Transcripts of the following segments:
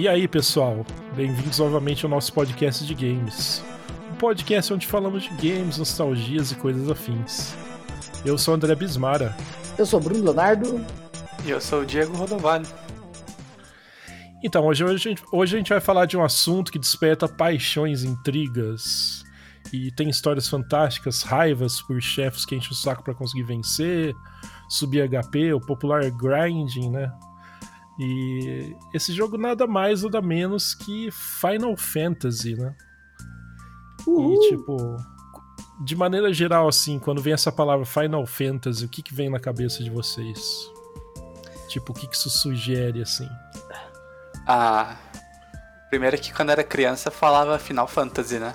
E aí, pessoal? Bem-vindos novamente ao nosso podcast de games. Um podcast onde falamos de games, nostalgias e coisas afins. Eu sou André Bismara. Eu sou Bruno Leonardo. E eu sou o Diego Rodovalho. Então, hoje, hoje, a gente, hoje a gente vai falar de um assunto que desperta paixões, intrigas e tem histórias fantásticas, raivas por chefes que enchem o saco para conseguir vencer, subir HP, o popular grinding, né? E esse jogo nada mais nada menos que Final Fantasy, né? Uhul. E tipo, de maneira geral, assim, quando vem essa palavra Final Fantasy, o que, que vem na cabeça de vocês? Tipo, o que, que isso sugere, assim? Ah, primeiro que quando era criança falava Final Fantasy, né?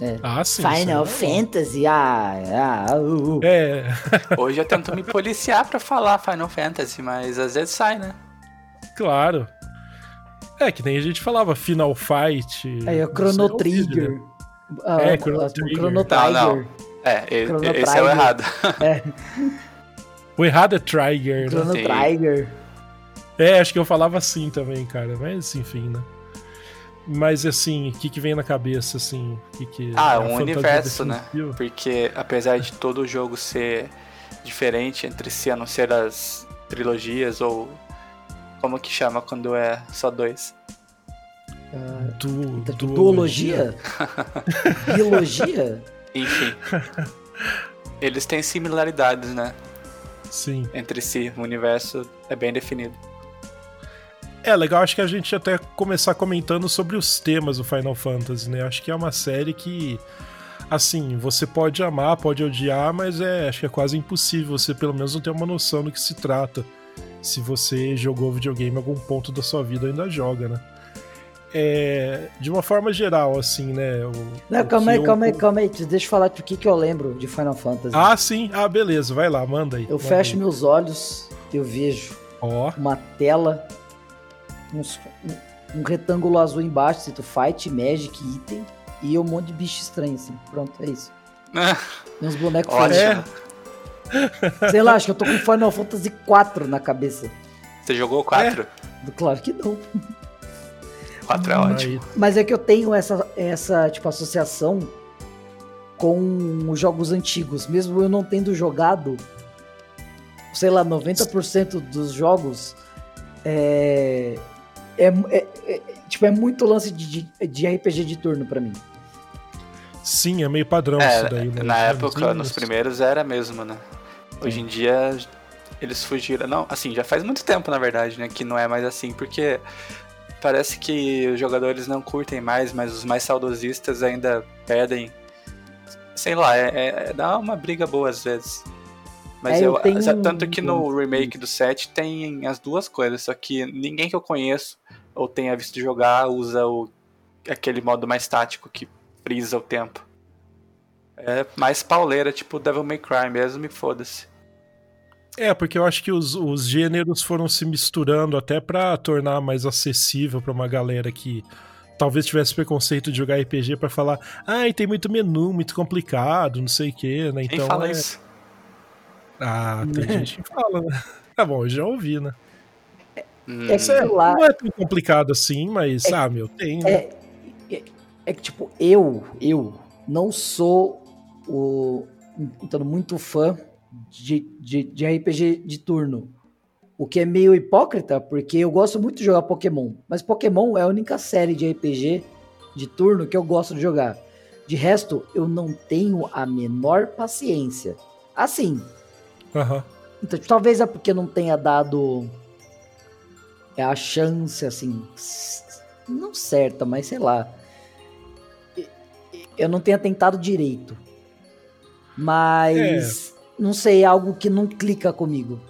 É. Ah, sim. Final sim. Fantasy, ah, ah uh, uh. É. Hoje eu tento me policiar pra falar Final Fantasy, mas às vezes sai, né? Claro. É, que nem a gente falava Final Fight. É, o Chrono Trigger. Né? Ah, é, Chrono Trigger. Chrono Trigger. Não, não. É, Chrono esse Trigger. é o errado. É. O errado é Trigger, né? Chrono Trigger. É, acho que eu falava assim também, cara. Mas enfim, né? Mas assim, o que, que vem na cabeça, assim? Que que ah, um universo, né? Porque apesar de todo o jogo ser diferente entre si, a não ser as trilogias ou como que chama quando é só dois? Uh, du, du, duologia? Biologia? Enfim. Eles têm similaridades, né? Sim. Entre si. O universo é bem definido. É legal, acho que a gente até começar comentando sobre os temas do Final Fantasy, né? Acho que é uma série que, assim, você pode amar, pode odiar, mas é, acho que é quase impossível você pelo menos não ter uma noção do que se trata se você jogou videogame em algum ponto da sua vida ainda joga, né? É, de uma forma geral, assim, né? O, Não, calma aí, eu... calma aí, calma aí. Deixa eu falar o que, que eu lembro de Final Fantasy. Ah, sim. Ah, beleza. Vai lá, manda aí. Eu manda fecho aí. meus olhos, eu vejo oh. uma tela, uns, um, um, retângulo azul embaixo, escrito Fight, Magic, Item, e um monte de bicho estranho, assim. Pronto, é isso. e uns bonecos Ótimo. Sei lá, acho que eu tô com Final Fantasy 4 na cabeça. Você jogou 4? É? Claro que não. 4 é ótimo. Mas é que eu tenho essa, essa tipo, associação com os jogos antigos. Mesmo eu não tendo jogado, sei lá, 90% dos jogos, é, é, é, é, tipo, é muito lance de, de RPG de turno para mim. Sim, é meio padrão é, isso daí. Né? Na época, nos primeiros era mesmo, né? Hoje em dia eles fugiram. Não, assim, já faz muito tempo, na verdade, né? Que não é mais assim, porque parece que os jogadores não curtem mais, mas os mais saudosistas ainda pedem. Sei lá, é, é, é dá uma briga boa às vezes. Mas é, eu, eu tanto que no remake do 7 tem as duas coisas, só que ninguém que eu conheço ou tenha visto jogar usa o, aquele modo mais tático que frisa o tempo. É mais pauleira, tipo Devil May Cry mesmo, e foda-se. É, porque eu acho que os, os gêneros foram se misturando até para tornar mais acessível para uma galera que talvez tivesse preconceito de jogar RPG para falar, ai, ah, tem muito menu, muito complicado, não sei o quê, né? Então, Quem fala é... isso? Ah, tem gente que fala, né? Tá bom, eu já ouvi, né? É, é, lá... Não é tão complicado assim, mas, é, ah, meu, tem, né? É, é, é que, tipo, eu, eu não sou o, então, muito fã de, de, de RPG de turno. O que é meio hipócrita, porque eu gosto muito de jogar Pokémon. Mas Pokémon é a única série de RPG de turno que eu gosto de jogar. De resto, eu não tenho a menor paciência. Assim. Uhum. Então, talvez é porque não tenha dado é a chance, assim. Não certa, mas sei lá. Eu não tenha tentado direito. Mas. É. Não sei, é algo que não clica comigo.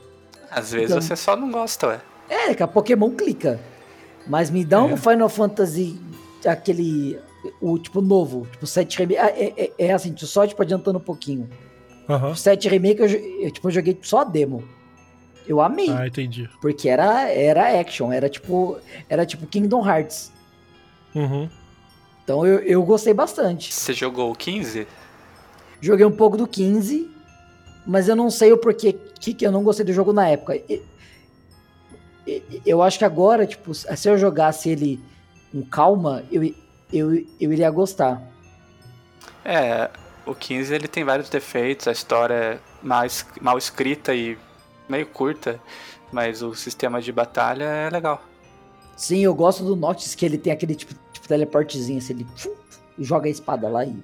Às vezes então, você só não gosta, ué. É, que a Pokémon clica. Mas me dá é. um Final Fantasy, aquele. O tipo novo, tipo 7 Remake. É, é, é, assim, só tipo adiantando um pouquinho. Uhum. O 7 Remake eu, eu, tipo, eu joguei só a demo. Eu amei. Ah, entendi. Porque era, era action, era tipo. Era tipo Kingdom Hearts. Uhum. Então eu, eu gostei bastante. Você jogou o 15? Joguei um pouco do 15, mas eu não sei o porquê que, que eu não gostei do jogo na época. eu acho que agora, tipo, se eu jogasse ele com calma, eu, eu, eu iria gostar. É, o 15 ele tem vários defeitos, a história é mal, mal escrita e meio curta, mas o sistema de batalha é legal. Sim, eu gosto do Noctis, que ele tem aquele tipo, tipo teleportezinho, assim, ele joga a espada lá e.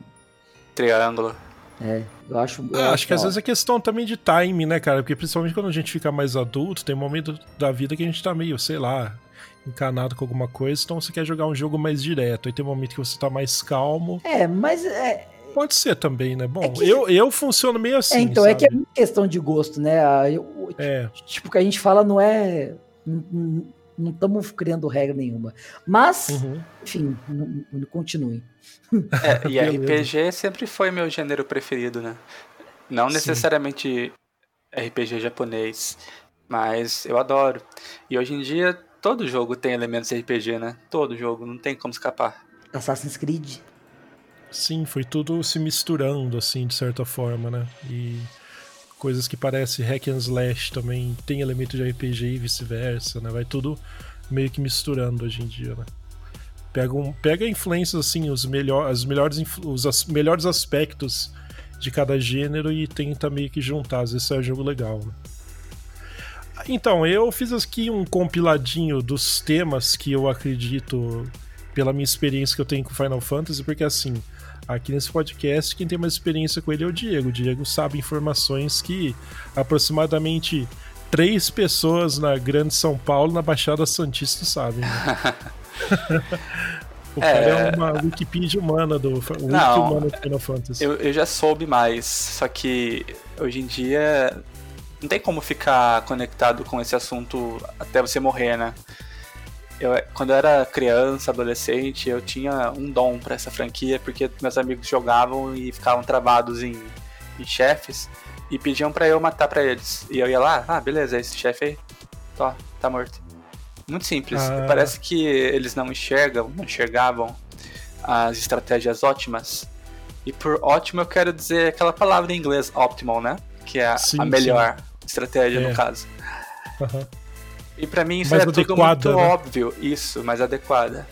Triângulo. É, eu acho. Eu é, acho, acho que às vezes é questão também de time, né, cara? Porque principalmente quando a gente fica mais adulto, tem um momento da vida que a gente tá meio, sei lá, encanado com alguma coisa, então você quer jogar um jogo mais direto. Aí tem um momento que você tá mais calmo. É, mas é. Pode ser também, né? Bom, é que... eu, eu funciono meio assim. É, então, sabe? é que é questão de gosto, né? Eu, é. Tipo, o que a gente fala não é não estamos criando regra nenhuma. Mas, uhum. enfim, continue. É, e RPG sempre foi meu gênero preferido, né? Não Sim. necessariamente RPG japonês, mas eu adoro. E hoje em dia, todo jogo tem elementos RPG, né? Todo jogo, não tem como escapar. Assassin's Creed. Sim, foi tudo se misturando, assim, de certa forma, né? E coisas que parecem hack and slash também tem elemento de RPG e vice-versa, né? Vai tudo meio que misturando hoje em dia, né? Pega, um, pega influências, assim, os, melhor, as melhores, os as, melhores aspectos de cada gênero e tenta meio que juntar. Às vezes é um jogo legal, né? Então, eu fiz aqui um compiladinho dos temas que eu acredito, pela minha experiência que eu tenho com Final Fantasy, porque assim, Aqui nesse podcast, quem tem mais experiência com ele é o Diego. O Diego sabe informações que aproximadamente três pessoas na Grande São Paulo, na Baixada Santista, sabem. Né? o cara é... é uma Wikipedia humana do, Não, humano do Final Fantasy. Eu, eu já soube mais, só que hoje em dia não tem como ficar conectado com esse assunto até você morrer, né? Eu, quando eu era criança, adolescente, eu tinha um dom para essa franquia, porque meus amigos jogavam e ficavam travados em, em chefes e pediam para eu matar para eles. E eu ia lá, ah, beleza, esse chefe aí, tó, tá morto. Muito simples. Ah. Parece que eles não enxergam, não enxergavam as estratégias ótimas. E por ótimo eu quero dizer aquela palavra em inglês, optimal, né? Que é a, sim, a melhor sim. estratégia é. no caso. Uhum. E para mim isso mais é tudo muito né? óbvio, isso, mais adequada.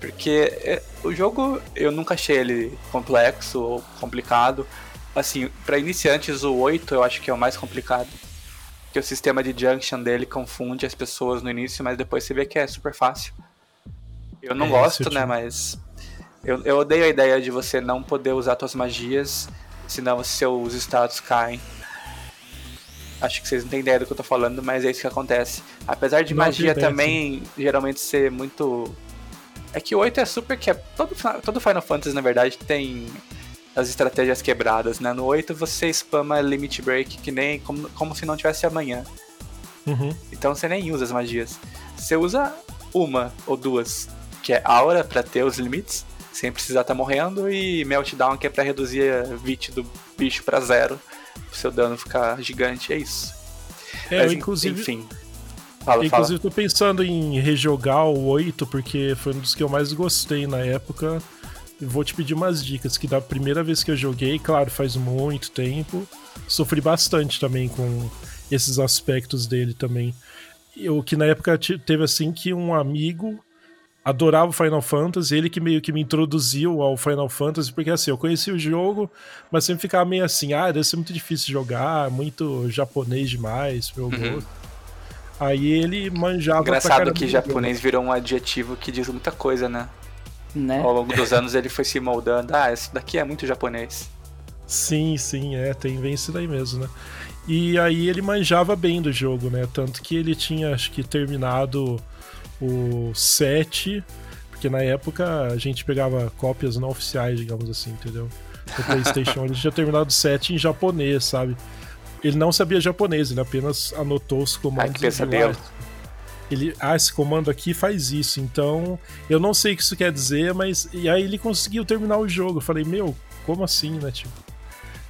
Porque é, o jogo eu nunca achei ele complexo ou complicado. Assim, para iniciantes o 8 eu acho que é o mais complicado. Porque o sistema de junction dele confunde as pessoas no início, mas depois você vê que é super fácil. Eu não é, gosto, né, mas eu, eu odeio a ideia de você não poder usar suas magias, senão seus status caem. Acho que vocês não têm ideia do que eu tô falando, mas é isso que acontece. Apesar de não magia também geralmente ser muito. É que o 8 é super que todo, todo Final Fantasy, na verdade, tem as estratégias quebradas, né? No 8 você spama Limit Break que nem como, como se não tivesse amanhã. Uhum. Então você nem usa as magias. Você usa uma ou duas, que é Aura para ter os limites, sem precisar estar tá morrendo, e Meltdown, que é para reduzir a VIT do bicho para zero o seu dano ficar gigante, é isso. É, Mas, inclusive. Enfim. Fala, inclusive, fala. tô pensando em rejogar o 8, porque foi um dos que eu mais gostei na época. Vou te pedir umas dicas, que da primeira vez que eu joguei, claro, faz muito tempo, sofri bastante também com esses aspectos dele também. O que na época teve assim que um amigo adorava o Final Fantasy, ele que meio que me introduziu ao Final Fantasy, porque assim, eu conheci o jogo, mas sempre ficava meio assim, ah, deve ser muito difícil jogar, muito japonês demais pro meu uhum. gosto. Aí ele manjava Engraçado que japonês virou um adjetivo que diz muita coisa, né? Né? Ao longo dos anos ele foi se moldando, ah, isso daqui é muito japonês. Sim, sim, é, tem vem isso daí mesmo, né? E aí ele manjava bem do jogo, né? Tanto que ele tinha, acho que, terminado o 7, porque na época a gente pegava cópias não oficiais, digamos assim, entendeu? O PlayStation ele tinha terminado o 7 em japonês, sabe? Ele não sabia japonês, ele apenas anotou os comandos. Ai, que pesadelo. Ele, ah, esse comando aqui faz isso, então eu não sei o que isso quer dizer, mas. E aí ele conseguiu terminar o jogo. Eu falei, meu, como assim, né? Tipo,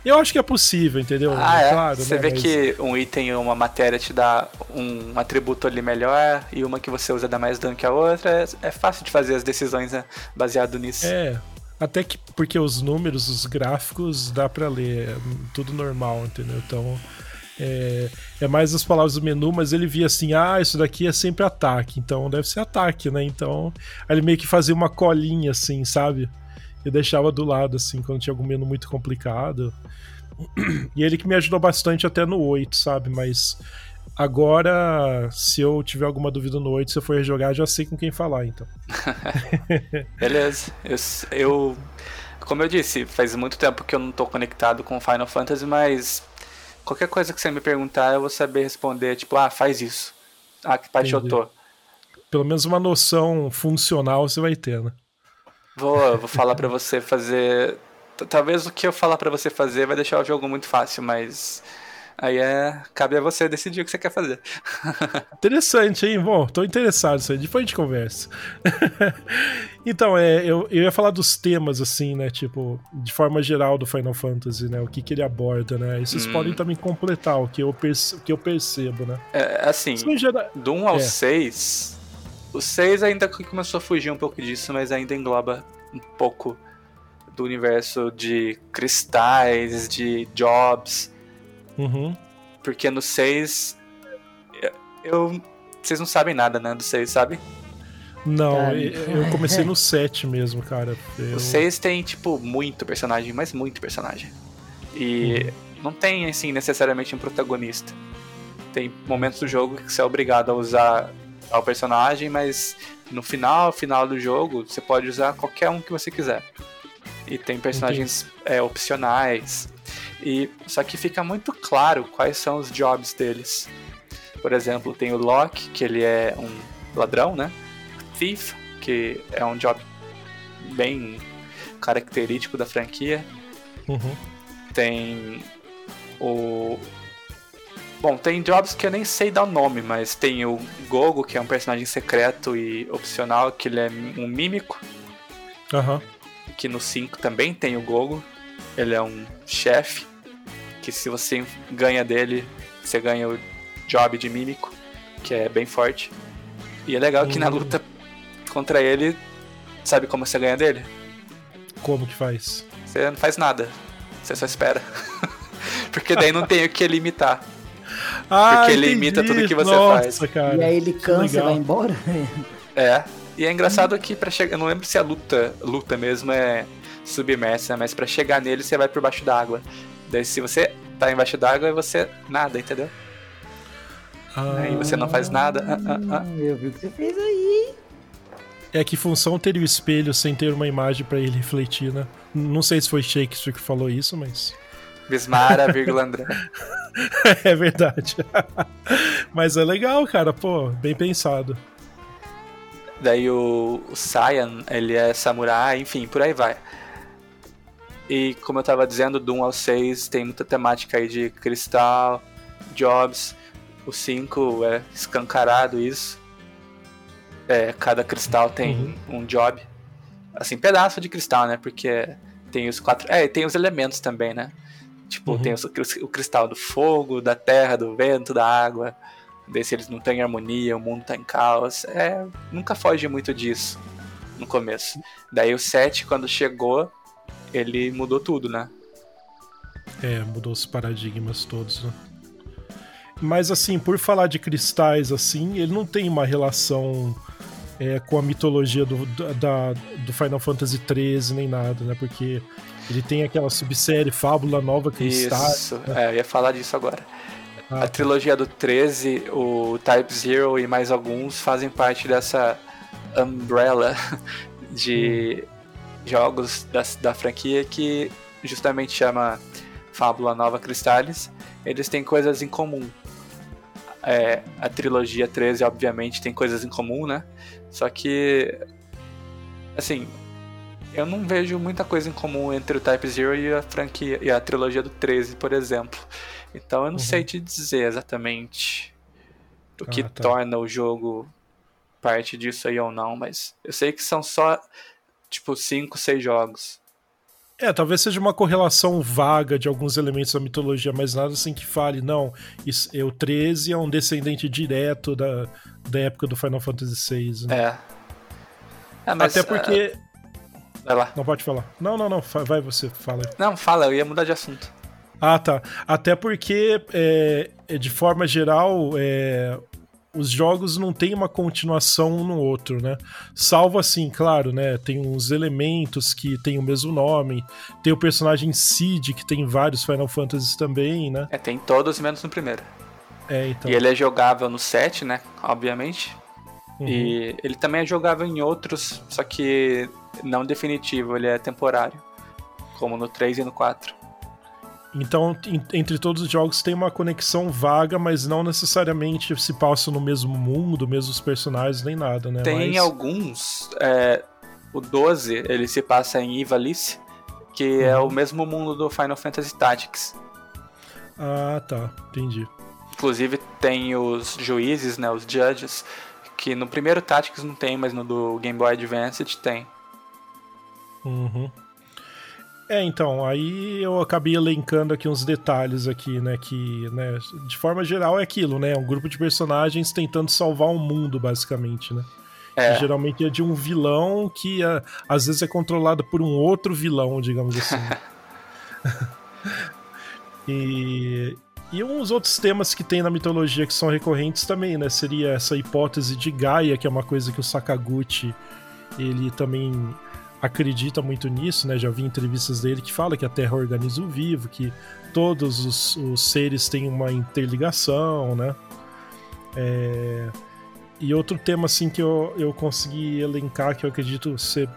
eu acho que é possível, entendeu? Ah, é? Claro, você né? vê Mas... que um item uma matéria te dá um atributo ali melhor e uma que você usa dá mais dano que a outra. É, é fácil de fazer as decisões né? baseado nisso. É, até que porque os números, os gráficos, dá para ler, é tudo normal, entendeu? Então é, é, mais as palavras do menu, mas ele via assim, ah, isso daqui é sempre ataque, então deve ser ataque, né? Então, ele meio que fazia uma colinha assim, sabe? E deixava do lado, assim, quando tinha algum menu muito complicado. E ele que me ajudou bastante até no 8, sabe? Mas agora, se eu tiver alguma dúvida no 8, se eu for jogar, já sei com quem falar, então. Beleza. Eu, eu, como eu disse, faz muito tempo que eu não tô conectado com Final Fantasy, mas qualquer coisa que você me perguntar, eu vou saber responder, tipo, ah, faz isso. Ah, que parte Entendi. eu tô. Pelo menos uma noção funcional você vai ter, né? Vou, vou falar para você fazer talvez o que eu falar para você fazer vai deixar o jogo muito fácil, mas aí é cabe a você decidir o que você quer fazer. Interessante, hein? Bom, tô interessado nisso aí. Depois a gente conversa. então, é, eu, eu ia falar dos temas, assim, né? Tipo, de forma geral do Final Fantasy, né? O que, que ele aborda, né? E vocês hum. podem também completar o que eu, perce, o que eu percebo, né? É, assim, geral... do 1 ao é. 6, o 6 ainda começou a fugir um pouco disso, mas ainda engloba um pouco do universo de cristais, de jobs. Uhum. Porque no 6. Eu. Vocês não sabem nada, né? Do 6, sabe? Não, eu comecei no 7 mesmo, cara. Eu... O 6 tem, tipo, muito personagem, mas muito personagem. E uhum. não tem, assim, necessariamente um protagonista. Tem momentos do jogo que você é obrigado a usar o personagem, mas no final, final do jogo, você pode usar qualquer um que você quiser e tem personagens é, opcionais. E só que fica muito claro quais são os jobs deles. Por exemplo, tem o Locke, que ele é um ladrão, né? Thief, que é um job bem característico da franquia. Uhum. Tem o Bom, tem jobs que eu nem sei dar o nome, mas tem o Gogo, que é um personagem secreto e opcional, que ele é um mímico. Aham. Uhum que no 5 também tem o Gogo. Ele é um chefe, que se você ganha dele, você ganha o job de mímico, que é bem forte. E é legal que na hum. luta contra ele, sabe como você ganha dele? Como que faz? Você não faz nada, você só espera. Porque daí não tem o que limitar. Ah, Porque ele imita tudo que você Nossa, faz. Cara, e aí ele cansa e vai embora? É. E é engraçado que para chegar, eu não lembro se a luta, luta mesmo é submersa, mas para chegar nele você vai por baixo d'água. Daí se você tá embaixo d'água, você nada, entendeu? Ah, aí você não faz nada. Ah, ah, ah. Eu vi o que você fez aí. É que função teria o espelho sem ter uma imagem para ele refletir, né? Não sei se foi Shakespeare que falou isso, mas. Bismara, vírgula André. é verdade. mas é legal, cara, pô, bem pensado. Daí o, o Saiyan, ele é samurai, enfim, por aí vai. E como eu tava dizendo, do 1 ao 6 tem muita temática aí de cristal, jobs. O 5 é escancarado isso. É, cada cristal tem uhum. um job. Assim, pedaço de cristal, né? Porque tem os quatro. É, tem os elementos também, né? Tipo, uhum. tem os, o cristal do fogo, da terra, do vento, da água ver se eles não em harmonia, o mundo tá em caos. É, nunca foge muito disso no começo. Daí o 7, quando chegou, ele mudou tudo, né? É, mudou os paradigmas todos, né? Mas assim, por falar de cristais assim, ele não tem uma relação é, com a mitologia do, da, do Final Fantasy XIII nem nada, né? Porque ele tem aquela subsérie Fábula Nova Cristais. Isso, né? é, eu ia falar disso agora. Ah, a trilogia do 13, o Type Zero e mais alguns fazem parte dessa umbrella de hum. jogos da, da franquia que justamente chama Fábula Nova Cristales. Eles têm coisas em comum. É, a trilogia 13, obviamente, tem coisas em comum, né? Só que, assim, eu não vejo muita coisa em comum entre o Type Zero e a franquia e a trilogia do 13, por exemplo. Então eu não uhum. sei te dizer exatamente o que ah, tá. torna o jogo parte disso aí ou não, mas eu sei que são só tipo 5, 6 jogos. É, talvez seja uma correlação vaga de alguns elementos da mitologia, mas nada assim que fale, não, isso, o 13 é um descendente direto da, da época do Final Fantasy VI. Né? É. é mas, Até porque. Uh... Vai lá. Não pode falar. Não, não, não, vai você, fala. Não, fala, eu ia mudar de assunto. Ah, tá. Até porque, é, é, de forma geral, é, os jogos não têm uma continuação um no outro, né? Salvo assim, claro, né? Tem uns elementos que tem o mesmo nome, tem o personagem Cid, que tem vários Final Fantasies também, né? É, tem todos menos no primeiro. É, então. E ele é jogável no 7, né? Obviamente. Uhum. E ele também é jogável em outros, só que não definitivo, ele é temporário. Como no 3 e no 4. Então, entre todos os jogos tem uma conexão vaga, mas não necessariamente se passa no mesmo mundo, mesmos personagens, nem nada, né? Tem mas... alguns. É, o 12, ele se passa em Ivalice, que é uhum. é o mesmo mundo do Final Fantasy Tactics. Ah, tá. Entendi. Inclusive tem os juízes, né? Os judges, que no primeiro Tactics não tem, mas no do Game Boy Advance tem. Uhum. É, então, aí eu acabei elencando aqui uns detalhes aqui, né, que, né, de forma geral é aquilo, né, um grupo de personagens tentando salvar o mundo, basicamente, né. É. Que geralmente é de um vilão que a, às vezes é controlado por um outro vilão, digamos assim. e, e uns outros temas que tem na mitologia que são recorrentes também, né, seria essa hipótese de Gaia, que é uma coisa que o Sakaguchi, ele também acredita muito nisso, né? Já vi entrevistas dele que fala que a Terra organiza o vivo, que todos os, os seres têm uma interligação, né? É... E outro tema assim que eu, eu consegui elencar que eu acredito ser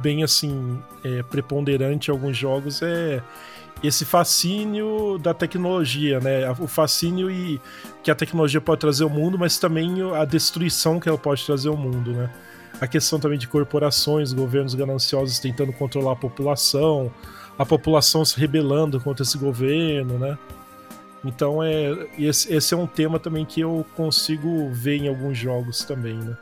bem assim é, preponderante em alguns jogos é esse fascínio da tecnologia, né? O fascínio e que a tecnologia pode trazer ao mundo, mas também a destruição que ela pode trazer ao mundo, né? A questão também de corporações, governos gananciosos tentando controlar a população, a população se rebelando contra esse governo, né? Então é esse, esse é um tema também que eu consigo ver em alguns jogos também, né?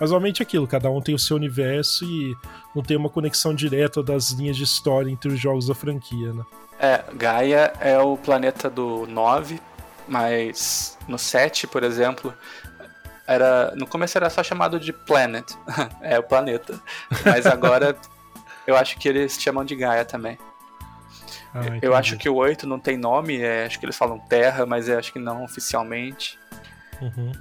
Mas realmente é aquilo, cada um tem o seu universo e não tem uma conexão direta das linhas de história entre os jogos da franquia, né? É, Gaia é o planeta do 9, mas no 7, por exemplo, era no começo era só chamado de Planet, é o planeta. Mas agora eu acho que eles chamam de Gaia também. Ah, eu acho que o 8 não tem nome, é, acho que eles falam Terra, mas acho que não oficialmente. Uhum.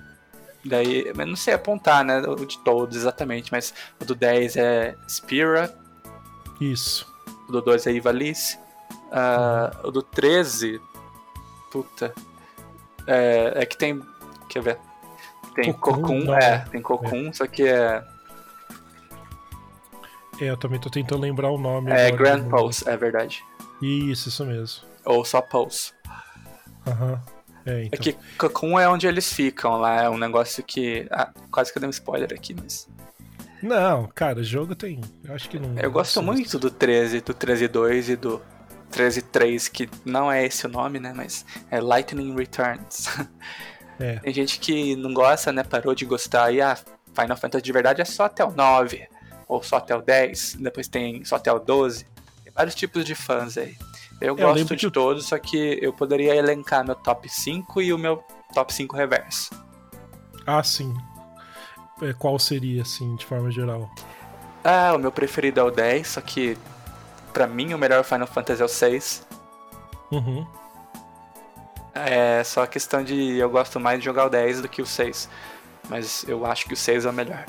Daí, eu não sei apontar, né, o de todos exatamente, mas o do 10 é Spira. Isso. O do 2 é Ivalice. Uh, uhum. O do 13, puta, é, é que tem, quer ver, tem Cocoon, é, tem Cocoon, é. só que é. É, eu também tô tentando lembrar o nome. É Grand Pulse, é verdade. Isso, isso mesmo. Ou só Pulse. Aham. Uhum. É, então. é que Cocoon é onde eles ficam lá, é um negócio que. Ah, quase que eu dei um spoiler aqui, mas. Não, cara, o jogo tem. Eu acho que não. Eu gosto muito do 13, do 13.2 e do 13.3, que não é esse o nome, né? Mas é Lightning Returns. É. Tem gente que não gosta, né? Parou de gostar e ah, Final Fantasy de verdade é só até o 9, ou só até o 10, depois tem só até o 12. Tem vários tipos de fãs aí. Eu é, gosto eu de todos, só que eu poderia elencar meu top 5 e o meu top 5 reverso. Ah, sim. É, qual seria, assim, de forma geral? Ah, o meu preferido é o 10, só que pra mim o melhor Final Fantasy é o 6. Uhum. É só a questão de eu gosto mais de jogar o 10 do que o 6. Mas eu acho que o 6 é o melhor.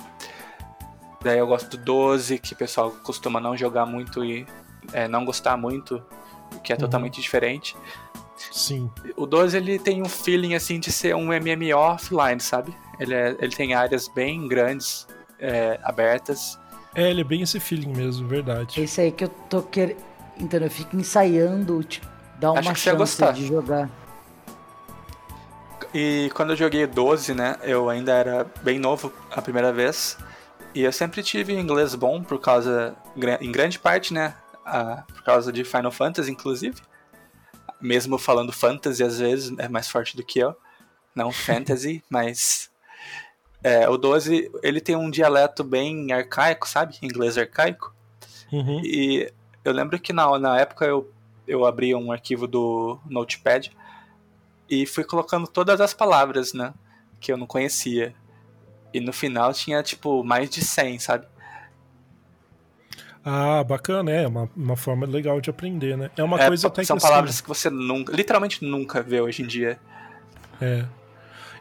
Daí eu gosto do 12, que o pessoal costuma não jogar muito e é, não gostar muito, o que é uhum. totalmente diferente. Sim. O 12 ele tem um feeling assim de ser um MMO offline, sabe? Ele, é, ele tem áreas bem grandes, é, abertas. É, ele é bem esse feeling mesmo, verdade. É isso aí que eu tô querendo. Então eu fico ensaiando, tipo, dar uma chance de jogar. E quando eu joguei 12, né, eu ainda era bem novo a primeira vez. E eu sempre tive inglês bom por causa, em grande parte, né, a, por causa de Final Fantasy, inclusive. Mesmo falando fantasy às vezes, é mais forte do que eu. Não fantasy, mas é, o 12, ele tem um dialeto bem arcaico, sabe? Inglês arcaico. Uhum. E eu lembro que na, na época eu, eu abri um arquivo do Notepad e fui colocando todas as palavras, né? Que eu não conhecia. E no final tinha, tipo, mais de 100, sabe? Ah, bacana, é uma, uma forma legal de aprender, né? É uma É, coisa até são que palavras assim, que você nunca, literalmente nunca vê hoje em dia. é.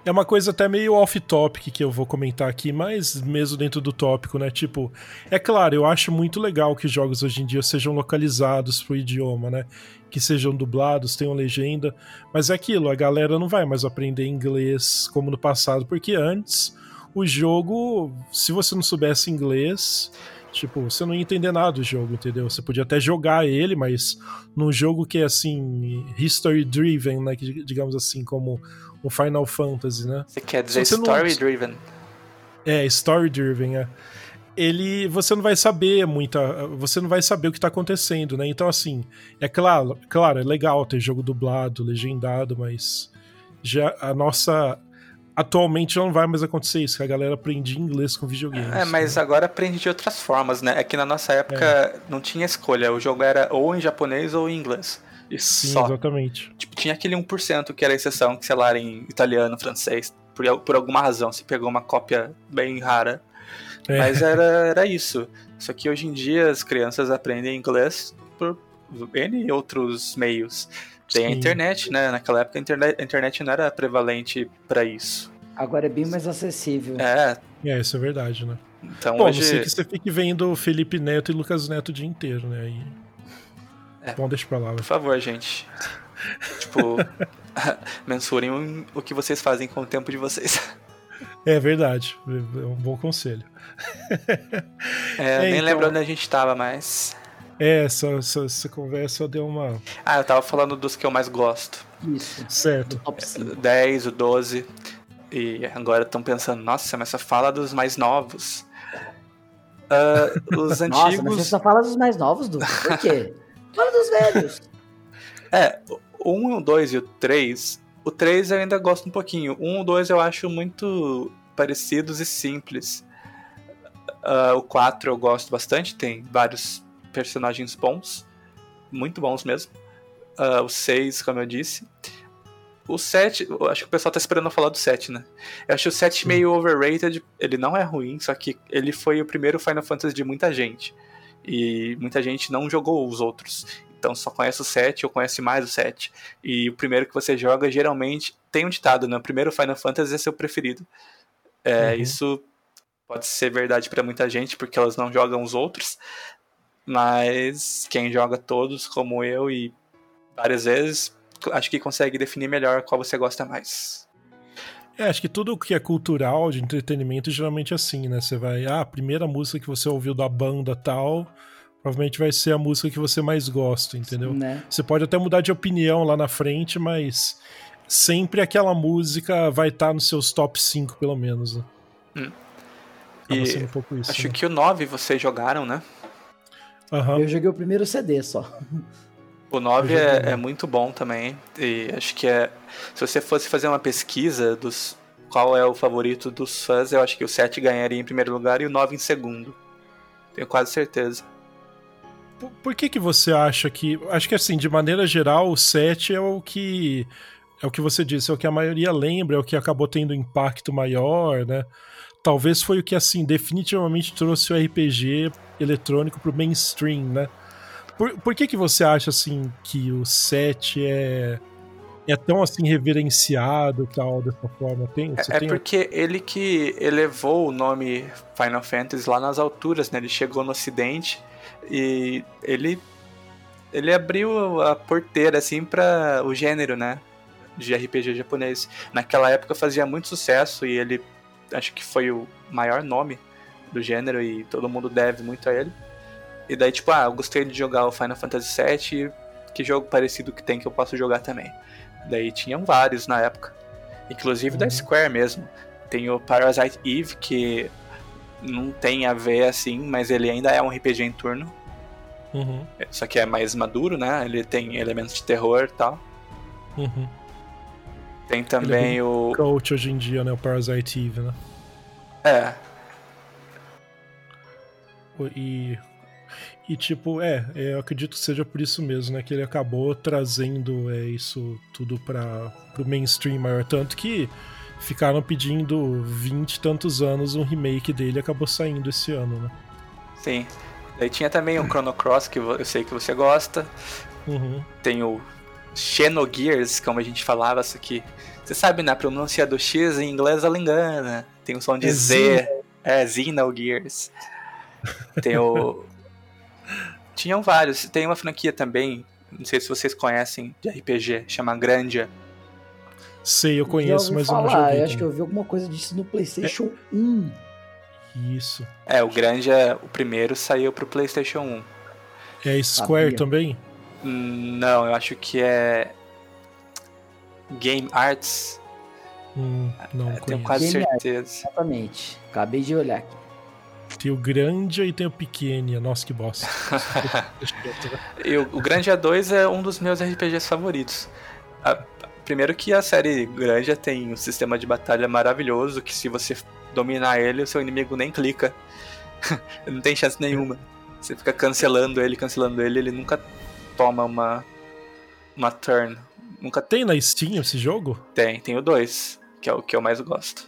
É uma coisa até meio off-topic que eu vou comentar aqui, mas mesmo dentro do tópico, né? Tipo, é claro, eu acho muito legal que jogos hoje em dia sejam localizados pro idioma, né? Que sejam dublados, tenham legenda, mas é aquilo, a galera não vai mais aprender inglês como no passado, porque antes o jogo, se você não soubesse inglês, tipo, você não ia entender nada do jogo, entendeu? Você podia até jogar ele, mas num jogo que é assim, history driven, né, que, digamos assim, como o Final Fantasy, né? Você quer dizer você não- story driven? É, story driven, é. Ele, você não vai saber muita, você não vai saber o que tá acontecendo, né? Então assim, é claro, claro, é legal ter jogo dublado, legendado, mas já a nossa atualmente não vai mais acontecer isso, que a galera aprende inglês com videogames. É, mas né? agora aprende de outras formas, né? É que na nossa época É. não tinha escolha. O jogo era ou em japonês ou em inglês. E Sim, só. exatamente. Tipo, tinha aquele 1% que era exceção, que sei lá, era em italiano, francês. Por, por alguma razão, se pegou uma cópia bem rara. É. Mas era, era isso. Só que hoje em dia as crianças aprendem inglês por N outros meios. Tem a Sim. internet, né? Naquela época a internet, a internet não era prevalente pra isso. Agora é bem mais acessível. É, É, isso é verdade, né? então Bom, hoje. você que você fique vendo Felipe Neto e Lucas Neto o dia inteiro, né? Aí... É. Bom, deixa pra lá. Por favor, gente. tipo, mensurem o- o que vocês fazem com o tempo de vocês. É verdade, é um bom conselho. É, É, nem então- lembro onde a gente tava, mas. É, essa, essa, essa conversa deu uma. Ah, eu tava falando dos que eu mais gosto. Isso. Certo. Top 5. 10, o 12. E agora estão pensando, nossa, mas só fala dos mais novos. Ah, os Nossa, mas antigos. você só fala dos mais novos, Du. Por quê? Fala dos velhos. É, o 1, o 2 e o 3. O 3 eu ainda gosto um pouquinho. O 1 e o 2 eu acho muito parecidos e simples. Ah, o 4 eu gosto bastante, tem vários personagens bons. Muito bons mesmo. Ah, o 6, como eu disse. O 7, eu acho que o pessoal tá esperando eu falar do 7, né? Eu acho o 7 meio overrated. Ele não é ruim, só que ele foi o primeiro Final Fantasy de muita gente. E muita gente não jogou os outros. Então só conhece o 7 ou conhece mais o 7. E o primeiro que você joga, geralmente, tem um ditado, né? O primeiro Final Fantasy é seu preferido. É, Uhum. Isso pode ser verdade pra muita gente, porque elas não jogam os outros. Mas quem joga todos, como eu e várias vezes, acho que consegue definir melhor qual você gosta mais. É, acho que tudo que é cultural, de entretenimento, geralmente é assim, né? Você vai, ah, a primeira música que você ouviu da banda tal, provavelmente vai ser a música que você mais gosta, entendeu? Né? Você pode até mudar de opinião lá na frente, mas sempre aquela música vai estar nos seus top 5, pelo menos, né? Hum. E um pouco isso. acho né? que o 9 vocês jogaram, né? Aham. Eu joguei o primeiro CD só. O 9 Eu joguei, é, é muito bom também. E acho que é. Se você fosse fazer uma pesquisa dos qual é o favorito dos fãs, eu acho que o 7 ganharia em primeiro lugar e o 9 em segundo. Tenho quase certeza. Por, por que que você acha que... Acho que assim, de maneira geral, o 7 é o que... É o que você disse, é o que a maioria lembra, é o que acabou tendo impacto maior, né? Talvez foi o que, assim, definitivamente trouxe o RPG eletrônico pro mainstream, né? Por, por que que você acha, assim, que o 7 é... É tão assim reverenciado tal, dessa forma? Tem, você É tem porque ele que elevou o nome Final Fantasy lá nas alturas, né? Ele chegou no ocidente e ele ele abriu a porteira assim para o gênero, né, de RPG japonês. Naquela época fazia muito sucesso e ele acho que foi o maior nome do gênero e todo mundo deve muito a ele. E daí tipo, ah, eu gostei de jogar o Final Fantasy VII, que jogo parecido que tem que eu posso jogar também. Daí tinham vários na época. Inclusive da Uhum. Square mesmo. Tem o Parasite Eve, que não tem a ver assim, mas ele ainda é um RPG em turno. Uhum, Só que é mais maduro, né? Ele tem elementos de terror e tal. uhum. Tem também o. Coach hoje em dia, né? O Parasite Eve, né? É, E, e tipo, é, é, eu acredito que seja por isso mesmo, né? Que ele acabou trazendo é, isso tudo para pro mainstream maior. Tanto que ficaram pedindo 20 e tantos anos um remake dele acabou saindo esse ano, né? sim. Daí tinha também o Chrono Cross, que eu sei que você gosta. Uhum. Tem o Xenogears, como a gente falava, isso aqui. Você sabe, na pronúncia do X em inglês ela engana. Tem o som de É Z. É, Xenogears. Tem o. Tinham vários. Tem uma franquia também, não sei se vocês conhecem, de RPG, chama Grandia. Sei, eu conheço, ouvi mas eu não falar, joguei. eu acho que também. eu vi alguma coisa disso no PlayStation 1. Isso. É, o Grandia, o primeiro, saiu pro PlayStation 1. É Square Sabia. também? Não, eu acho que é. Game Arts. Hum, não Eu tenho quase Game Arts. certeza. Exatamente. Acabei de olhar aqui. Tem o Grande e tem o Pequenia. Nossa, que bosta. E o, o Grandia 2 é um dos meus RPGs favoritos. A- primeiro que a série Grandia tem um sistema de batalha maravilhoso, que se você dominar ele, o seu inimigo nem clica. Não tem chance nenhuma. Você fica cancelando ele, cancelando ele, ele nunca toma uma, uma turn. Nunca Tem na Steam esse jogo? tem. Tem o 2, que é o que eu mais gosto.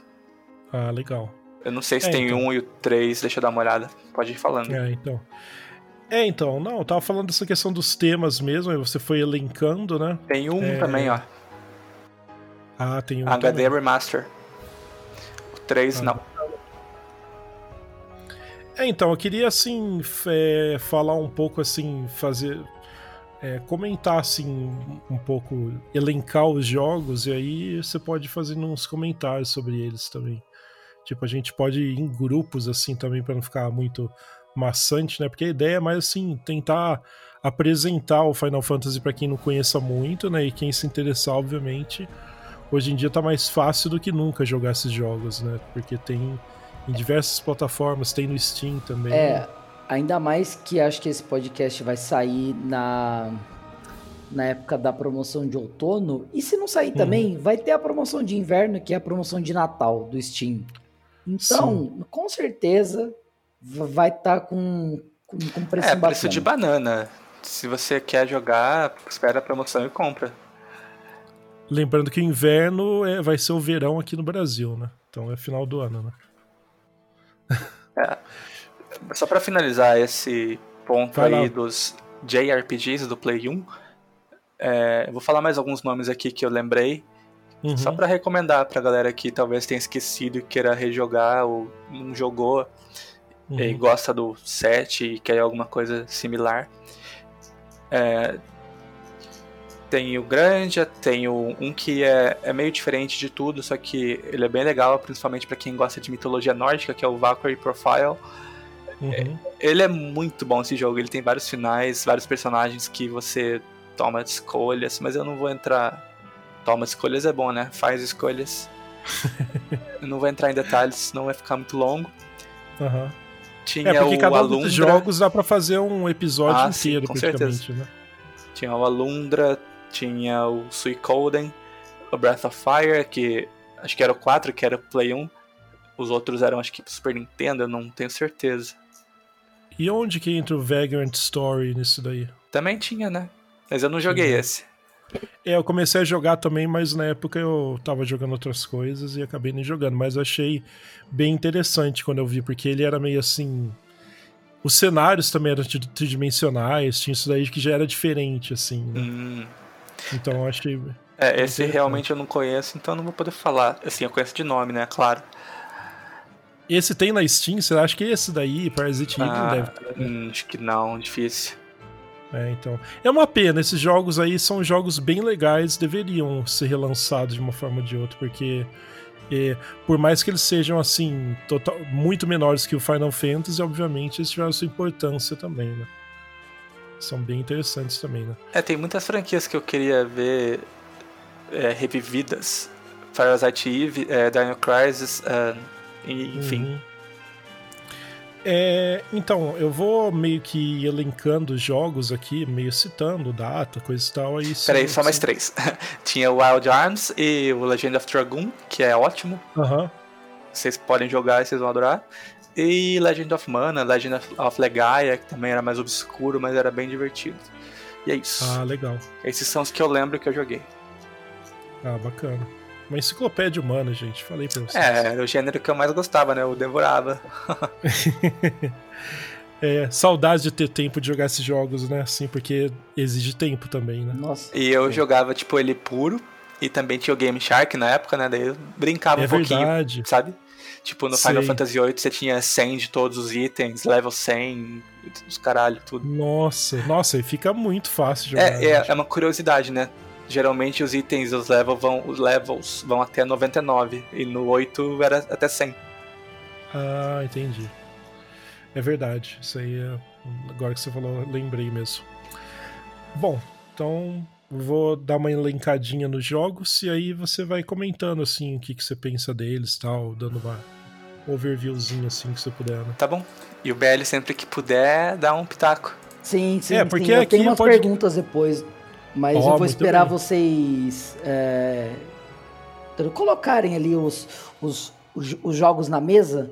Ah, legal. Eu não sei se É, tem então. um e o 3, deixa eu dar uma olhada. Pode ir falando. É, então. É, então, não, eu tava falando dessa questão dos temas mesmo, aí você foi elencando, né? Tem um É, também, ó. Ah, tem um. HD também. Remaster. O 3 Ah. não. É, então, eu queria, assim, é, falar um pouco, assim, fazer. é, comentar, assim, um pouco, elencar os jogos, e aí você pode fazer uns comentários sobre eles também. Tipo, a gente pode ir em grupos, assim, também, pra não ficar muito maçante, né? Porque a ideia é mais, assim, tentar apresentar o Final Fantasy pra quem não conheça muito, né? E quem se interessar, obviamente. Hoje em dia tá mais fácil do que nunca jogar esses jogos, né? Porque tem em diversas plataformas, tem no Steam também. É, ainda mais que acho que esse podcast vai sair na, na época da promoção de outono. E se não sair também, vai ter a promoção de inverno, que é a promoção de Natal do Steam. Então, com certeza, vai estar com, com, com preço É, bacana. preço de banana. Se você quer jogar, espera a promoção e compra. Lembrando que o inverno é, vai ser o verão aqui no Brasil, né? Então é final do ano, né? Só pra finalizar esse ponto Vai aí lá. dos JRPGs do Play 1, é, eu vou falar mais alguns nomes aqui que eu lembrei, Uhum. só pra recomendar pra galera que talvez tenha esquecido e queira rejogar ou não jogou Uhum. e gosta do 7 e quer alguma coisa similar. É, tem o Grandia, tem o, um que é, é meio diferente de tudo, só que ele é bem legal, principalmente pra quem gosta de mitologia nórdica, que é o Valkyrie Profile. Uhum. Ele é muito bom esse jogo, ele tem vários finais, vários personagens que você toma escolhas, mas eu não vou entrar. Toma escolhas é bom, né? Faz escolhas. eu não vou entrar em detalhes, senão vai ficar muito longo. Aham. Tinha É porque o cada um Alundra, dos jogos dá pra fazer um episódio Ah, sim, inteiro, com praticamente, né? tinha o Alundra, tinha o Suicoden, o Breath of Fire, que acho que era o 4, que era o Play 1. Os outros eram, acho que Super Nintendo, eu não tenho certeza. E onde que entra o Vagrant Story nisso daí? Também tinha, né? Mas eu não joguei Sim. esse. É, eu comecei a jogar também, mas na época eu tava jogando outras coisas e acabei nem jogando. Mas eu achei bem interessante quando eu vi, porque ele era meio assim. Os cenários também eram tri- tridimensionais, tinha isso daí que já era diferente, assim. né? Hum. Então eu achei. É, esse realmente eu não conheço, então eu não vou poder falar. Assim, eu conheço de nome, né? Claro. Esse tem na Steam? Você acha que esse daí, Parasite Eve, não Ah, deve ter? né? acho que não, difícil. É, então. É uma pena, esses jogos aí são jogos bem legais, deveriam ser relançados de uma forma ou de outra, porque é, por mais que eles sejam assim, total- muito menores que o Final Fantasy, obviamente eles tiveram sua importância também, né? São bem interessantes também, né? É, tem muitas franquias que eu queria ver é, revividas. Parasite Eve, é, Dino Crisis, é, enfim. Uhum. É, então, eu vou meio que elencando os jogos aqui, meio citando data, coisa e tal. Aí Peraí, só mais três. Tinha o Wild Arms e o Legend of Dragoon, que é ótimo. Aham. Vocês podem jogar e vocês vão adorar. E Legend of Mana, Legend of- of Legaia, que também era mais obscuro, mas era bem divertido. E é isso. Ah, legal. Esses são os que eu lembro que eu joguei. Ah, bacana. Uma enciclopédia humana, gente. Falei pra vocês. É, era o gênero que eu mais gostava, né? Eu devorava. É, saudade de ter tempo de jogar esses jogos, né? Assim, porque exige tempo também, né? Nossa. E eu jogava, tipo, ele puro. E também tinha o Game Shark na época, né? Daí eu brincava É um pouquinho, verdade. sabe? Tipo, no Final Sei. Fantasy VIII você tinha 100 de todos os itens, level 100, os caralho, tudo. Nossa, nossa, e fica muito fácil jogar. É, é, é uma curiosidade, né? Geralmente os itens, os levels vão, os levels vão até 99. E no 8 era até 100. Ah, entendi. É verdade. Isso aí é. Agora que você falou, lembrei mesmo. Bom, então vou dar uma elencadinha nos jogos e aí você vai comentando assim o que, que você pensa deles tal, dando uma overviewzinho assim que você puder, né? Tá bom? E o BL sempre que puder, dá um pitaco. Sim, sim, É, sim. porque Eu aqui tenho umas pode- perguntas depois, mas Ó, eu vou esperar bem. vocês é, colocarem ali os, os, os, os jogos na mesa,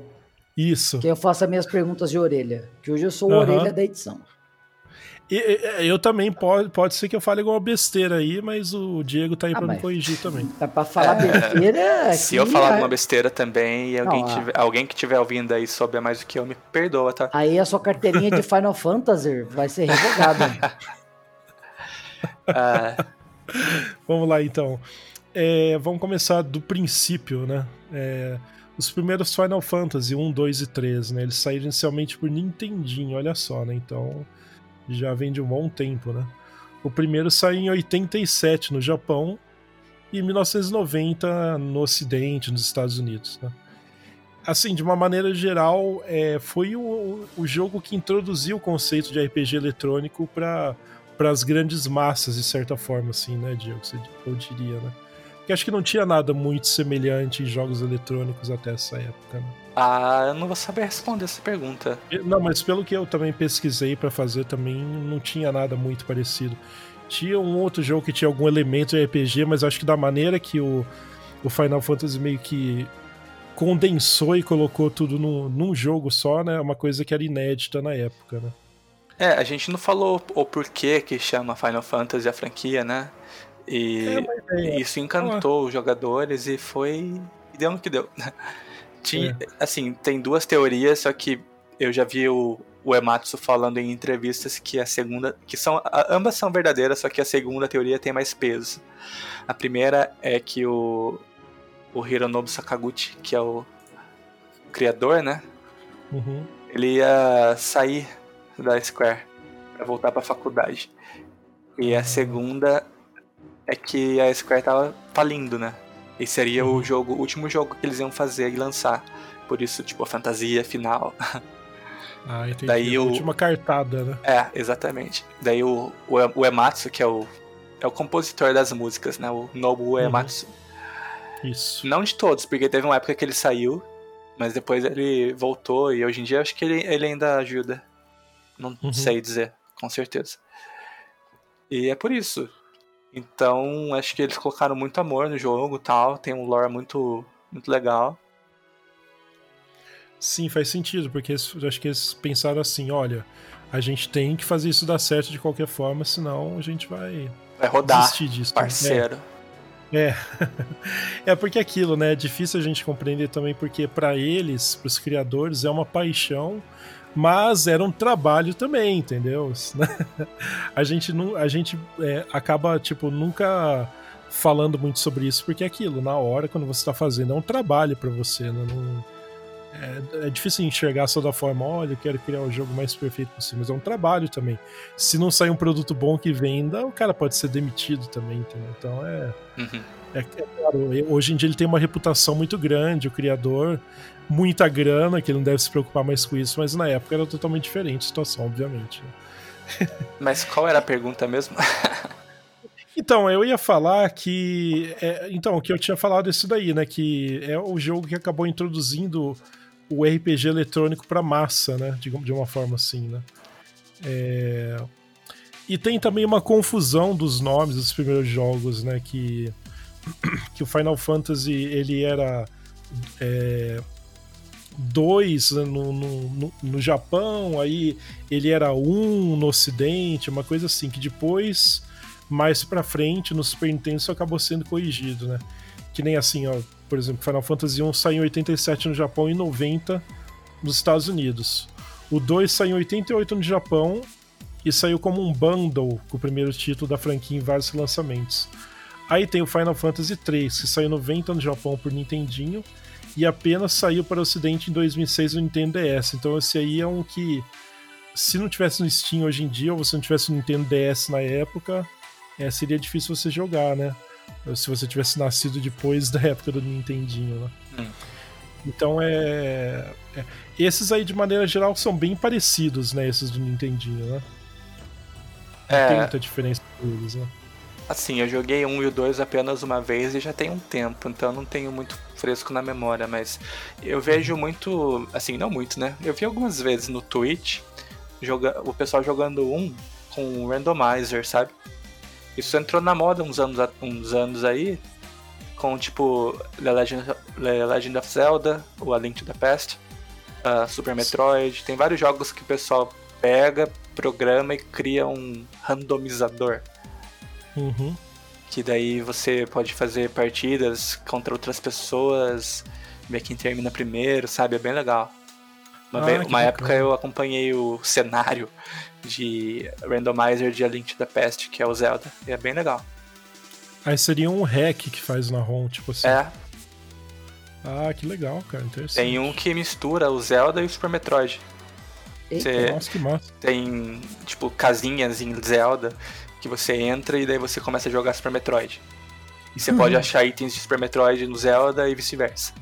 Isso. que eu faço as minhas perguntas de orelha. Que hoje eu sou o Aham. orelha da edição. E- e- eu também pode, pode ser que eu fale alguma besteira aí, mas o Diego tá aí Ah, pra me corrigir também. Tá pra falar besteira. Se eu falar a- alguma besteira também e alguém, Não, a- tiver, alguém que estiver ouvindo aí souber mais do que eu, me perdoa, tá? Aí a sua carteirinha de Final Fantasy vai ser revogada. Vamos lá então. É, vamos começar do princípio, né? É, os primeiros Final Fantasy 1, 2 e 3, né? Eles saíram inicialmente por Nintendinho, olha só, né? Então já vem de um bom tempo, né? O primeiro saiu em 87 no Japão e em 1990 no Ocidente, nos Estados Unidos, né? Assim, de uma maneira geral, é, foi o, o jogo que introduziu o conceito de RPG eletrônico para para as grandes massas, de certa forma, assim, né, Diego? Você- Eu diria, né? Porque acho que não tinha nada muito semelhante em jogos eletrônicos até essa época, né? ah, eu não vou saber responder essa pergunta. Não, mas pelo que eu também pesquisei pra fazer, também não tinha nada muito parecido. Tinha um outro jogo que tinha algum elemento de RPG, mas acho que da maneira que o, o Final Fantasy meio que condensou e colocou tudo num, num jogo só, né? é Uma coisa que era inédita na época, né? É, a gente não falou o porquê que chama Final Fantasy a franquia, né? E É, é, isso encantou os jogadores e foi. e deu no que deu. Tinha, Assim, tem duas teorias, só que eu já vi o, o Ematsu falando em entrevistas que a segunda. que são. ambas são verdadeiras, só que a segunda teoria tem mais peso. A primeira é que o. o Hironobu Sakaguchi, que é o criador, né? Uhum. ele ia sair da Square pra voltar pra faculdade. E a segunda é que a Square tava falindo, né? E seria o jogo, o último jogo que eles iam fazer e lançar. Por isso, tipo, a fantasia final. Ah, entendi. Daí a o- última cartada, né? É, exatamente. Daí o, o, o Ematsu, que é o, é o compositor das músicas, né? O Nobu Ematsu. Isso. Não de todos, porque teve uma época que ele saiu, mas depois ele voltou e hoje em dia acho que ele, ele ainda ajuda. Não Uhum. sei dizer, com certeza. E é por isso. Então, acho que eles colocaram muito amor no jogo tal. Tem um lore muito, muito legal. Sim, faz sentido, porque eles- acho que eles pensaram assim: olha, a gente tem que fazer isso dar certo de qualquer forma, senão a gente vai Vai rodar, desistir disso. né? parceiro. É. é porque aquilo, né? É difícil a gente compreender também, porque para eles, para os criadores, é uma paixão, mas era um trabalho também, entendeu? a gente, não, a gente é, acaba, tipo, nunca falando muito sobre isso, porque é aquilo, na hora, quando você está fazendo, é um trabalho para você, né? Não, é, é difícil enxergar só da forma, olha, eu quero criar o jogo mais perfeito possível, mas é um trabalho também. Se não sair um produto bom que venda, o cara pode ser demitido também, entendeu? Então é. Uhum. É, é claro, hoje em dia ele tem uma reputação muito grande, o criador, muita grana, que ele não deve se preocupar mais com isso, mas na época era totalmente diferente a situação, obviamente. né? Mas qual era a pergunta mesmo? Então, eu ia falar que. é, então, que eu tinha falado isso daí, né? Que é o jogo que acabou introduzindo o RPG eletrônico para massa, né? De, de uma forma assim, né? É, E tem também uma confusão dos nomes dos primeiros jogos, né? Que, que o Final Fantasy ele era. É, dois no, no, no, no Japão, aí ele era um no Ocidente, uma coisa assim, que depois mais pra frente, no Super Nintendo, isso acabou sendo corrigido, né? Que nem assim, ó, por exemplo, Final Fantasy 1 saiu em 87 no Japão e 90 nos Estados Unidos. O 2 saiu em 88 no Japão e saiu como um bundle com o primeiro título da franquia em vários lançamentos. Aí tem o Final Fantasy 3, que saiu 90 no Japão por Nintendinho e apenas saiu para o ocidente em 2006 no Nintendo DS. Então esse aí é um que se não tivesse no Steam hoje em dia ou você não tivesse no Nintendo DS na época, é, seria difícil você jogar, né? Se você tivesse nascido depois da época do Nintendinho, né? Hum. Então é, é, Esses aí, de maneira geral, são bem parecidos, né? Esses do Nintendinho, né? Não é... tem muita diferença deles, né? Assim, eu joguei um e o dois apenas uma vez e já tem um tempo, então não tenho muito fresco na memória, mas eu vejo muito, assim, não muito, né? Eu vi algumas vezes no Twitch joga, o pessoal jogando um com randomizer, sabe? Isso entrou na moda uns anos, uns anos aí, com tipo The Legend, The Legend of Zelda, o A Link to the Past, uh, Super Metroid. Tem vários jogos que o pessoal pega, programa e cria um randomizador. Uhum. Que daí você pode fazer partidas contra outras pessoas, ver quem termina primeiro, sabe? É bem legal. Uma, ah, vez, uma época eu acompanhei o cenário de randomizer de A Link to the Past, que é o Zelda, e é bem legal. Aí seria um hack que faz na ROM, tipo assim. É. Ah, que legal, cara, interessante. Tem um que mistura o Zelda e o Super Metroid. Você Nossa, que massa. Tem, tipo, casinhas em Zelda que você entra e daí você começa a jogar Super Metroid. E você uhum. pode achar itens de Super Metroid no Zelda e vice-versa.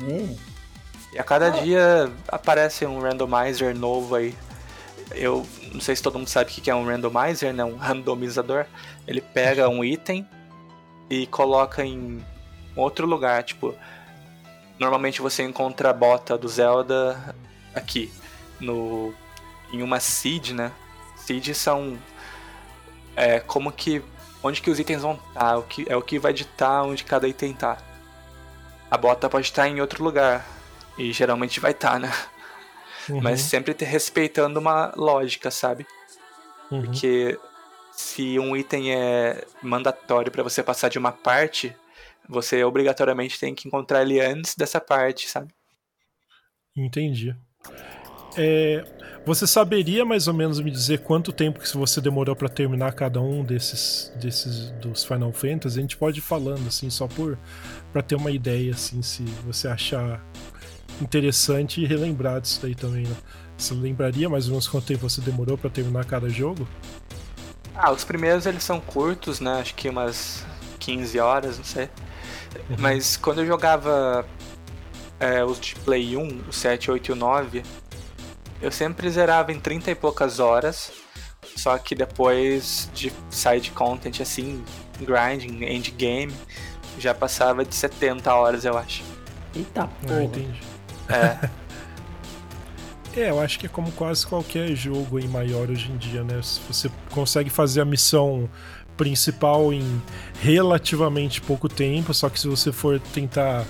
Uhum. E a cada dia aparece um randomizer novo aí. Eu não sei se todo mundo sabe o que é um randomizer, né? Um randomizador. Ele pega um item e coloca em outro lugar. Tipo, normalmente você encontra a bota do Zelda aqui, no em uma seed, né? Seeds são é, como que onde que os itens vão estar, tá, o que é o que vai ditar onde cada item tá. A bota pode estar em outro lugar e geralmente vai estar, tá, né? Uhum. Mas sempre ter respeitando uma lógica, sabe? Uhum. Porque se um item é mandatório para você passar de uma parte, você obrigatoriamente tem que encontrar ele antes dessa parte, sabe? Entendi. É, você saberia mais ou menos me dizer quanto tempo que você demorou para terminar cada um desses, desses dos Final Fantasy? A gente pode ir falando assim, só por para ter uma ideia assim, se você achar interessante relembrar disso daí também, né? Você lembraria mais ou menos quanto tempo você demorou para terminar cada jogo? Ah, os primeiros eles são curtos, né? Acho que umas 15 horas, não sei. Uhum. Mas quando eu jogava é, os de Play 1, o 7, 8 e o 9, eu sempre zerava em 30 e poucas horas. Só que depois de side content assim, grinding, endgame, já passava de 70 horas, eu acho. Eita ah, porra. Ah, entendi. É. é, eu acho que é como quase qualquer jogo em maior hoje em dia, né? Se você consegue fazer a missão principal em relativamente pouco tempo, só que se você for tentar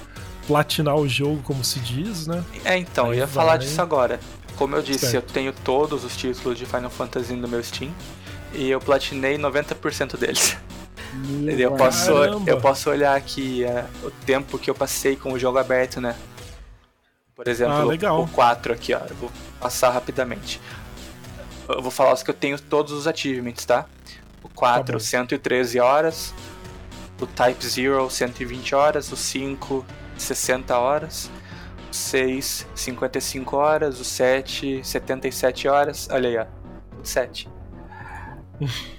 platinar o jogo, como se diz, né? É, então, eu ia vai... falar disso agora. Como eu disse, certo. eu tenho todos os títulos de Final Fantasy no meu Steam e eu platinei 90% deles. eu posso, eu posso olhar aqui é, o tempo que eu passei com o jogo aberto, né? Por exemplo, ah, o 4 aqui, ó. Eu vou passar rapidamente. Eu vou falar os que eu tenho todos os achievements, tá? O 4, tá 113 horas. O Type 0, 120 horas. O 5, 60 horas. O 6, 55 horas. O 7, 77 horas. Olha aí, ó. O 7.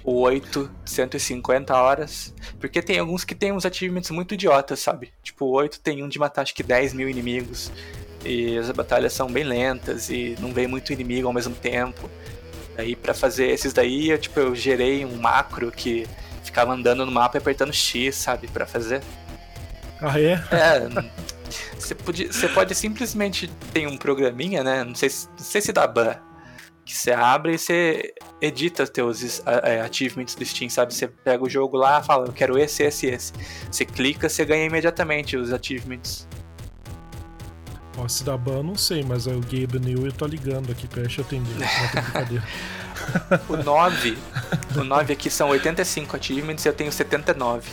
o 8, 150 horas. Porque tem alguns que tem uns achievements muito idiotas, sabe? Tipo, o 8 tem um de matar acho que 10 mil inimigos. E as batalhas são bem lentas e não vem muito inimigo ao mesmo tempo. Aí para fazer esses daí, eu, tipo, eu gerei um macro que ficava andando no mapa e apertando X, sabe, para fazer. Ah, é? É. Você pode, você pode simplesmente ter um programinha, né? Não sei, não sei se dá ban. Que você abre e você edita teus é, achievements do Steam, sabe? Você pega o jogo lá, fala, eu quero esse, esse, esse. Você clica, você ganha imediatamente os achievements. Ó, se dá ban, não sei, mas é o Gabe New eu tô ligando aqui, deixa eu atender. o 9, o 9 aqui são 85 achievements e eu tenho 79.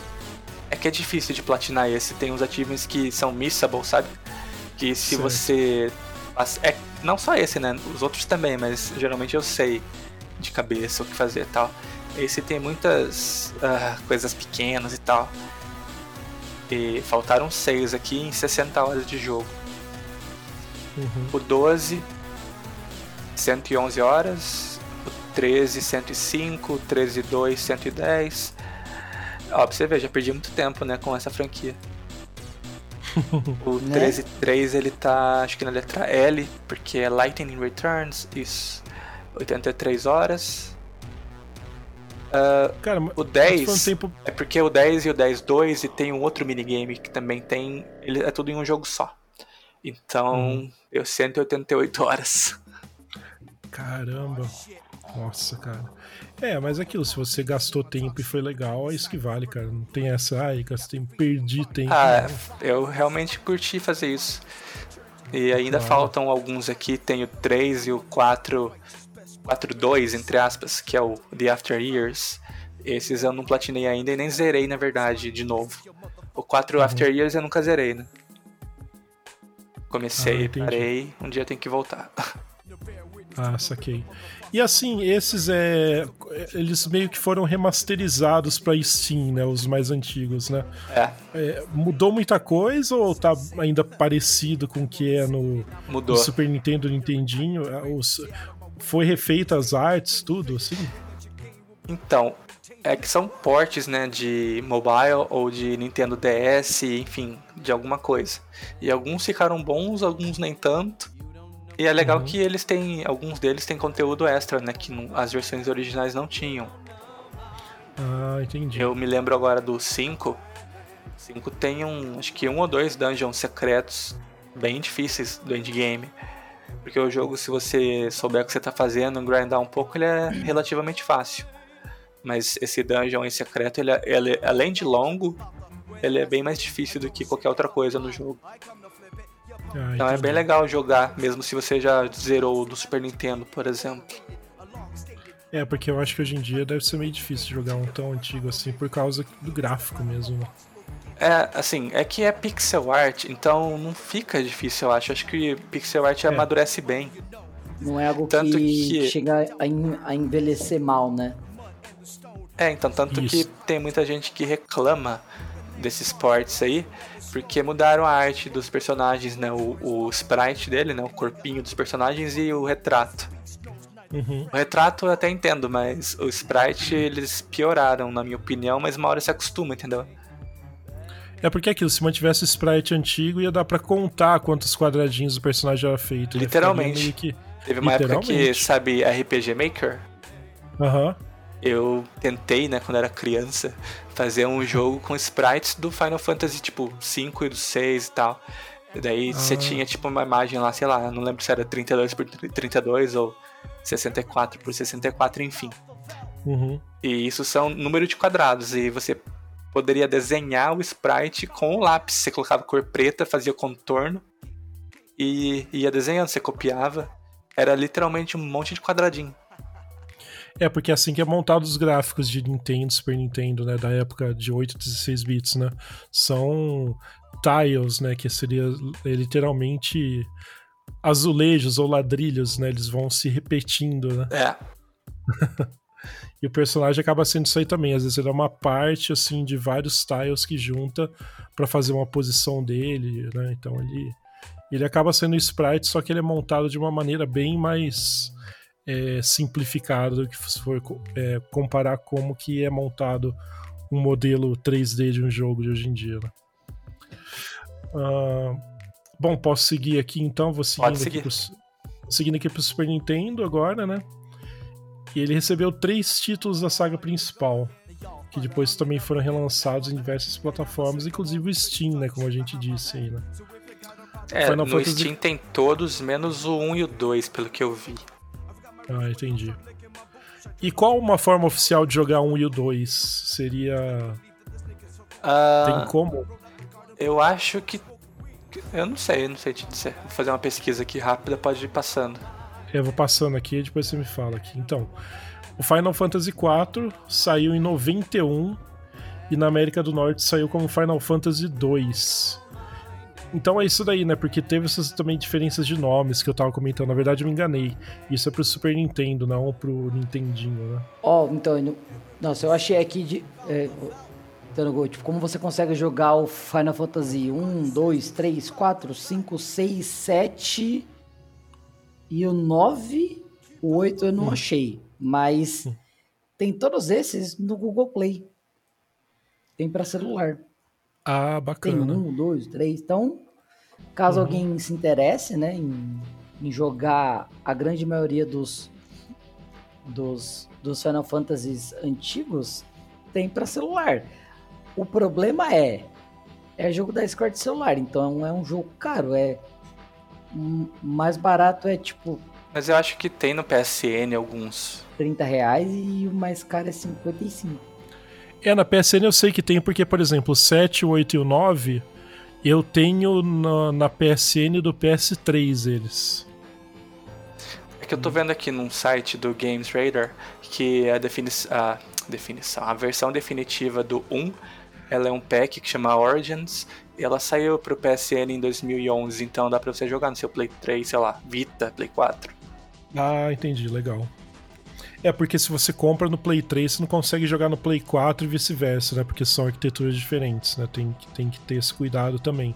É que é difícil de platinar esse, tem uns achievements que são missable, sabe? Que se você É, não só esse, né? Os outros também, mas geralmente eu sei de cabeça o que fazer e tal. Esse tem muitas uh, coisas pequenas e tal. E faltaram 6 aqui em 60 horas de jogo. Uhum. O 12, 111 horas. O 13, 105. O 13, 2, 110. Ó, pra você ver, já perdi muito tempo, né, com essa franquia. o 13, né? 3 ele tá, acho que na letra L, porque é Lightning Returns, isso. 83 horas. Uh, Cara, o 10 um tempo... é porque o 10 e o 10 2 e tem um outro minigame que também tem. Ele é tudo em um jogo só. Então, hum. eu 188 horas. Caramba. Nossa, cara. É, mas aquilo, se você gastou tempo e foi legal, é isso que vale, cara. Não tem essa, ai, gastei, perdi tempo. Ah, eu realmente curti fazer isso. E ainda ah. faltam alguns aqui, tem o 3 e o 4 4-2, entre aspas, que é o The After Years. Esses eu não platinei ainda e nem zerei, na verdade, de novo. O 4 uhum. After Years eu nunca zerei, né? Comecei, ah, parei, um dia tem que voltar. Ah, saquei. E assim, esses é. Eles meio que foram remasterizados pra Steam, né? Os mais antigos, né? É. é mudou muita coisa ou tá ainda parecido com o que é no, no Super Nintendo Nintendinho? Os, foi refeita as artes, tudo assim? Então, é que são portes, né, de mobile ou de Nintendo DS, enfim, de alguma coisa. E alguns ficaram bons, alguns nem tanto. E é legal uhum. que eles têm, alguns deles têm conteúdo extra, né, que não, as versões originais não tinham. Ah, entendi. Eu me lembro agora do 5. 5 tem um, acho que um ou dois dungeons secretos bem difíceis do endgame. Porque o jogo, se você souber o que você está fazendo, grindar um pouco, ele é relativamente fácil. Mas esse dungeon em secreto, ele, é, ele, além de longo, ele é bem mais difícil do que qualquer outra coisa no jogo. Ah, então é bem legal jogar, mesmo se você já zerou do Super Nintendo, por exemplo. É, porque eu acho que hoje em dia deve ser meio difícil jogar um tão antigo assim por causa do gráfico mesmo. Né? É, assim, é que é pixel art, então não fica difícil, eu acho. Acho que pixel art é. amadurece bem. Não é algo tanto que, que... chega a, a, envelhecer mal, né? É, então, tanto Isso. que tem muita gente que reclama desses ports aí, porque mudaram a arte dos personagens, né? O, o sprite dele, né? O corpinho dos personagens e o retrato. Uhum. O retrato eu até entendo, mas o sprite eles pioraram, na minha opinião, mas uma hora se acostuma, entendeu? É porque aquilo, se mantivesse o sprite antigo, ia dar para contar quantos quadradinhos o personagem era feito. Literalmente. Que... Teve uma época que, sabe, RPG Maker? Aham. Uhum. Eu tentei, né, quando era criança, fazer um jogo com sprites do Final Fantasy, tipo, 5 e do 6 e tal. E daí ah. você tinha, tipo, uma imagem lá, sei lá, não lembro se era 32 por 32 ou 64 por 64, enfim. Uhum. E isso são número de quadrados, e você poderia desenhar o sprite com o lápis. Você colocava cor preta, fazia contorno e ia desenhando. Você copiava. Era literalmente um monte de quadradinho. É, porque é assim que é montado os gráficos de Nintendo, Super Nintendo, né? Da época de 8 16 bits, né? São tiles, né? Que seria é, literalmente azulejos ou ladrilhos, né? Eles vão se repetindo, né? É. E o personagem acaba sendo isso aí também. Às vezes ele é uma parte assim de vários tiles que junta para fazer uma posição dele, né? Então ele ele acaba sendo sprite, só que ele é montado de uma maneira bem mais é, simplificada do que se for é, comparar como que é montado um modelo 3D de um jogo de hoje em dia. Né? Uh, bom, posso seguir aqui então? Vou seguindo seguir. aqui pro, seguindo aqui pro Super Nintendo agora, né? E ele recebeu três títulos da saga principal, que depois também foram relançados em diversas plataformas, inclusive o Steam, né, como a gente disse aí, né? É, Final no Fantasy... Steam tem todos, menos o 1 e o 2, pelo que eu vi. Ah, entendi. E qual uma forma oficial de jogar um e o 2? Seria. Uh, tem como? Eu acho que. Eu não sei, eu não sei te dizer. Vou fazer uma pesquisa aqui rápida, pode ir passando. Eu vou passando aqui e depois você me fala aqui. Então, o Final Fantasy IV saiu em 91 e na América do Norte saiu como Final Fantasy II. Então é isso daí, né? Porque teve essas também diferenças de nomes que eu tava comentando. Na verdade, eu me enganei. Isso é pro Super Nintendo, não pro Nintendinho, né? Ó, oh, então, nossa, eu achei aqui de. É, tipo, como você consegue jogar o Final Fantasy 1, 2, 3, 4, 5, 6, 7 e o 9, o 8 eu não hum. achei. Mas hum. tem todos esses no Google Play. Tem para celular. Ah, bacana. Tem um, dois, três. Então, caso uhum. alguém se interesse, né, em, em, jogar a grande maioria dos, dos, dos Final Fantasies antigos, tem para celular. O problema é, é jogo da Square de celular, então é um jogo caro, é mais barato é tipo. Mas eu acho que tem no PSN alguns. 30 reais e o mais caro é 55. É, na PSN eu sei que tem, porque, por exemplo, o 7, o 8 e o 9 eu tenho na, na PSN do PS3 eles. É que eu tô vendo aqui num site do Games Radar que a, defini a definição, a versão definitiva do 1 ela é um pack que chama Origins ela saiu pro PSN em 2011, então dá pra você jogar no seu Play 3, sei lá, Vita, Play 4. Ah, entendi, legal. É porque se você compra no Play 3, você não consegue jogar no Play 4 e vice-versa, né? Porque são arquiteturas diferentes, né? Tem, tem que ter esse cuidado também.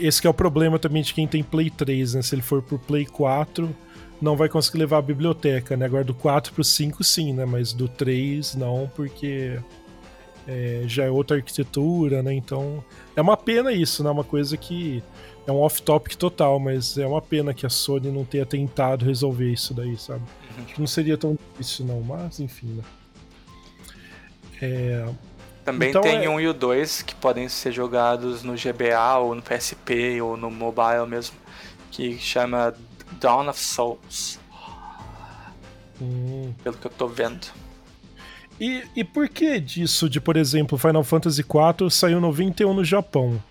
Esse é o problema também de quem tem Play 3, né? Se ele for pro Play 4, não vai conseguir levar a biblioteca, né? Agora do 4 pro 5 sim, né? Mas do 3 não, porque é, já é outra arquitetura, né? Então é uma pena isso, né? Uma coisa que é um off-topic total, mas é uma pena que a Sony não tenha tentado resolver isso daí, sabe? Que não seria tão difícil, não, mas enfim, né? É... Também então, tem é... um e o 2 que podem ser jogados no GBA ou no PSP ou no mobile mesmo, que chama Dawn of Souls. Hum. Pelo que eu tô vendo. E, e por que disso de, por exemplo, Final Fantasy IV saiu 91 no Japão?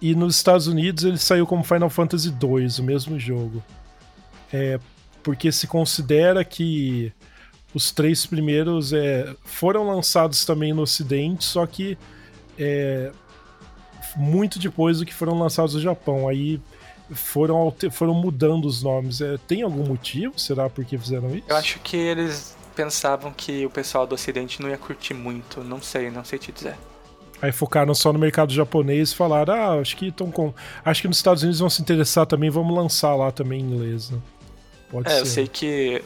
E nos Estados Unidos ele saiu como Final Fantasy II, o mesmo jogo. É, porque se considera que os três primeiros é, foram lançados também no Ocidente, só que é, muito depois do que foram lançados no Japão. Aí foram, foram mudando os nomes. É, tem algum motivo? Será porque fizeram isso? Eu acho que eles pensavam que o pessoal do Ocidente não ia curtir muito. Não sei, não sei te dizer. Aí focaram só no mercado japonês e falaram: ah, acho que estão com. Acho que nos Estados Unidos vão se interessar também, vamos lançar lá também em inglês, né? Pode é, ser. eu sei que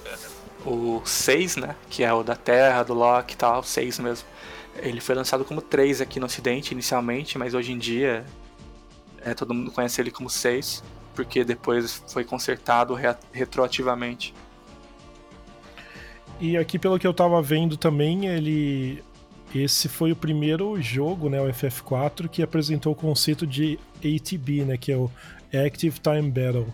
o 6, né? Que é o da Terra, do Loki e tal, o 6 mesmo. Ele foi lançado como 3 aqui no ocidente inicialmente, mas hoje em dia é, todo mundo conhece ele como 6, porque depois foi consertado re retroativamente. E aqui, pelo que eu tava vendo também, ele. Esse foi o primeiro jogo, né, o FF4, que apresentou o conceito de ATB, né, que é o Active Time Battle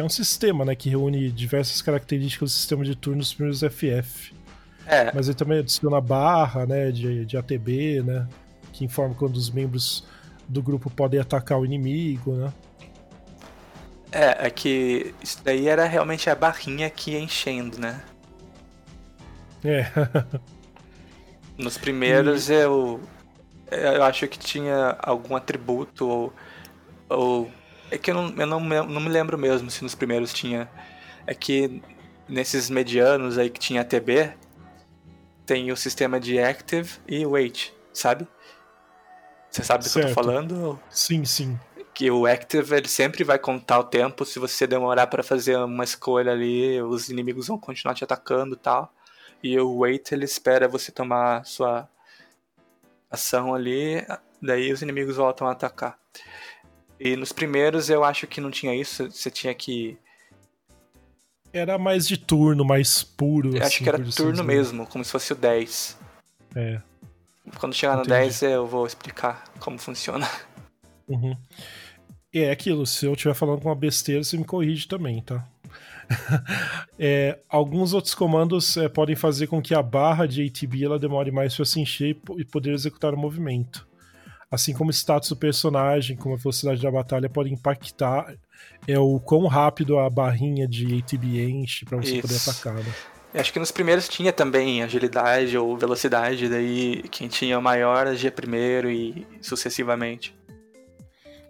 que é um sistema, né, que reúne diversas características do sistema de turno dos primeiros FF. É. Mas ele também adiciona barra, né, de, de ATB, né, que informa quando os membros do grupo podem atacar o inimigo, né. É, é que isso daí era realmente a barrinha que ia enchendo, né? É. Nos primeiros e... eu, eu acho que tinha algum atributo ou, ou é que eu não, eu não, não me lembro mesmo se nos primeiros tinha. É que nesses medianos aí que tinha TB, tem o sistema de Active e Wait, sabe? Você sabe do que eu tô falando? Sim, sim. Que o Active ele sempre vai contar o tempo. Se você demorar para fazer uma escolha ali, os inimigos vão continuar te atacando e tal. E o Wait ele espera você tomar sua ação ali, daí os inimigos voltam a atacar. E nos primeiros eu acho que não tinha isso, você tinha que. Era mais de turno, mais puro. Eu assim, acho que era turno mesmo, como se fosse o 10. É. Quando chegar no Entendi. 10 eu vou explicar como funciona. Uhum. É aquilo, se eu estiver falando com uma besteira, você me corrige também, tá? é, alguns outros comandos é, podem fazer com que a barra de ATB ela demore mais para se encher e poder executar o movimento assim como o status do personagem, como a velocidade da batalha, pode impactar é o quão rápido a barrinha de ATB enche para você Isso. poder atacar. Né? Acho que nos primeiros tinha também agilidade ou velocidade, daí quem tinha maior agia primeiro e sucessivamente.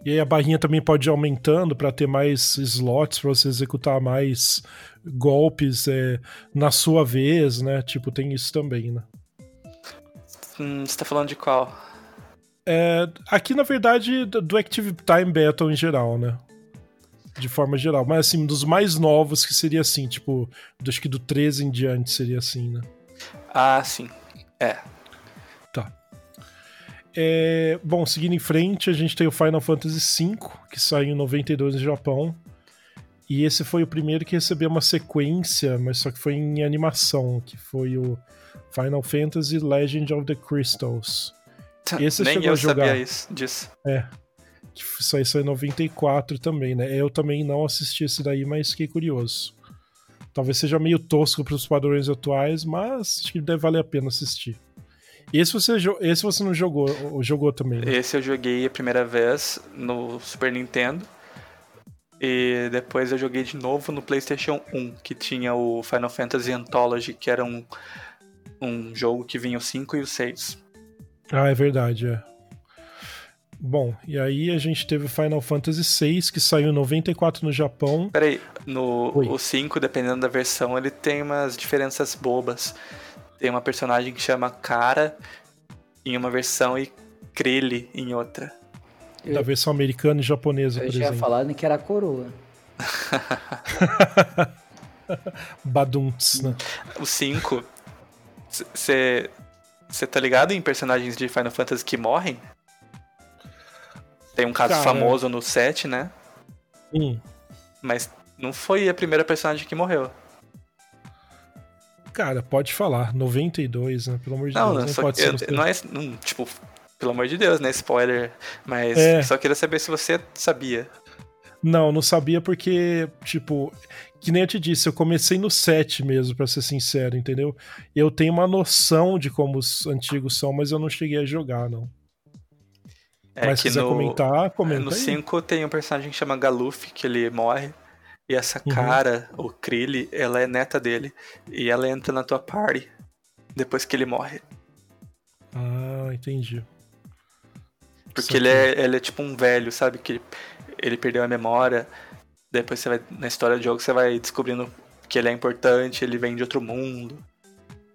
E aí a barrinha também pode ir aumentando para ter mais slots para você executar mais golpes é, na sua vez, né? Tipo, tem isso também, né? Hum, você tá falando de qual? É, aqui, na verdade, do Active Time Battle em geral, né? De forma geral. Mas, assim, dos mais novos que seria assim, tipo, do, acho que do 13 em diante seria assim, né? Ah, sim. É. Tá. É, bom, seguindo em frente, a gente tem o Final Fantasy V, que saiu em 92 no Japão. E esse foi o primeiro que recebeu uma sequência, mas só que foi em animação, que foi o Final Fantasy Legend of the Crystals. Esse Nem eu sabia isso, disso. É. Que saiu em 94 também, né? Eu também não assisti esse daí, mas fiquei curioso. Talvez seja meio tosco para os padrões atuais, mas acho que deve valer a pena assistir. Esse você, esse você não jogou, ou jogou também, né? Esse eu joguei a primeira vez no Super Nintendo. E depois eu joguei de novo no PlayStation 1, que tinha o Final Fantasy Anthology, que era um, um jogo que vinha o 5 e o 6. Ah, é verdade, é. Bom, e aí a gente teve o Final Fantasy VI, que saiu em 94 no Japão. Peraí, no o 5, dependendo da versão, ele tem umas diferenças bobas. Tem uma personagem que chama Cara em uma versão e Krillin em outra. Da versão americana e japonesa, eu por exemplo. Eu tinha falado que era a coroa. Badunts, né? O 5, você tá ligado em personagens de Final Fantasy que morrem? Tem um caso Cara, famoso no 7, né? Hum. Mas não foi a primeira personagem que morreu. Cara, pode falar. 92, né? Pelo amor de não, Deus. Não, não pode eu, ser. Não é. Não, tipo, pelo amor de Deus, né? Spoiler. Mas é. só queria saber se você sabia. Não, não sabia porque, tipo, que nem eu te disse, eu comecei no 7 mesmo, para ser sincero, entendeu? Eu tenho uma noção de como os antigos são, mas eu não cheguei a jogar, não. É Mas se quiser no, comentar, comenta No 5 tem um personagem que chama Galuf, que ele morre. E essa uhum. cara, o Krillin, ela é neta dele. E ela entra na tua party depois que ele morre. Ah, entendi. Porque ele é, ele é tipo um velho, sabe? Que ele, perdeu a memória. Depois você vai, na história do jogo, você vai descobrindo que ele é importante, ele vem de outro mundo.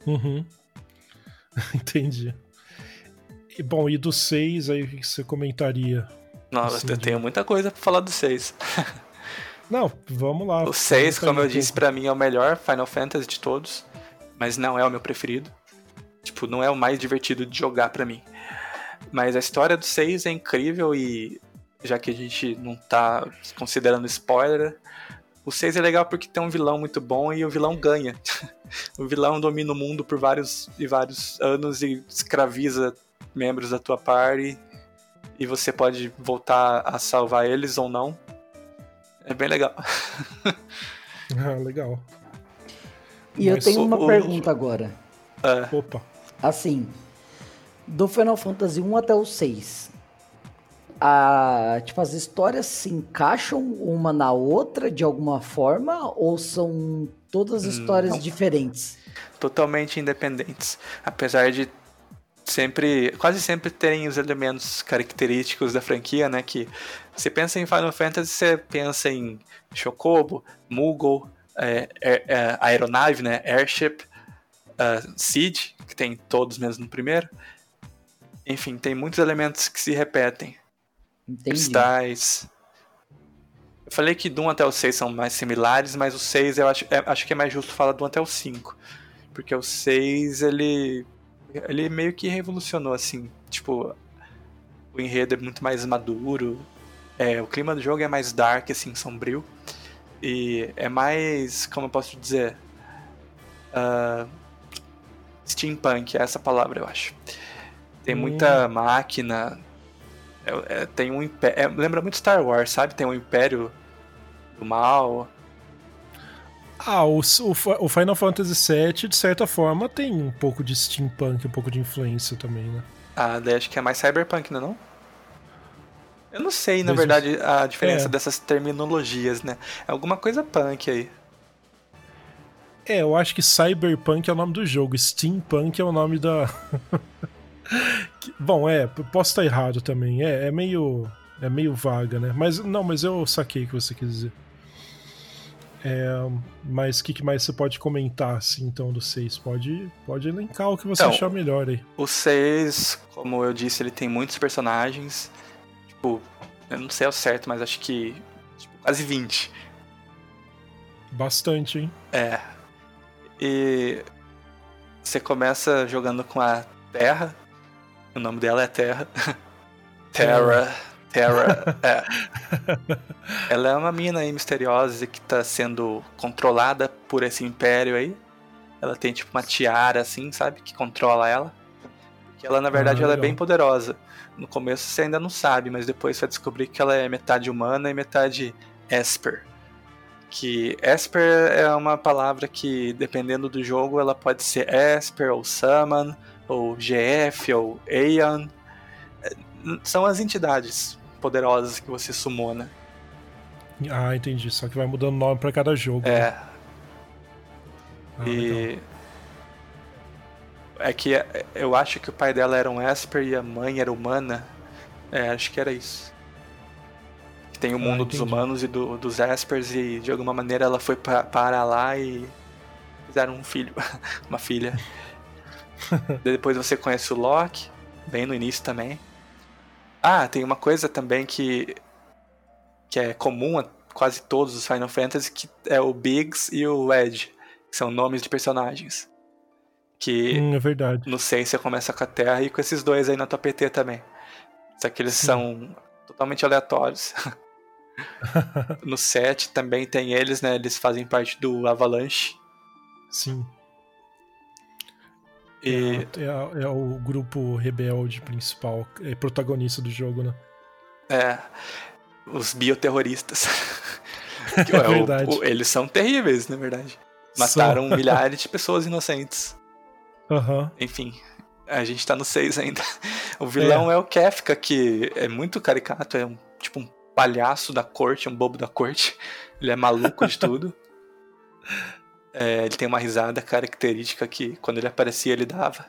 Uhum. entendi. E, bom, e do 6 aí o que você comentaria? Nossa, assim, eu tenho muita coisa pra falar do 6. Não, vamos lá. O 6, como eu disse, para mim é o melhor Final Fantasy de todos, mas não é o meu preferido. Tipo, não é o mais divertido de jogar para mim. Mas a história do 6 é incrível e já que a gente não tá considerando spoiler, o 6 é legal porque tem um vilão muito bom e o vilão ganha. o vilão domina o mundo por vários e vários anos e escraviza membros da tua party e você pode voltar a salvar eles ou não. É bem legal. ah, legal. E Mas eu tenho uma o... pergunta agora. É. Opa. Assim, do Final Fantasy 1 até o 6, a, tipo, as histórias se encaixam uma na outra de alguma forma ou são todas hum, histórias diferentes? Totalmente independentes. Apesar de sempre, quase sempre terem os elementos característicos da franquia, né? Que você pensa em Final Fantasy, você pensa em Chocobo, Moogle, é, é, é, aeronave, né? Airship, uh, Seed, que tem todos mesmo no primeiro. Enfim, tem muitos elementos que se repetem. Entendi. Cristais. Eu falei que do 1 até o 6 são mais similares, mas o 6 eu acho, é, acho que é mais justo falar do 1 até o 5. Porque o 6 ele ele meio que revolucionou, assim, tipo, o enredo é muito mais maduro, é, o clima do jogo é mais dark, assim, sombrio, e é mais, como eu posso dizer, uh, steampunk, é essa palavra, eu acho. Tem hum. muita máquina, é, é, tem um império, é, lembra muito Star Wars, sabe? Tem um império do mal, ah, o, o, o, Final Fantasy VII, de certa forma, tem um pouco de steampunk, um pouco de influência também, né? Ah, daí acho que é mais cyberpunk, não é não? Eu não sei, na verdade, a diferença é. dessas terminologias, né? É alguma coisa punk aí. É, eu acho que cyberpunk é o nome do jogo, steampunk é o nome da... Bom, é, posso estar errado também, é, é meio... É meio vaga, né? Mas não, mas eu saquei o que você quis dizer. É, mas o que, que, mais você pode comentar, assim, então, do 6? Pode, pode elencar o que você então, achar melhor aí. O 6, como eu disse, ele tem muitos personagens. Tipo, eu não sei ao certo, mas acho que tipo, quase 20. Bastante, hein? É. E você começa jogando com a Terra. O nome dela é Terra. Terra. Terra. É. Ela é uma mina aí misteriosa que tá sendo controlada por esse império aí. Ela tem tipo uma tiara assim, sabe? Que controla ela. Que ela, na verdade, ah, ela é bem poderosa. No começo você ainda não sabe, mas depois você vai descobrir que ela é metade humana e metade Esper. Que Esper é uma palavra que, dependendo do jogo, ela pode ser Esper ou Summon, ou GF, ou Aeon. É, são as entidades poderosas que você sumona. Ah, entendi. Só que vai mudando nome para cada jogo. É. Né? Ah, e. Legal. É que eu acho que o pai dela era um Esper e a mãe era humana. É, acho que era isso. Tem o ah, mundo ah, dos humanos e do, dos Espers e de alguma maneira ela foi pra, para lá e fizeram um filho, uma filha. Depois você conhece o Loki, bem no início também. Ah, tem uma coisa também que, que é comum a quase todos os Final Fantasy, que é o Biggs e o Edge, que são nomes de personagens. Que hum, é verdade. no 6 você começa com a Terra e com esses dois aí na tua PT também. Só que eles Sim. são totalmente aleatórios. no 7 também tem eles, né? Eles fazem parte do Avalanche. Sim. E... É, é, é, o grupo rebelde principal, é protagonista do jogo, né? É. Os bioterroristas. é verdade. O, o, eles são terríveis, na verdade. Mataram milhares de pessoas inocentes. Uhum. Enfim, a gente tá no 6 ainda. O vilão é. é, o Kefka, que é muito caricato, é um, tipo um palhaço da corte, um bobo da corte. Ele é maluco de tudo. É, ele tem uma risada característica que quando ele aparecia ele dava.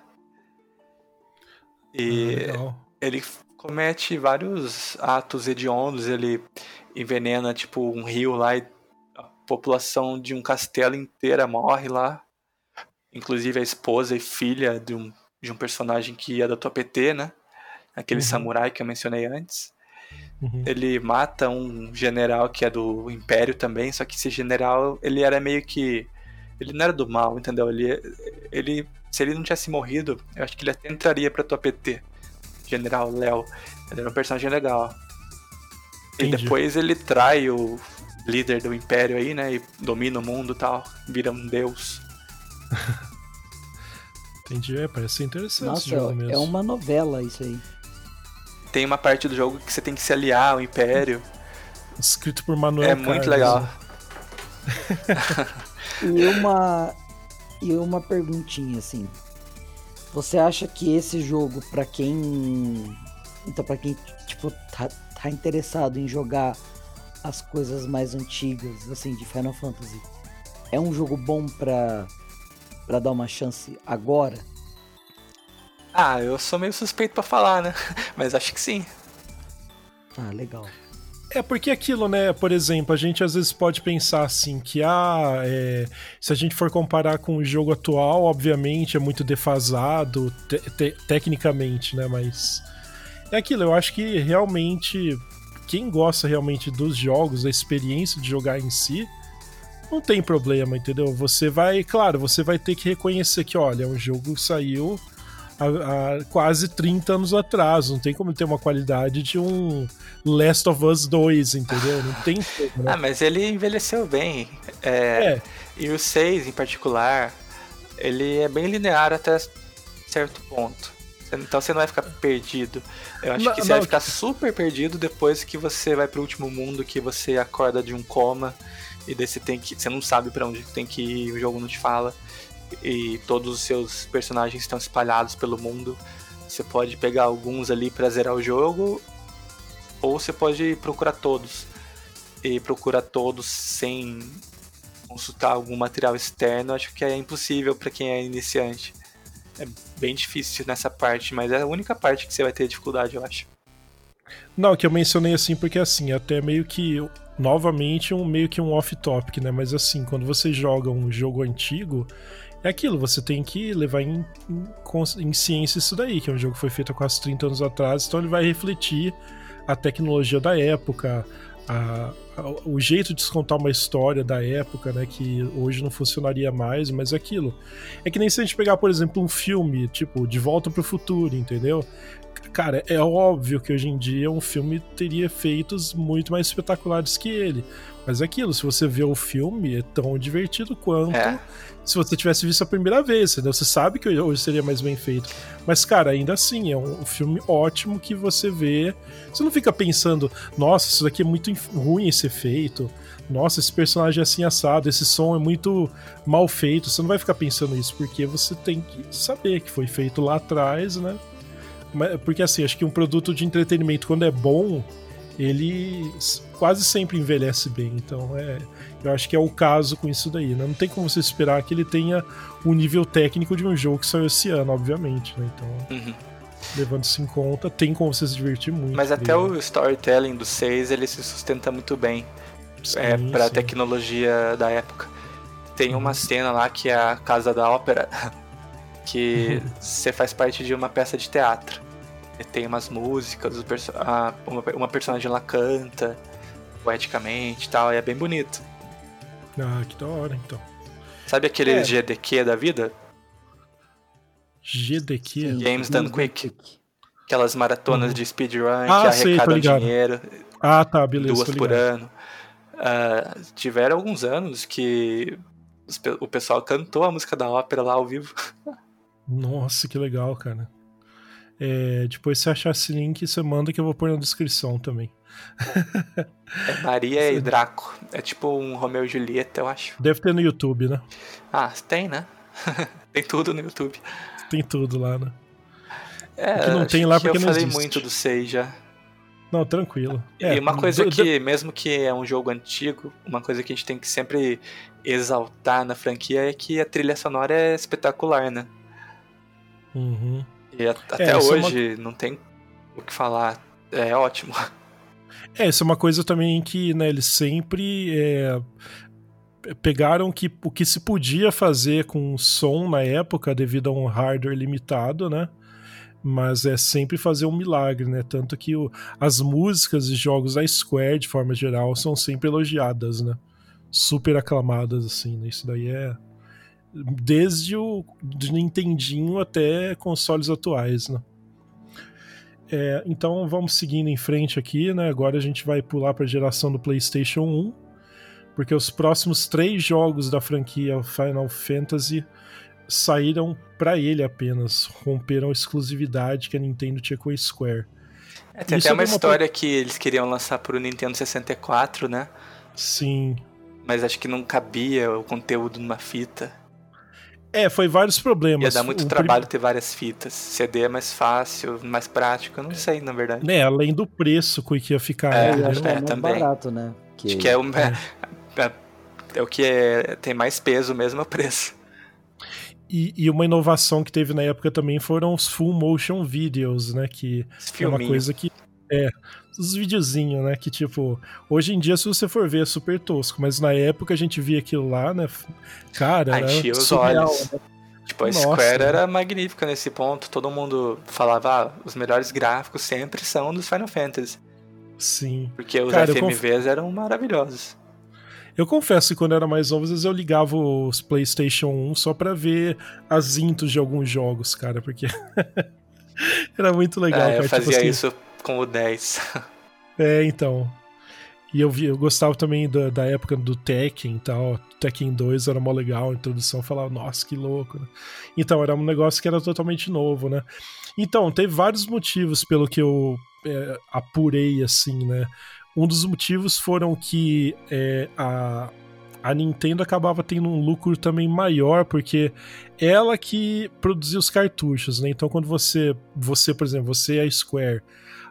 E ah, ele comete vários atos hediondos, ele envenena tipo um rio lá e a população de um castelo inteira morre lá. Inclusive a esposa e filha de um, de um personagem que é da tua PT, né? Aquele uhum. samurai que eu mencionei antes. Uhum. Ele mata um general que é do Império também, só que esse general, ele era meio que ele não era do mal, entendeu? Ele, ele se ele não tivesse morrido, eu acho que ele até entraria pra tua PT. General Léo. Ele era um personagem legal. Entendi. E depois ele trai o líder do império aí, né? E domina o mundo e tal. Vira um deus. Entendi, é, parece interessante Nossa, esse jogo mesmo. É uma novela isso aí. Tem uma parte do jogo que você tem que se aliar ao império. Escrito por Manuel É muito legal. E uma e uma perguntinha assim. Você acha que esse jogo para quem então para quem tipo tá, tá interessado em jogar as coisas mais antigas assim de Final Fantasy, é um jogo bom para para dar uma chance agora? Ah, eu sou meio suspeito para falar, né? Mas acho que sim. Ah, legal. É porque aquilo, né? Por exemplo, a gente às vezes pode pensar assim que ah, é, se a gente for comparar com o jogo atual, obviamente é muito defasado te te tecnicamente, né? Mas é aquilo. Eu acho que realmente quem gosta realmente dos jogos, da experiência de jogar em si, não tem problema, entendeu? Você vai, claro, você vai ter que reconhecer que, olha, um jogo saiu há, há, quase 30 anos atrás. Não tem como ter uma qualidade de um Last of Us 2, entendeu? Não tem como. Né? Ah, mas ele envelheceu bem. É, é. E o 6 em particular, ele é bem linear até certo ponto. Então você não vai ficar perdido. Eu acho não, que você não, vai ficar super perdido depois que você vai pro último mundo, que você acorda de um coma e daí você tem que. Você não sabe para onde tem que ir, o jogo não te fala e todos os seus personagens estão espalhados pelo mundo. Você pode pegar alguns ali para zerar o jogo, ou você pode procurar todos. E procurar todos sem consultar algum material externo, acho que é impossível para quem é iniciante. É bem difícil nessa parte, mas é a única parte que você vai ter dificuldade, eu acho. Não, que eu mencionei assim porque assim, até meio que novamente um meio que um off topic, né? Mas assim, quando você joga um jogo antigo, é aquilo, você tem que levar em, em, em ciência isso daí, que é um jogo que foi feito há quase 30 anos atrás, então ele vai refletir a tecnologia da época, a, a, o jeito de contar uma história da época, né, que hoje não funcionaria mais, mas é aquilo. É que nem se a gente pegar, por exemplo, um filme, tipo, De Volta para o Futuro, entendeu? Cara, é óbvio que hoje em dia um filme teria efeitos muito mais espetaculares que ele. Mas é aquilo, se você vê o filme, é tão divertido quanto é. se você tivesse visto a primeira vez, entendeu? Você sabe que hoje seria mais bem feito. Mas, cara, ainda assim, é um filme ótimo que você vê. Você não fica pensando, nossa, isso daqui é muito ruim esse efeito. Nossa, esse personagem é assim assado, esse som é muito mal feito. Você não vai ficar pensando isso, porque você tem que saber que foi feito lá atrás, né? Porque assim, acho que um produto de entretenimento, quando é bom, ele quase sempre envelhece bem. Então, é, eu acho que é o caso com isso daí. Né? Não tem como você esperar que ele tenha o nível técnico de um jogo que saiu esse ano, obviamente. Né? Então, uhum. levando isso em conta, tem como você se divertir muito. Mas até o storytelling do 6 ele se sustenta muito bem sim, é, para a tecnologia da época. Tem uma cena lá que é a Casa da Ópera, que você faz parte de uma peça de teatro. Tem umas músicas, uma personagem lá canta poeticamente e tal, e é bem bonito. Ah, que da hora então. Sabe aquele é. GDQ da vida? GDQ? Games Done Quick. Aquelas maratonas uhum. de speedrun ah, que arrecadam dinheiro. Ah, tá, beleza. Duas por ano. Uh, tiveram alguns anos que o pessoal cantou a música da ópera lá ao vivo. Nossa, que legal, cara. É, depois se achar esse link, você manda que eu vou pôr na descrição também. é Maria e Draco. É tipo um Romeu e Julieta, eu acho. Deve ter no YouTube, né? Ah, tem, né? tem tudo no YouTube. Tem tudo lá, né? É, que não tem lá porque eu não falei existe. muito do 6 já. Não, tranquilo. É, e uma coisa que, mesmo que é um jogo antigo, uma coisa que a gente tem que sempre exaltar na franquia é que a trilha sonora é espetacular, né? Uhum. E é, até é, hoje é uma... não tem o que falar. É ótimo. É, isso é uma coisa também que né, eles sempre é, pegaram que, o que se podia fazer com som na época devido a um hardware limitado, né? Mas é sempre fazer um milagre, né? Tanto que o, as músicas e jogos da Square, de forma geral, são sempre elogiadas, né? Super aclamadas, assim, né? Isso daí é desde o de Nintendinho até consoles atuais, né? É, então vamos seguindo em frente aqui, né? Agora a gente vai pular para a geração do PlayStation 1, porque os próximos três jogos da franquia Final Fantasy saíram para ele apenas, romperam a exclusividade que a Nintendo tinha com a Square. É, tem Isso até uma, uma história que eles queriam lançar para o Nintendo 64, né? Sim. Mas acho que não cabia o conteúdo numa fita. É, foi vários problemas. Ia dar muito o trabalho prim... ter várias fitas. CD é mais fácil, mais prático, eu não sei, na verdade. É, além do preço que ia ficar. É, né? acho que é, é também. barato, né? Que... Acho que é, o, é. é, é o que é, tem mais peso mesmo, é o preço. E, e, uma inovação que teve na época também foram os full motion videos, né? Que é uma coisa que é, os videozinhos, né? Que tipo, hoje em dia, se você for ver, é super tosco, mas na época a gente via aquilo lá, né? Cara, Enchia os surreal, olhos. Né? Tipo, a Nossa, Square era magnífica nesse ponto. Todo mundo falava, ah, os melhores gráficos sempre são dos Final Fantasy. Sim. Porque os Cara, FMVs conf... eram maravilhosos. Eu confesso que quando eu era mais novo, às vezes eu ligava os PlayStation 1 só pra ver as intos de alguns jogos, cara, porque era muito legal. É, cara, eu tipo fazia tipo assim... isso com o 10. é, então. E eu, vi, eu gostava também da, da época do Tekken e tal. Tekken 2 era mó legal, a introdução falava, nossa, que louco? Então, era um negócio que era totalmente novo, né? Então, teve vários motivos pelo que eu é, apurei, assim, né? Um dos motivos foram que é, a, a Nintendo acabava tendo um lucro também maior, porque ela que produzia os cartuchos, né? Então, quando você, você por exemplo, você é a Square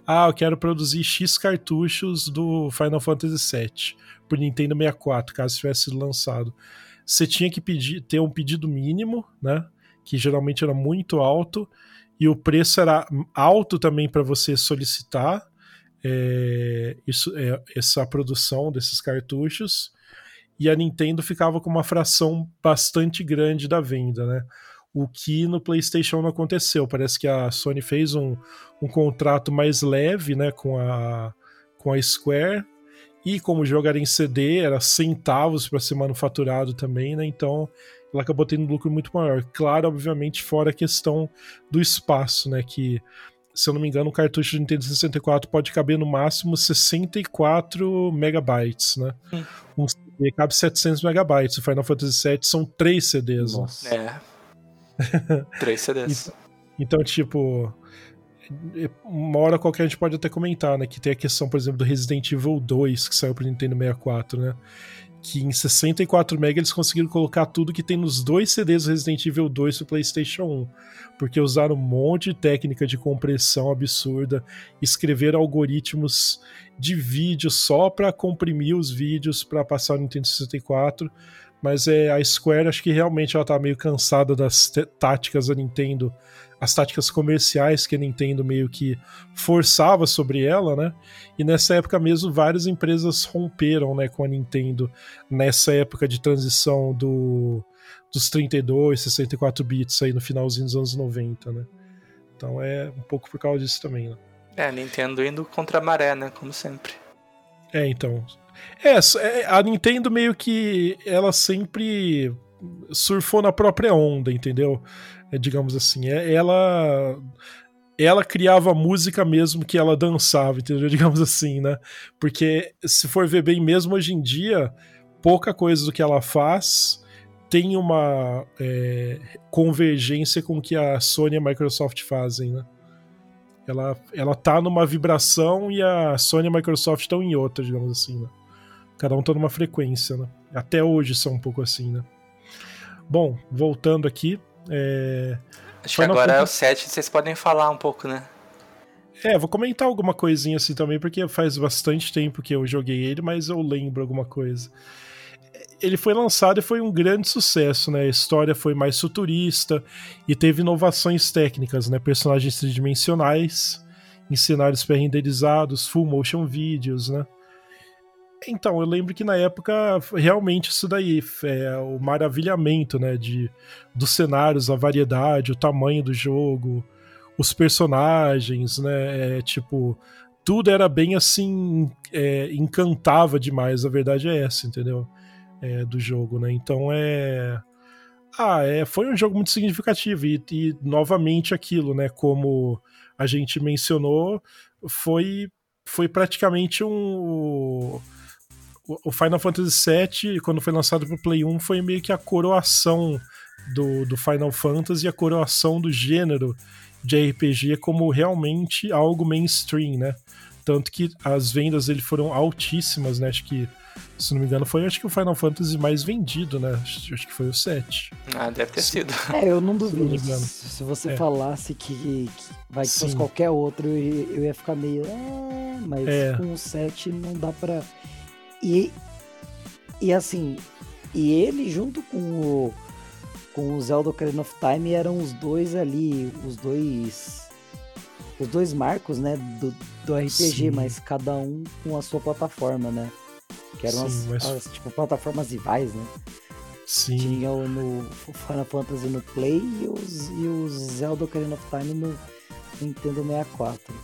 ah, eu quero produzir X cartuchos do Final Fantasy VII por Nintendo 64, caso tivesse sido lançado. Você tinha que pedir, ter um pedido mínimo, né? Que geralmente era muito alto, e o preço era alto também para você solicitar. é, isso, é, essa produção desses cartuchos e a Nintendo ficava com uma fração bastante grande da venda, né? O que no PlayStation não aconteceu. Parece que a Sony fez um, um contrato mais leve, né, com a, com a Square. E como jogar em CD era centavos para ser manufaturado também, né? Então ela acabou tendo um lucro muito maior. Claro, obviamente, fora a questão do espaço, né? Que se eu não me engano, um cartucho de Nintendo 64 pode caber no máximo 64 megabytes, né? Hum. Um CD cabe 700 megabytes. O Final Fantasy VII são três CDs. Né? Nossa. Né? É. três CDs. Então, tipo, uma hora qualquer a gente pode até comentar, né? Que tem a questão, por exemplo, do Resident Evil 2, que saiu pro Nintendo 64, né? que em 64 MB eles conseguiram colocar tudo que tem nos dois CDs do Resident Evil 2 pro PlayStation 1. Porque usaram um monte de técnica de compressão absurda, escreveram algoritmos de vídeo só para comprimir os vídeos para passar no Nintendo 64. Mas é, a Square acho que realmente ela tá meio cansada das táticas da Nintendo as táticas comerciais que a Nintendo meio que forçava sobre ela, né? E nessa época mesmo várias empresas romperam, né, com a Nintendo nessa época de transição do dos 32, 64 bits aí no finalzinho dos anos 90, né? Então é um pouco por causa disso também, né? É, a Nintendo indo contra a maré, né, como sempre. É, então. É, é, a Nintendo meio que ela sempre surfou na própria onda, entendeu? É, digamos assim. É, ela ela criava música mesmo que ela dançava, entendeu? Digamos assim, né? Porque se for ver bem mesmo hoje em dia, pouca coisa do que ela faz tem uma é, convergência com o que a Sony e a Microsoft fazem, né? Ela, ela tá numa vibração e a Sony e a Microsoft estão em outra, digamos assim, né? Cada um tá numa frequência, né? Até hoje são um pouco assim, né? Bom, voltando aqui, é... Acho que agora é o 7, vocês podem falar um pouco, né? É, vou comentar alguma coisinha assim também, porque faz bastante tempo que eu joguei ele, mas eu lembro alguma coisa. Ele foi lançado e foi um grande sucesso, né? A história foi mais futurista e teve inovações técnicas, né? Personagens tridimensionais, em cenários pré-renderizados, full motion videos, né? Então, eu lembro que na época, realmente isso daí, é o maravilhamento, né, de, dos cenários, a variedade, o tamanho do jogo, os personagens, né, é, tipo, tudo era bem assim, é, encantava demais, a verdade é essa, entendeu? É, do jogo, né, então é... Ah, é, foi um jogo muito significativo e, e novamente aquilo, né, como a gente mencionou, foi, foi praticamente um o Final Fantasy VII, quando foi lançado pro Play 1, foi meio que a coroação do, do Final Fantasy, a coroação do gênero de RPG como realmente algo mainstream, né? Tanto que as vendas dele foram altíssimas, né? Acho que, se não me engano, foi acho que o Final Fantasy mais vendido, né? Acho, que foi o 7. Ah, deve ter sido. É, eu não duvido. Se, se você é. falasse que, que vai que fosse qualquer outro, eu, eu ia ficar meio. É, mas é. com o 7 não dá pra. E, e assim, e ele junto com o, com o Zelda Ocarina of Time eram os dois ali, os dois os dois marcos, né, do, do RPG, Sim. mas cada um com a sua plataforma, né? Que eram Sim, as, mas... as, tipo plataformas rivais, né? Sim. Tinha o no Final Fantasy no Play e os, e os Zelda Ocarina of Time no Nintendo 64.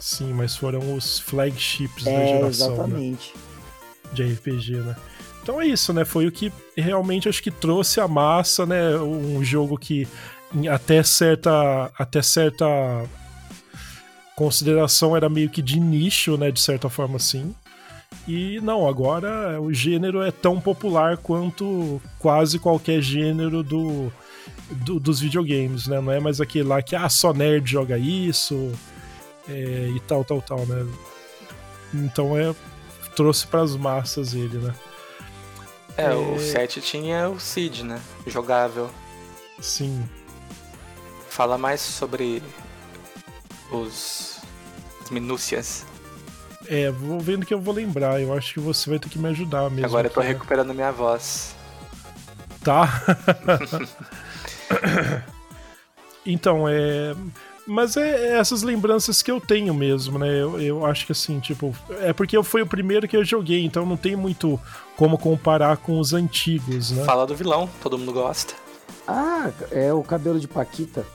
Sim, mas foram os flagships é, da geração. Né? Exatamente. Né? De RPG, né? Então é isso, né? Foi o que realmente acho que trouxe a massa, né? Um jogo que até certa até certa consideração era meio que de nicho, né, de certa forma assim. E não, agora o gênero é tão popular quanto quase qualquer gênero do, do dos videogames, né? Não é mais aquele lá que ah, só nerd joga isso é, e tal, tal, tal, né? Então é trouxe para as massas ele, né? É, é, o 7 tinha o Cid, né? Jogável. Sim. Fala mais sobre os as minúcias. É, vou vendo que eu vou lembrar. Eu acho que você vai ter que me ajudar mesmo. Agora eu tô recuperando minha voz. Tá. então, é. Mas é, é essas lembranças que eu tenho mesmo, né? Eu, eu acho que assim, tipo. É porque foi o primeiro que eu joguei, então não tem muito como comparar com os antigos, né? Fala do vilão, todo mundo gosta. Ah, é o cabelo de Paquita.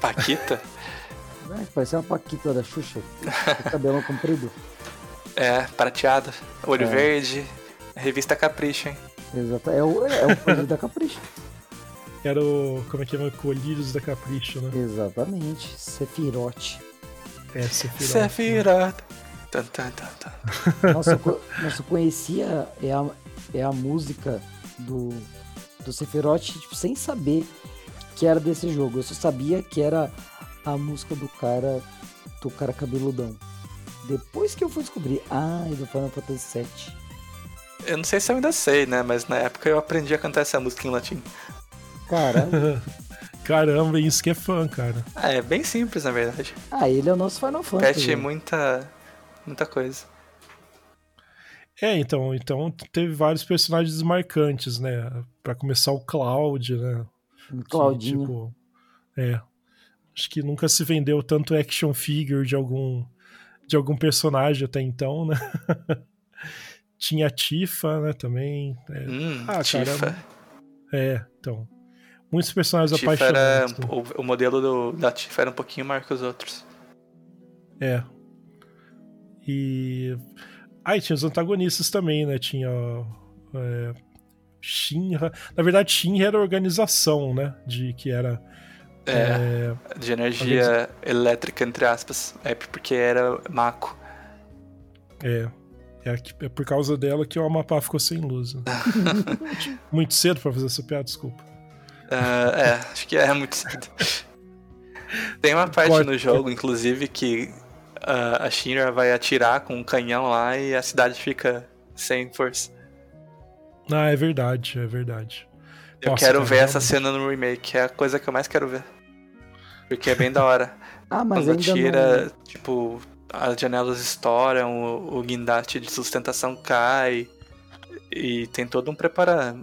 Paquita? É, parece uma Paquita da Xuxa. o cabelo comprido. É, prateado, olho é. verde, revista Capricho, hein? Exato, é o, é o da Capricho. Era o. Como é que é? Colírios da Capricho, né? Exatamente. Sefirote. É, Sefirote. Sefirote. Tan, tan, tan, tan. Nossa, eu, nossa, eu conhecia é a, é a música do, do Sephiroth, tipo, sem saber que era desse jogo. Eu só sabia que era a música do cara do cara cabeludão. Depois que eu fui descobrir, ah, é do Final Fantasy VII. Eu não sei se eu ainda sei, né? Mas na época eu aprendi a cantar essa música em latim. Caramba. Caramba, isso que é fã, cara. Ah, é bem simples, na verdade. Ah, ele é o nosso Final Fantasy. Pete muita, muita coisa. É, então, então teve vários personagens marcantes, né? Para começar o Cloud, né? Claudinho. Que, tipo, é. Acho que nunca se vendeu tanto action figure de algum de algum personagem até então, né? Tinha a Tifa, né, também. É. Hum, ah, Tifa. Cara, é, então. Muitos personagens Tifa apaixonantes. Era, o, o, modelo do, da Tifa era um pouquinho maior que os outros. É. E. Aí ah, tinha os antagonistas também, né? Tinha. É, Shinra. Na verdade, Shinra era a organização, né? De que era. É, é de energia elétrica, entre aspas. É porque era Mako. É. É, é por causa dela que o Amapá ficou sem luz. Né? Muito cedo para fazer essa piada, desculpa. Uh, é, acho que é muito cedo. Tem uma parte Corta. no jogo, inclusive, que uh, a Shinra vai atirar com um canhão lá e a cidade fica sem força. Ah, é verdade, é verdade. Eu Nossa, quero ver essa cena no remake, é a coisa que eu mais quero ver. Porque é bem da hora. ah, mas Quando ainda tira, não... tipo, as janelas estouram, o, o guindaste de sustentação cai. E tem todo um, prepara,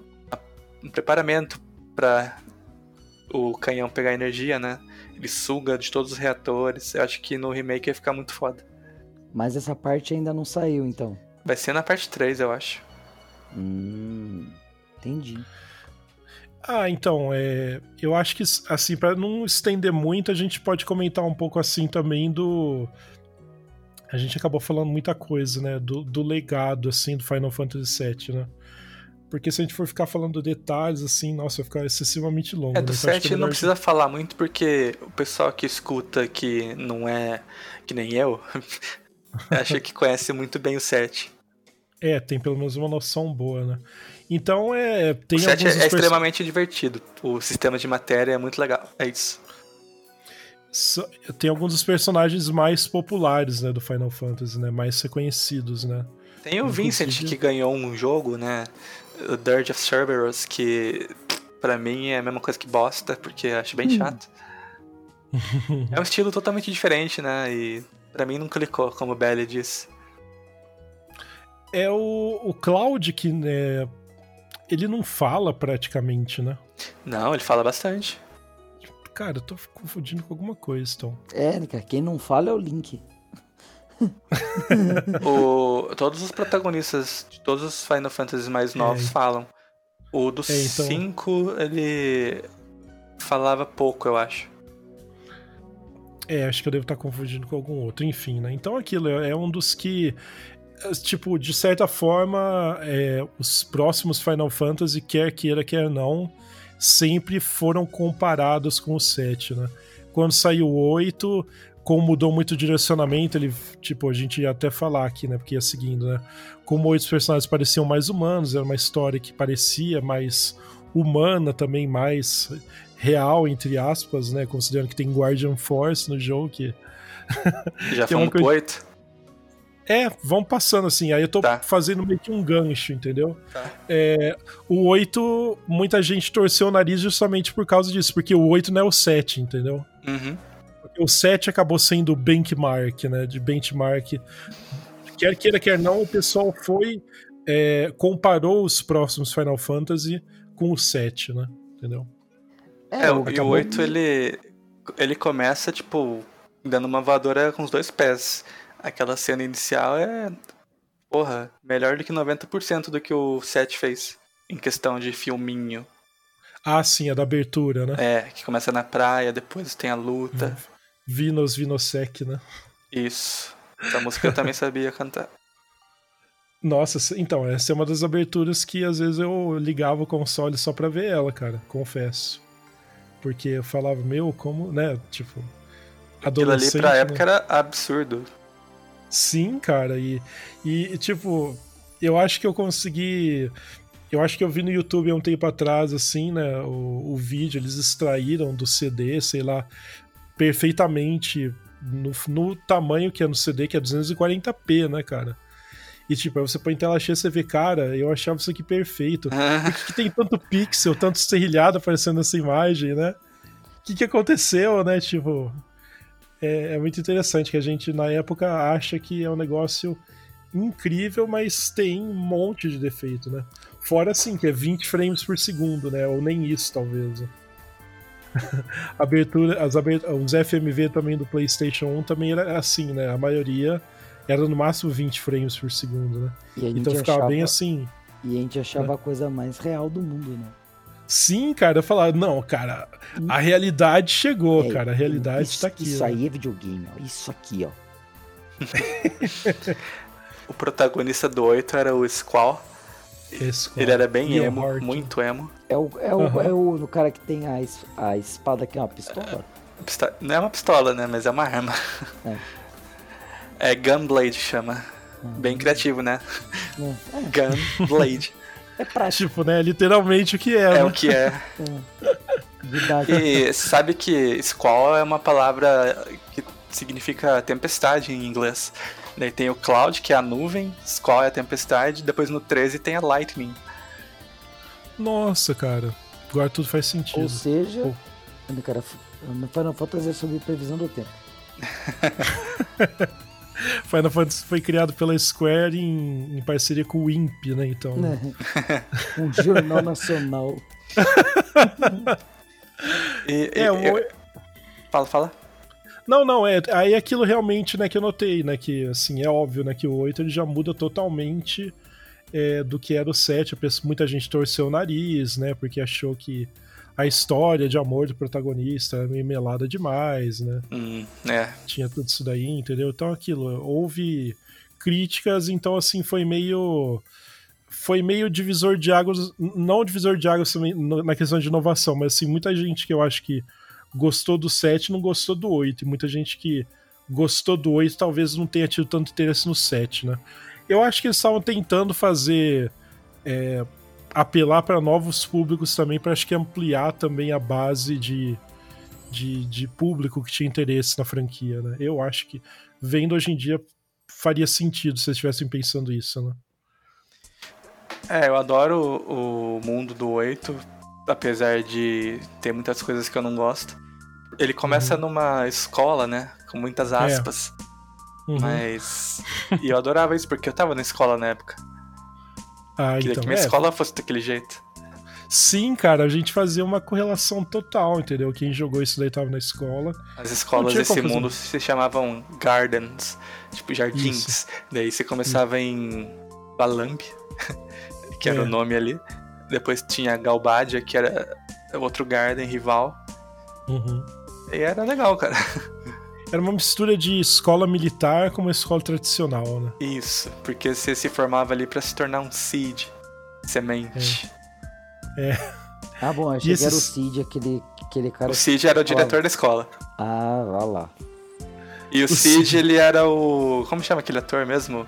um preparamento para o canhão pegar energia, né? Ele suga de todos os reatores. Eu acho que no remake ia ficar muito foda. Mas essa parte ainda não saiu, então. Vai ser na parte 3, eu acho. Hum, entendi. Ah, então, é, eu acho que, assim, para não estender muito, a gente pode comentar um pouco, assim, também do... A gente acabou falando muita coisa, né, do, do legado, assim, do Final Fantasy VII, né? Porque se a gente for ficar falando detalhes, assim, nossa, vai ficar excessivamente longo. É, do né? 7 não precisa falar muito, porque o pessoal que escuta que não é que nem eu, acha que conhece muito bem o 7. É, tem pelo menos uma noção boa, né? Então é. Tem o 7 é, é extremamente divertido. O sistema de matéria é muito legal. É isso. Tem alguns dos personagens mais populares, né, do Final Fantasy, né? Mais reconhecidos, né? Tem o Vincent que ganhou um jogo, né? O Dirge of Cerberus, que para mim é a mesma coisa que bosta, porque acho bem hum. chato. é um estilo totalmente diferente, né? E para mim não clicou, como o Belly disse. É o, o Cloud que né, ele não fala praticamente, né? Não, ele fala bastante. Cara, eu tô confundindo com alguma coisa, então. É, cara, quem não fala é o Link. o, todos os protagonistas de todos os Final Fantasy mais é. novos é. falam. O do 5, é, então... ele falava pouco, eu acho. É, acho que eu devo estar confundindo com algum outro. Enfim, né? Então aquilo é um dos que. Tipo, de certa forma, é, os próximos Final Fantasy, quer queira, quer não, sempre foram comparados com o 7, né? Quando saiu o 8, como mudou muito o direcionamento, ele, tipo, a gente ia até falar aqui, né, porque ia seguindo, né, como os personagens pareciam mais humanos, era uma história que parecia mais humana também, mais real, entre aspas, né, considerando que tem Guardian Force no jogo, que... Já é coisa... oito? É, vão passando assim. Aí eu tô tá. fazendo meio que um gancho, entendeu? Tá. É, o 8, muita gente torceu o nariz justamente por causa disso, porque o 8 não é o 7, entendeu? Uhum o 7 acabou sendo benchmark, né? De benchmark. Quer queira, quer não, o pessoal foi. É, comparou os próximos Final Fantasy com o 7, né? Entendeu? É, o, e o 8 ele ele começa, tipo, dando uma voadora com os dois pés. Aquela cena inicial é. Porra, melhor do que 90% do que o 7 fez. Em questão de filminho. Ah, sim, a da abertura, né? É, que começa na praia, depois tem a luta. Vinos Vinosec, né? Isso. Essa música eu também sabia cantar. Nossa, então, essa é uma das aberturas que às vezes eu ligava o console só pra ver ela, cara, confesso. Porque eu falava, meu, como, né, tipo, Aquilo ali pra né? época era absurdo. Sim, cara, e, e tipo, eu acho que eu consegui. Eu acho que eu vi no YouTube há um tempo atrás, assim, né, o, o vídeo, eles extraíram do CD, sei lá, perfeitamente no, no tamanho que é no CD, que é 240p, né, cara? E tipo, aí você põe em tela cheia você vê, cara, eu achava isso aqui perfeito. Por que, que tem tanto pixel, tanto serrilhado aparecendo nessa imagem, né? O que, que aconteceu, né? Tipo, é, é, muito interessante que a gente, na época, acha que é um negócio incrível, mas tem um monte de defeito, né? Fora assim, que é 20 frames por segundo, né? Ou nem isso, talvez. Abertura, as abertura, os FMV também do PlayStation 1 também era assim, né? A maioria era no máximo 20 frames por segundo, né? Então ficava achava, bem assim. E a gente achava né? a coisa mais real do mundo, né? Sim, cara, eu falava, não, cara, a realidade chegou, é, cara, a realidade isso, tá aqui. Isso né? aí é videogame, ó, isso aqui, ó. o protagonista do 8 era o Squall. Squall. Ele era bem e emo, muito emo. É o, é, o, uhum. é o, o cara que tem a, a espada que é uma pistola? É, não é uma pistola, né, mas é uma arma. É. É Gunblade chama. Uhum. Bem criativo, né? É. Gunblade. É prático. Tipo, né? Literalmente o que é. É né? o que é. é. E sabe que squall é uma palavra que significa tempestade em inglês. Daí tem o cloud, que é a nuvem, squall é a tempestade, depois no 13 tem a lightning. Nossa, cara. Agora tudo faz sentido. Ou seja, oh. cara, Final Fantasy é sobre previsão do tempo. Final Fantasy foi criado pela Square em, em parceria com o INPE, né? Então. É. Um jornal nacional. e, é, o... Fala, fala. Não, não, é. Aí aquilo realmente, né, que eu notei, né? Que assim, é óbvio, né? Que o 8 ele já muda totalmente é, do que era o 7. Muita gente torceu o nariz, né? Porque achou que a história de amor do protagonista era meio melada demais, né? Hum, é. Tinha tudo isso daí, entendeu? Então aquilo, houve críticas, então assim, foi meio foi meio divisor de águas, não divisor de águas na questão de inovação, mas assim, muita gente que eu acho que gostou do 7 não gostou do 8, e muita gente que gostou do 8 talvez não tenha tido tanto interesse no 7, né? Eu acho que eles estavam tentando fazer é, apelar para novos públicos também, para acho que ampliar também a base de, de, de, público que tinha interesse na franquia, né? Eu acho que, vendo hoje em dia, faria sentido se eles estivessem pensando isso, né? É, eu adoro o, o mundo do 8, apesar de ter muitas coisas que eu não gosto. Ele começa uhum. numa escola, né? Com muitas é. aspas. É. Uhum. Mas. e eu adorava isso, porque eu tava na escola na época. Ah, Queria então, que minha é. escola fosse daquele jeito. Sim, cara, a gente fazia uma correlação total, entendeu? Quem jogou isso daí tava na escola. As escolas desse mundo se chamavam gardens, tipo jardins. Isso. Daí você começava isso. em Balamb, que era é. o nome ali. Depois tinha Galbadia, que era outro garden rival. Uhum. E era legal, cara. Era uma mistura de escola militar com uma escola tradicional, né? Isso, porque você se formava ali para se tornar um Seed, semente. É. é. Ah, bom, achei esses... que era o Seed, aquele, aquele cara. O Seed era o diretor da escola. Ah, vá lá. E o, o Seed, ele era o. Como chama aquele ator mesmo?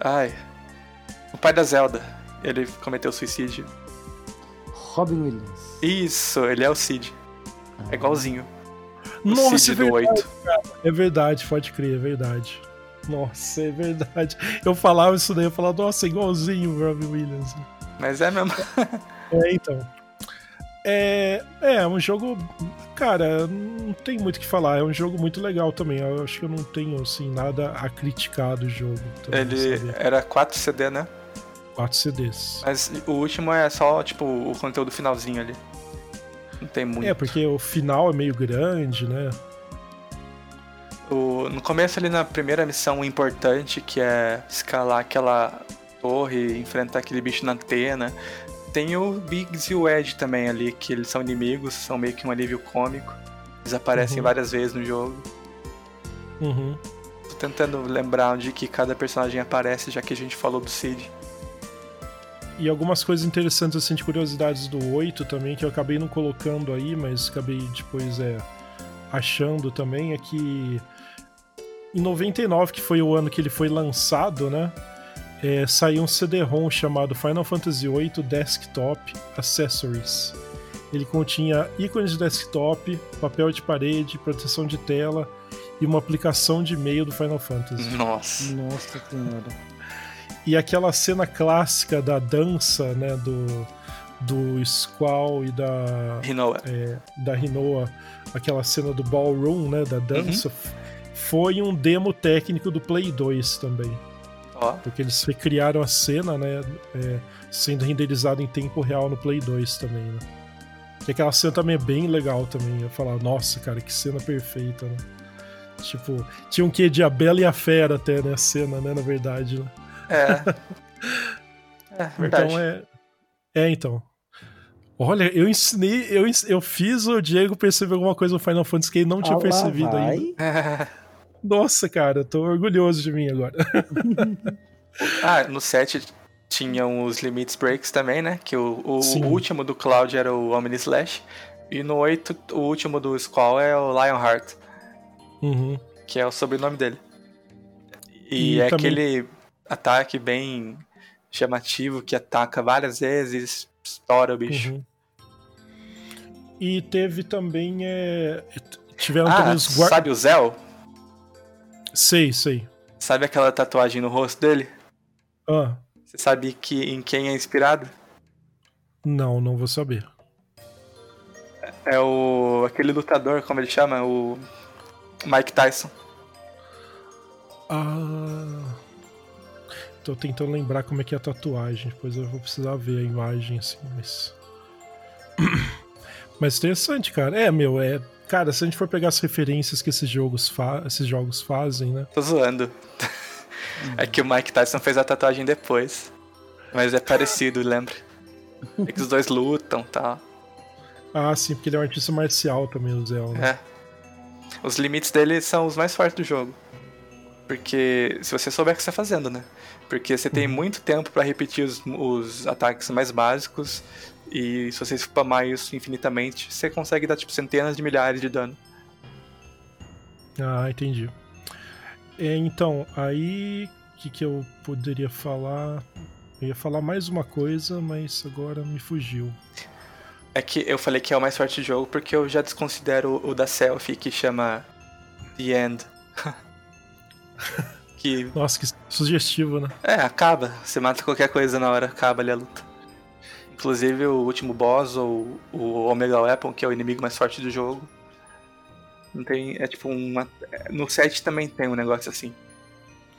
Ai. O pai da Zelda. Ele cometeu suicídio. Robin Williams. Isso, ele é o Cid. É igualzinho. Nossa, é verdade, é verdade, pode crer, é verdade. Nossa, é verdade. Eu falava isso daí, eu falava, nossa, é igualzinho o Robin Williams. Mas é mesmo. é, então. É, é um jogo. Cara, não tem muito o que falar. É um jogo muito legal também. Eu acho que eu não tenho assim, nada a criticar do jogo. Também, Ele sabe? era 4 CD, né? 4 CDs. Mas o último é só, tipo, o conteúdo finalzinho ali. Não tem muito. É, porque o final é meio grande, né? O, no começo ali na primeira missão importante, que é escalar aquela torre, enfrentar aquele bicho na antena. Tem o Biggs e o Ed também ali, que eles são inimigos, são meio que um alívio cômico. Eles aparecem Uhum. várias vezes no jogo. Uhum. Tô tentando lembrar onde que cada personagem aparece, já que a gente falou do Cid. E algumas coisas interessantes, assim, de curiosidades do 8 também, que eu acabei não colocando aí, mas acabei depois é, achando também, é que em 99, que foi o ano que ele foi lançado, né? é, saiu um CD-ROM chamado Final Fantasy VIII Desktop Accessories. Ele continha ícones de desktop, papel de parede, proteção de tela e uma aplicação de e-mail do Final Fantasy. Nossa. Nossa senhora. E aquela cena clássica da dança, né, do, do Squall e da, Rinoa. é, da Rinoa, aquela cena do ballroom, né, da dança, f- foi um demo técnico do Play 2 também. Porque eles recriaram a cena, né, é, sendo renderizada em tempo real no Play 2 também, né. Que aquela cena também é bem legal também. Eu falar, nossa, cara, que cena perfeita, né. Tipo, tinha um quê de A Bela e a Fera até, né, a cena, né, na verdade, né. É. É, verdade. Então é. É, então. Olha, eu ensinei, eu, ens- eu fiz o Diego perceber alguma coisa no Final Fantasy que ele não tinha Ah lá percebido vai. ainda. Nossa, cara, eu tô orgulhoso de mim agora. ah, no 7 tinham os Limits Breaks também, né? Que o, o Sim. último do Cloud era o Omni Slash. E no 8, o último do Squall é o Lionheart, Uhum. que é o sobrenome dele. E, E é também- aquele ataque bem chamativo que ataca várias vezes, estoura o bicho. uhum. E teve também. É... Tiveram também Ah, os guardas. sabe o Zell? Sei, sei. Sabe aquela tatuagem no rosto dele? Ah, Você sabe que, em quem é inspirado? não, não vou saber. É o aquele lutador, como ele chama, o Mike Tyson. Ah. Tô tentando lembrar como é que é a tatuagem. Depois eu vou precisar ver a imagem assim, mas. Mas interessante, cara. É, meu, é. Cara, se a gente for pegar as referências que esses jogos, fa... esses jogos fazem, né? Tô zoando. é que o Mike Tyson fez a tatuagem depois. Mas é parecido, lembra? É que os dois lutam e tal. Ah, sim, porque ele é um artista marcial também, o Zé, né? É. Os limites dele são os mais fortes do jogo. Porque se você souber o que você tá fazendo, né? Porque você tem muito tempo pra repetir os, os ataques mais básicos. E se você spamar isso infinitamente, você consegue dar tipo centenas de milhares de dano. Ah, entendi. É, então, aí. O que, que eu poderia falar? Eu ia falar mais uma coisa, mas agora me fugiu. É que eu falei que é o mais forte do jogo porque eu já desconsidero o da selfie que chama The End. que Nossa, que sugestivo, né? é, acaba. Você mata qualquer coisa na hora, acaba ali a luta. Inclusive o último boss, ou o Omega Weapon, que é o inimigo mais forte do jogo. Não tem. É tipo uma. No 7 também tem um negócio assim.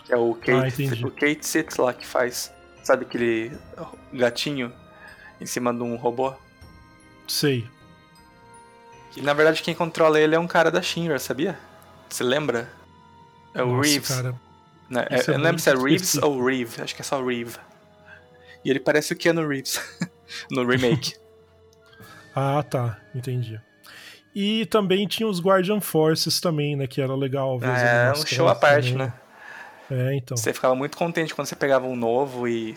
Que é o Ah, Kate. entendi. o Kate Sits lá que faz. Sabe aquele gatinho em cima de um robô? Sei. Que na verdade quem controla ele é um cara da Shinra, sabia? Você lembra? É o Nossa, Reeves. cara. né? isso eu é não lembro se é Reeves ou Reeve, acho que é só Reeve. E ele parece o Keanu Reeves no remake. Ah, tá. Entendi. E também tinha os Guardian Forces também, né? Que era legal as é um show à parte, também. né? É, então. Você ficava muito contente quando você pegava um novo e.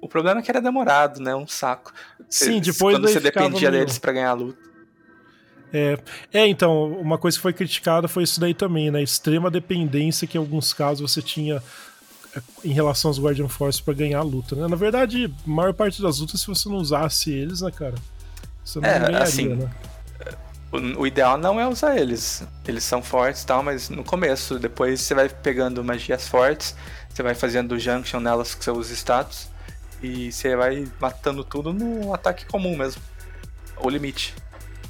O problema é que era demorado, né? Um saco. Sim, depois Quando você dependia deles pra ganhar a luta. É, é, então, uma coisa que foi criticada foi isso daí também, né? Extrema dependência que em alguns casos você tinha é, em relação aos Guardian Force pra ganhar a luta, né? Na verdade, a maior parte das lutas, se você não usasse eles, né, cara? Você não É, ganharia, assim, né? O, o ideal não é usar eles. Eles são fortes e tal, mas no começo, depois você vai pegando magias fortes, você vai fazendo junction nelas com seus status e você vai matando tudo no ataque comum mesmo. Ou limite.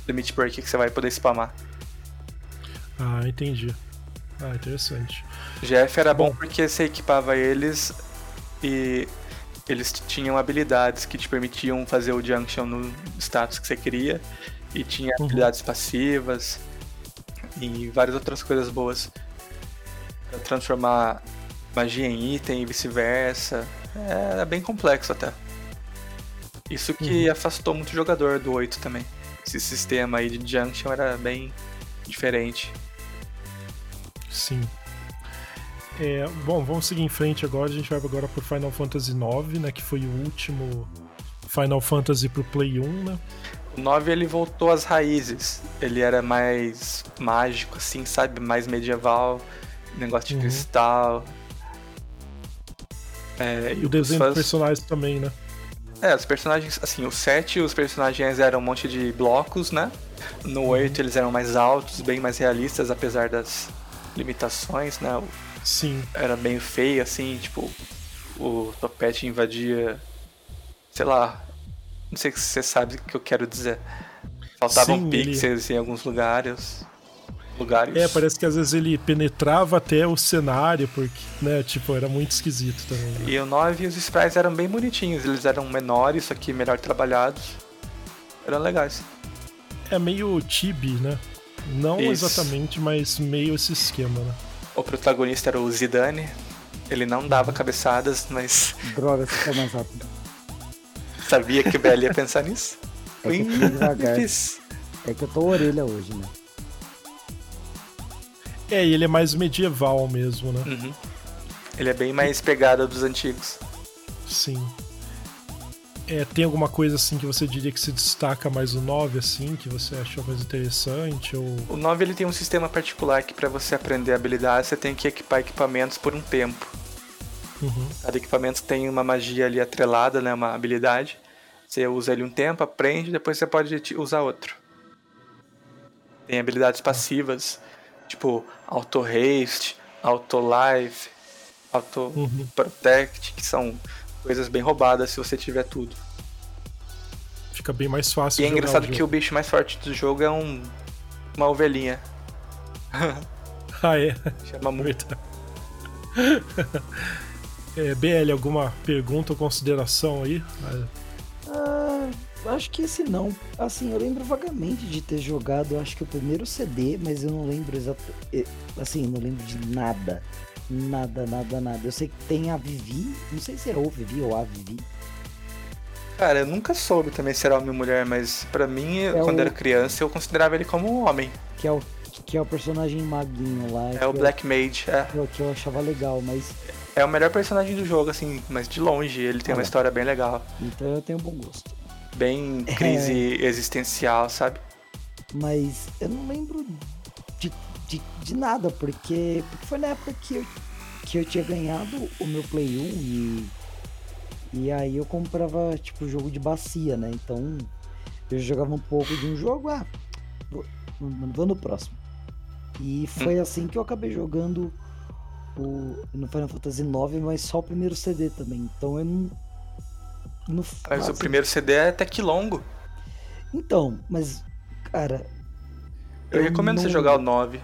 Limite break que você vai poder spamar. Ah, entendi. Ah, interessante. GF era bom porque você equipava eles e eles tinham habilidades que te permitiam fazer o junction no status que você queria. E tinha Uhum. habilidades passivas e várias outras coisas boas. Pra transformar magia em item e vice-versa. Era bem complexo até. Isso que afastou muito o jogador do 8 também. Esse sistema aí de Junction era bem diferente. Sim. É, bom, vamos seguir em frente agora. A gente vai agora pro Final Fantasy IX, né? Que foi o último Final Fantasy pro Play 1, né? O 9 ele voltou às raízes. Ele era mais mágico, assim, sabe? Mais medieval. Negócio de Uhum. cristal. É, E o desenho dos fãs- personagens também, né? É, os personagens, assim, o 7, os personagens eram um monte de blocos, né? No 8 eles eram mais altos, bem mais realistas, apesar das limitações, né? Sim. Era bem feio, assim, tipo, o topete invadia. Sei lá. Não sei se você sabe o que eu quero dizer. Faltavam Sim, ele- pixels em alguns lugares. Lugares. É, parece que às vezes ele penetrava até o cenário, porque, né, tipo, era muito esquisito também. né? E o 9 os sprites eram bem bonitinhos, eles eram menores, só que melhor trabalhados. Eram legais. É meio chibi, né? Não Isso. exatamente, mas meio esse esquema, né? O protagonista era o Zidane. Ele não dava cabeçadas, mas Droga, você tá mais rápido. sabia que o BL ia pensar nisso. É que eu fui devagar. É que eu tô orelha hoje, né? É, e ele é mais medieval mesmo, né? Uhum. Ele é bem mais pegada dos antigos. Sim. É, tem alguma coisa assim que você diria que se destaca mais o 9, assim, que você achou mais interessante? Ou. O 9 ele tem um sistema particular que para você aprender habilidades você tem que equipar equipamentos por um tempo. Uhum. Cada equipamento tem uma magia ali atrelada, né, uma habilidade. Você usa ele um tempo, aprende, depois você pode usar outro. Tem habilidades passivas, tipo auto haste, auto life, auto Uhum. protect, que são coisas bem roubadas se você tiver tudo. Fica bem mais fácil E é jogar engraçado o que o bicho mais forte do jogo é um uma ovelhinha. Ah, é. Chama Mu. Verdade. é, BL, alguma pergunta ou consideração aí? Ah, acho que esse não. Assim, eu lembro vagamente de ter jogado, eu acho que o primeiro CD, mas eu não lembro exatamente. Assim, eu não lembro de nada. Nada, nada, nada. Eu sei que tem a Vivi, não sei se é o Vivi ou a Vivi. Cara, eu nunca soube também se era homem ou mulher, mas pra mim, quando o- era criança, eu considerava ele como um homem. Que é o, que é o personagem maguinho lá. É o que Black Mage, é. Eu, que eu achava legal, mas. É o melhor personagem do jogo, assim, mas de longe, ele tem uma Olha. história bem legal. Então eu tenho bom gosto. Bem crise existencial, sabe? Mas eu não lembro de, de, de nada, porque, porque foi na época que eu, que eu tinha ganhado o meu Play 1 e, e aí eu comprava tipo jogo de bacia, né? Então eu jogava um pouco de um jogo, ah, vou, vou no próximo. E foi assim que eu acabei jogando o, no Final Fantasy IX, mas só o primeiro CD também. Então eu não. Não Mas o primeiro CD é até que longo. Então, mas, cara. Eu, recomendo você não- jogar o 9.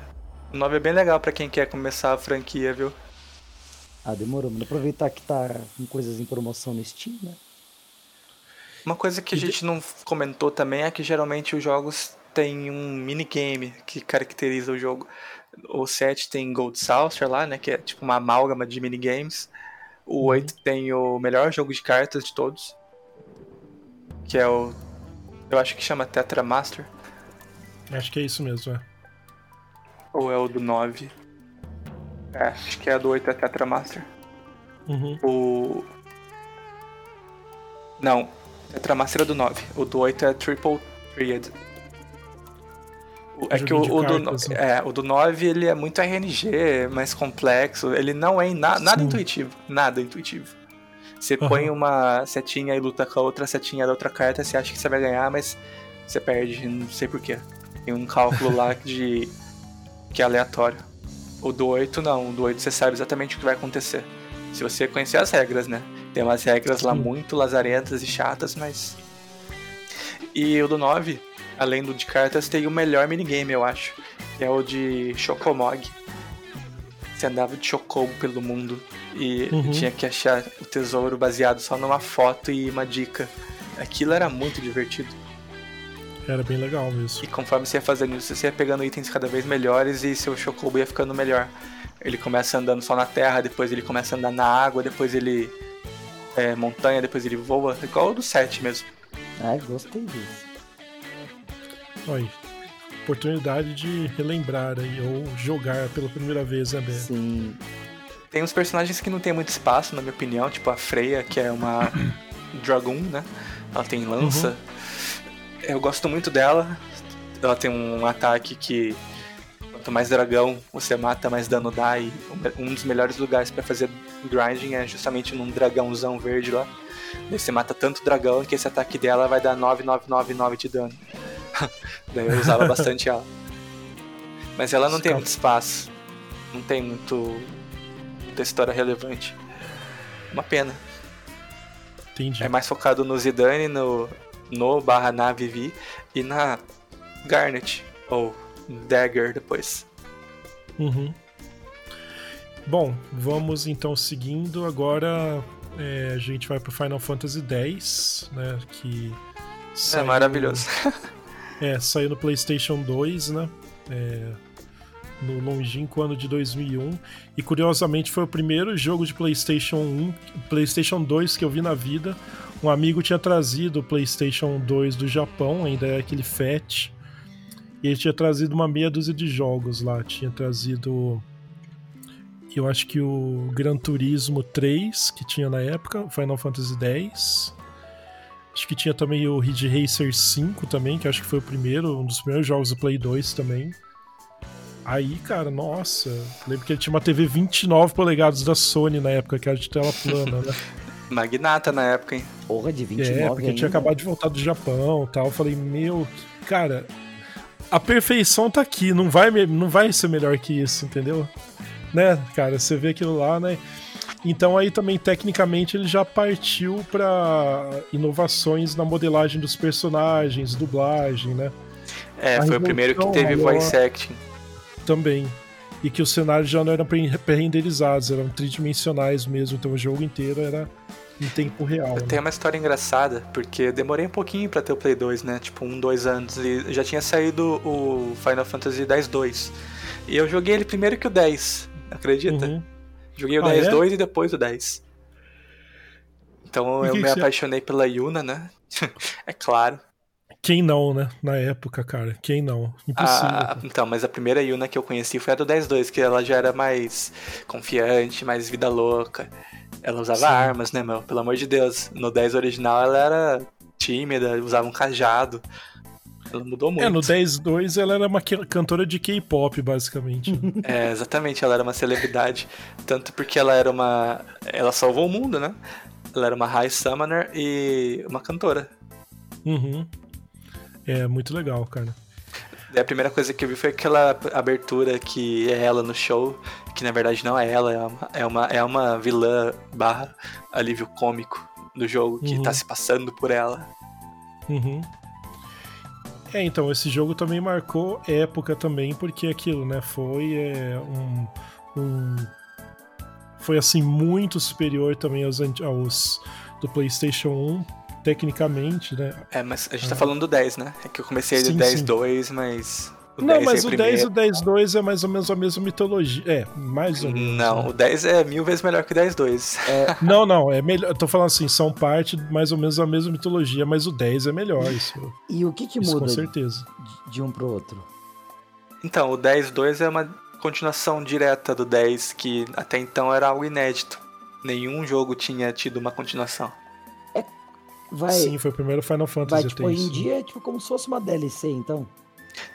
O 9 é bem legal pra quem quer começar a franquia, viu? Ah, demorou, mano. Aproveitar que tá com coisas em promoção no Steam, né? Uma coisa que a gente não comentou também é que geralmente os jogos têm um minigame que caracteriza o jogo. O 7 tem Gold Saucer lá, né? Que é tipo uma amálgama de minigames. O 8 tem o melhor jogo de cartas de todos. Que é o. Eu acho que chama Tetra Master. acho que é isso mesmo, é. Ou é o do 9? É, acho que é do 8 é Tetra Master. Uhum. O. Não, Tetra Master é do 9. O do 8 é Triple Triad. O- É que o, o do, cartas, né? é, o do 9 ele é muito RNG, mais complexo. Ele não é na- nada Sim. intuitivo. Nada intuitivo. Você Aham. põe uma setinha e luta com a outra setinha da outra carta, você acha que você vai ganhar, mas você perde, não sei porquê. Tem um cálculo lá de. que é aleatório. O do 8 não, o do 8 você sabe exatamente o que vai acontecer. Se você conhecer as regras, né? Tem umas regras lá muito lazarentas e chatas, mas. E o do 9, além do de cartas, tem o melhor minigame, eu acho. Que é o de Chocomog. Você andava de Chocobo pelo mundo e Uhum. tinha que achar o tesouro baseado só numa foto e uma dica. Aquilo era muito divertido. Era bem legal mesmo. E conforme você ia fazendo isso, você ia pegando itens cada vez melhores e seu Chocobo ia ficando melhor. Ele começa andando só na terra, depois ele começa a andar na água, depois ele é, montanha, depois ele voa, igual o do 7 mesmo. Ah, gostei disso. Olha, oportunidade de relembrar aí, ou jogar pela primeira vez, né, Bé? Sim. Tem uns personagens que não tem muito espaço, na minha opinião, tipo a Freya, que é uma Dragoon, né? Ela tem lança. Eu gosto muito dela. Ela tem um ataque que quanto mais dragão você mata, mais dano dá. E um dos melhores lugares pra fazer grinding é justamente num dragãozão verde lá. Você mata tanto dragão que esse ataque dela vai dar 9999 de dano. Daí eu usava bastante ela. Mas ela não tem muito espaço. Não tem muito. muita história relevante. Uma pena. Entendi. É mais focado no Zidane, no, no barra na Vivi e na Garnet. Ou Dagger depois. Uhum. Bom, vamos então seguindo. Agora é, a gente vai pro Final Fantasy X, né? Que É saiu- maravilhoso. É, saiu no PlayStation 2, né? É, no longínquo ano de 2001. E curiosamente foi o primeiro jogo de PlayStation 1, PlayStation 2 que eu vi na vida. Um amigo tinha trazido o PlayStation 2 do Japão, ainda é aquele FAT. E ele tinha trazido uma meia dúzia de jogos lá. Tinha trazido. Eu acho que o Gran Turismo 3, que tinha na época, Final Fantasy X. Acho que tinha também o Ridge Racer 5 também, que acho que foi o primeiro, um dos primeiros jogos do Play 2 também. Aí, cara, nossa, lembro que ele tinha uma TV 29 polegadas da Sony na época, que era de tela plana, né? Magnata na época, hein? Porra, de 29 é, porque ainda. tinha acabado de voltar do Japão e tal. Eu falei, meu, cara, a perfeição tá aqui, não vai, não vai ser melhor que isso, entendeu? Né, cara, você vê aquilo lá, né? Então aí também, tecnicamente, ele já partiu pra inovações na modelagem dos personagens, dublagem, né? É, A foi o primeiro que teve maior. voice acting. Também. E que os cenários já não eram pré-renderizados, eram tridimensionais mesmo, então o jogo inteiro era em tempo real. né? Tem uma história engraçada, porque eu demorei um pouquinho pra ter o Play 2, né? Tipo, um, dois anos. E já tinha saído o Final Fantasy X-2. E eu joguei ele primeiro que o 10, acredita? Uhum. Joguei o Ah, 10 é? 2 e depois o 10. Então eu que me apaixonei pela Yuna, né? é claro. Quem não, né? Na época, cara. Quem não? Impossível. A- então, mas a primeira Yuna que eu conheci foi a do 10 2, que ela já era mais confiante, mais vida louca. Ela usava Sim. armas, né, meu? Pelo amor de Deus. No 10 original ela era tímida, usava um cajado. Ela mudou muito. É, no 10.2 ela era uma cantora de K-pop, basicamente. É, exatamente, ela era uma celebridade. Tanto porque ela era uma. Ela salvou o mundo, né? Ela era uma High Summoner e uma cantora. uhum. É, muito legal, cara. Daí a primeira coisa que eu vi foi aquela abertura que é ela no show, que na verdade não é ela, é uma, é uma, é uma vilã barra alívio cômico do jogo que Uhum. tá se passando por ela. Uhum. É, então, esse jogo também marcou época também, porque aquilo, né, foi é, um, um- Foi, assim, muito superior também aos, aos do PlayStation 1, tecnicamente, né? É, mas a gente tá falando do 10, né? É que eu comecei Sim, do 10 sim. 2, mas. O Não, 10 mas é o primeiro. 10 e o 10.2 é mais ou menos a mesma mitologia. É, mais ou menos. Não, né? o 10 é mil vezes melhor que o 10 2. Não, não, é melhor. Eu tô falando assim, são parte mais ou menos da mesma mitologia, mas o 10 é melhor, isso, E o que que isso muda com de, certeza. de um pro outro? Então, o 10 2 é uma continuação direta do 10, que até então era algo inédito. Nenhum jogo tinha tido uma continuação. Vai, Sim, foi o primeiro Final Fantasy vai tipo, hoje em dia é tipo como se fosse uma DLC, então.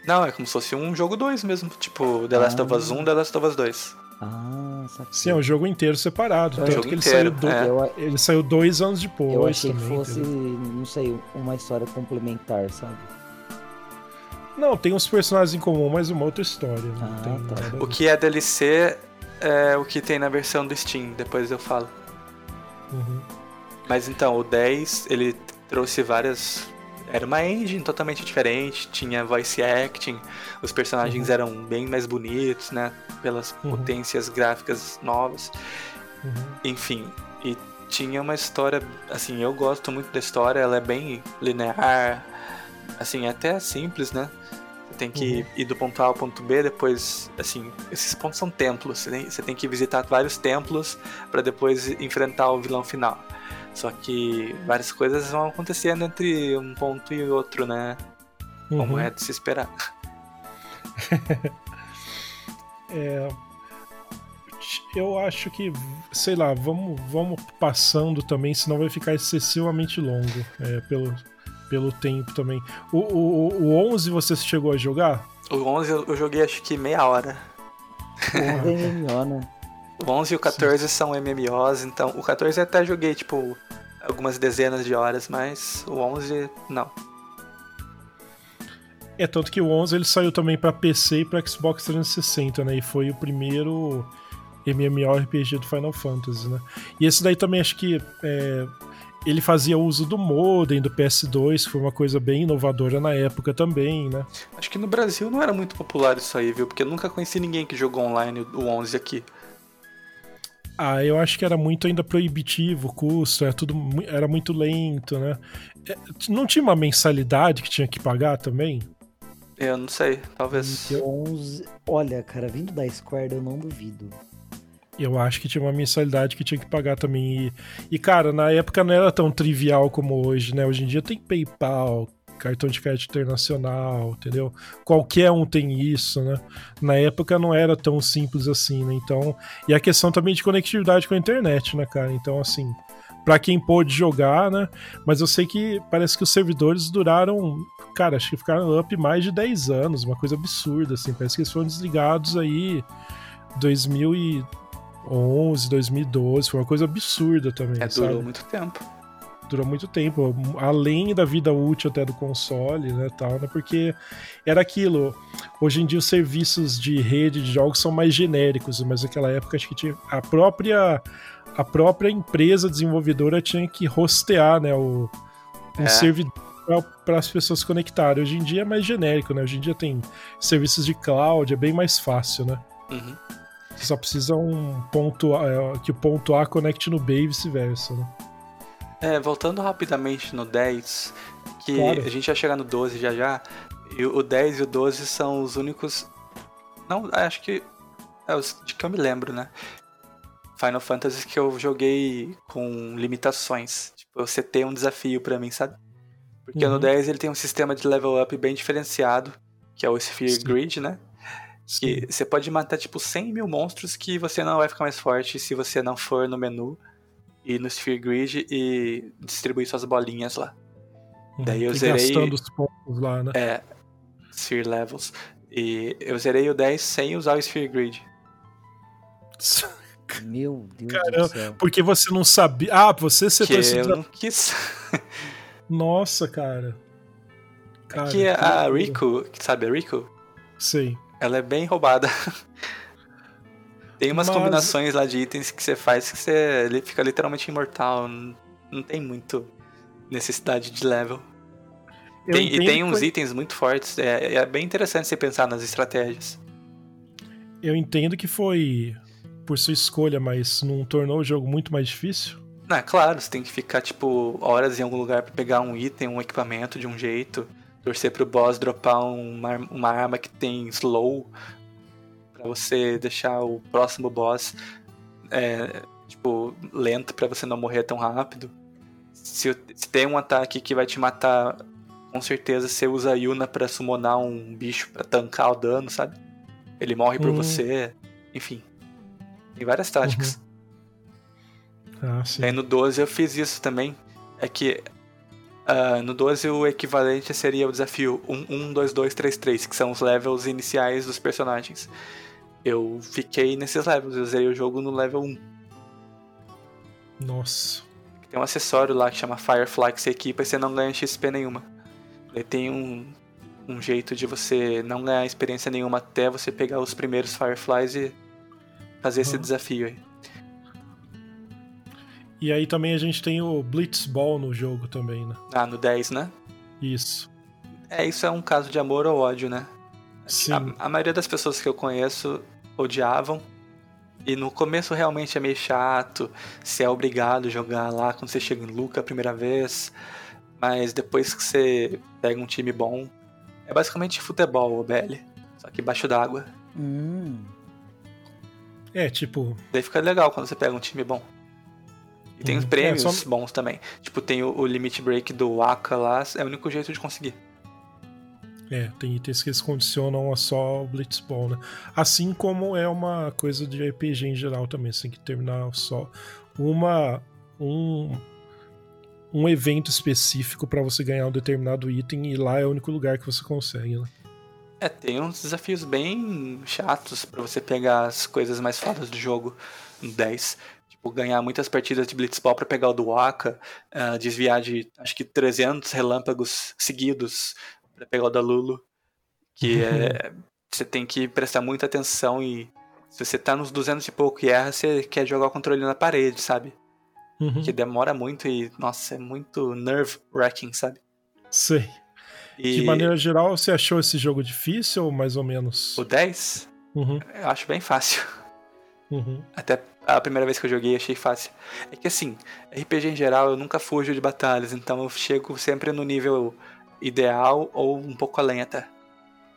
Não, é como se fosse um jogo 2 mesmo. Tipo, The Last of Us Ah. 1, The Last of Us 2. Ah, saquei. Sim, é um jogo inteiro separado. É o tanto jogo que ele inteiro, saiu, do- é. Ele saiu dois anos depois. eu achei que também, fosse, entendeu? não sei, uma história complementar, sabe? Não, tem uns personagens em comum, mas uma outra história. Não Ah, tem tá. O que é DLC é o que tem na versão do Steam, depois eu falo. Uhum. Mas então, o 10, ele trouxe várias. Era uma engine totalmente diferente, tinha voice acting, os personagens Uhum. eram bem mais bonitos, né? Pelas Uhum. potências gráficas novas. Uhum. Enfim, e tinha uma história, assim, eu gosto muito da história, ela é bem linear, Assim, é até simples, né? Você tem que uhum. ir do ponto A ao ponto B, depois, assim, esses pontos são templos. Você tem, você tem que visitar vários templos para depois enfrentar o vilão final. Só que várias coisas vão acontecendo entre um ponto e outro, né? Como uhum. é de se esperar. é, eu acho que, sei lá, vamos, vamos passando também, senão vai ficar excessivamente longo é, pelo, pelo tempo também. O, o, o 11 você chegou a jogar? O 11 eu joguei acho que meia hora. O 11 é MMO, né? O 11 e o 14 Sim. são MMOs, então o 14 até joguei tipo algumas dezenas de horas, mas o 11 não. É, tanto que o 11 ele saiu também para PC e para Xbox 360, né? E foi o primeiro MMORPG do Final Fantasy, né? E esse daí também acho que é, ele fazia uso do modem do PS2, que foi uma coisa bem inovadora na época também, né? Acho que no Brasil não era muito popular isso aí, viu? Porque eu nunca conheci ninguém que jogou online o 11 aqui. Ah, eu acho que era muito ainda proibitivo o custo, era, tudo, era muito lento, né? É, não tinha uma mensalidade que tinha que pagar também? Eu não sei, talvez. 11... Olha, cara, vindo da Square eu não duvido. Eu acho que tinha uma mensalidade que tinha que pagar também. E, e, cara, na época não era tão trivial como hoje, né? Hoje em dia tem PayPal, cartão de crédito internacional, entendeu? Qualquer um tem isso, né? Na época não era tão simples assim, né? Então, e a questão também de conectividade com a internet, né, cara? Então, assim, para quem pôde jogar, né? Mas eu sei que parece que os servidores duraram, cara, acho que ficaram up mais de 10 anos, uma coisa absurda, assim. Parece que eles foram desligados aí 2011, 2012, foi uma coisa absurda também. É, sabe? durou muito tempo durou muito tempo, além da vida útil até do console, né, tal, né, porque era aquilo, hoje em dia os serviços de rede de jogos são mais genéricos, mas naquela época acho que tinha a própria a própria empresa desenvolvedora tinha que hostear, né, o um é. servidor para as pessoas se conectarem. Hoje em dia é mais genérico, né? Hoje em dia tem serviços de cloud, é bem mais fácil, né? Uhum. Você só precisa um ponto é, que o ponto A conecte no B e vice-versa, né? É, voltando rapidamente no 10, que claro. a gente vai chegar no 12 já já, e o 10 e o 12 são os únicos. Não, acho que. É os de que eu me lembro, né? Final Fantasy que eu joguei com limitações. Tipo, você tem um desafio para mim, sabe? Porque uhum. no 10 ele tem um sistema de level up bem diferenciado, que é o Sphere Sim. Grid, né? Sim. Que você pode matar tipo 100 mil monstros que você não vai ficar mais forte se você não for no menu ir no Sphere Grid e distribuir suas bolinhas lá. Uhum, Daí eu zerei. Gastando os pontos lá, né? É. Sphere Levels. E eu zerei o 10 sem usar o Sphere Grid. Meu Deus Caramba, do céu. Porque você não sabia. Ah, você setou esse eu não quis. Nossa, cara. cara que a Rico, sabe a Rico? Sim. Ela é bem roubada. Tem umas Mas... combinações lá de itens que você faz que você ele fica literalmente imortal. Não, tem muito necessidade de level. Tem, e tem uns foi... itens muito fortes. É, é bem interessante você pensar nas estratégias. Eu entendo que foi por sua escolha, mas não tornou o jogo muito mais difícil? Não, claro, você tem que ficar, tipo, horas em algum lugar para pegar um item, um equipamento de um jeito, torcer pro boss dropar uma, uma arma que tem slow, para você deixar o próximo boss é, tipo lento para você não morrer tão rápido. Se, se, tem um ataque que vai te matar, com certeza você usa a Yuna para summonar um bicho para tancar o dano, sabe? Ele morre por uhum. você, enfim. Tem várias táticas. Uhum. Ah, sim. Aí no 12 eu fiz isso também. É que uh, no 12 o equivalente seria o desafio 1, 1, 2, 2, 3, 3, que são os levels iniciais dos personagens eu fiquei nesses levels, eu usei o jogo no level 1. Nossa. Tem um acessório lá que chama Firefly que você equipa e você não ganha XP nenhuma. Ele tem um, um jeito de você não ganhar experiência nenhuma até você pegar os primeiros Fireflies e fazer esse desafio aí. E aí também a gente tem o Blitzball no jogo também, né? Ah, no 10, né? Isso. É, isso é um caso de amor ou ódio, né? Sim. A, a maioria das pessoas que eu conheço odiavam. E no começo realmente é meio chato, se é obrigado a jogar lá quando você chega em Luca a primeira vez. Mas depois que você pega um time bom, é basicamente futebol, o BL. Só que embaixo d'água. Hum. É, tipo, Daí fica legal quando você pega um time bom. E tem Uhum. os prêmios É, só- bons também. Tipo, tem o, o Limit Break do Aka lá, é o único jeito de conseguir. É, tem itens que eles condicionam a só o Blitzball, né? Assim como é uma coisa de RPG em geral também, você tem que terminar só uma um um evento específico pra você ganhar um determinado item e lá é o único lugar que você consegue, né? É, tem uns desafios bem chatos pra você pegar as coisas mais fodas do jogo no 10. Tipo, ganhar muitas partidas de Blitzball pra pegar o do Aka, ah, desviar de acho que 300 relâmpagos seguidos pra pegar o da Lulu. Que é. Você tem que prestar muita atenção e. Se você tá nos 200 e pouco e erra, você quer jogar o controle na parede, sabe? Uhum. Que demora muito e, nossa, é muito nerve-wracking, sabe? Sei. E De maneira geral, você achou esse jogo difícil ou mais ou menos? o 10, Uhum, eu acho bem fácil. uhum. Até a primeira vez que eu joguei, achei fácil. É que assim, RPG em geral, eu nunca fujo de batalhas, então eu chego sempre no nível ideal ou um pouco além até.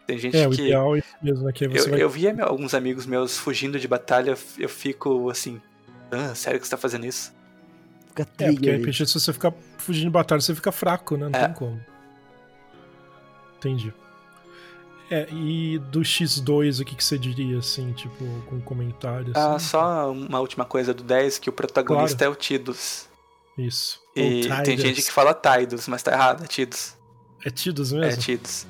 Tem gente É, o que. ideal é isso mesmo, né? Que aí você Eu, vai eu via meu- alguns amigos meus fugindo de batalha, eu fico assim. Ah, sério que você tá fazendo isso? Fica É, porque. RPG, se você ficar fugindo de batalha, você fica fraco, né? Não É. tem como. Entendi. É, e do X2, o que, que você diria, assim, tipo, com comentários? Ah, só uma última coisa do 10, que o protagonista é o Tidus. Isso. E tem gente que fala Tidus, mas tá errado, é Tidus. É Tidus É mesmo? Tidus.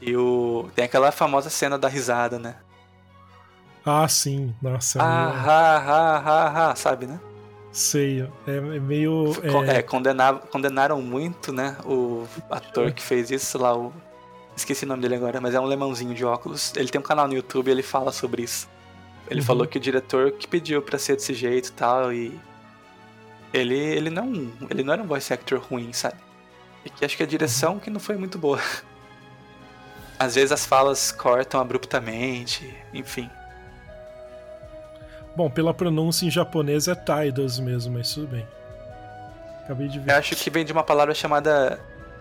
E o... tem aquela famosa cena da risada, né? Ah, sim. Nossa, é Ah, meio... ha, ha, ha, ha, sabe, né? sei. É, é meio... É, é, condena- condenaram muito, né? O ator que fez isso lá, o. Esqueci o nome dele agora, mas é um lemãozinho de óculos. Ele tem um canal no YouTube e ele fala sobre isso. Ele Uhum. falou que o diretor que pediu pra ser desse jeito e tal, e. Ele, ele não. Ele não era um voice actor ruim, sabe? E que acho que a direção que não foi muito boa. Às vezes as falas cortam abruptamente, enfim. Bom, pela pronúncia em japonês é Tidus mesmo, mas tudo bem. Acabei de ver. Eu acho que vem de uma palavra chamada.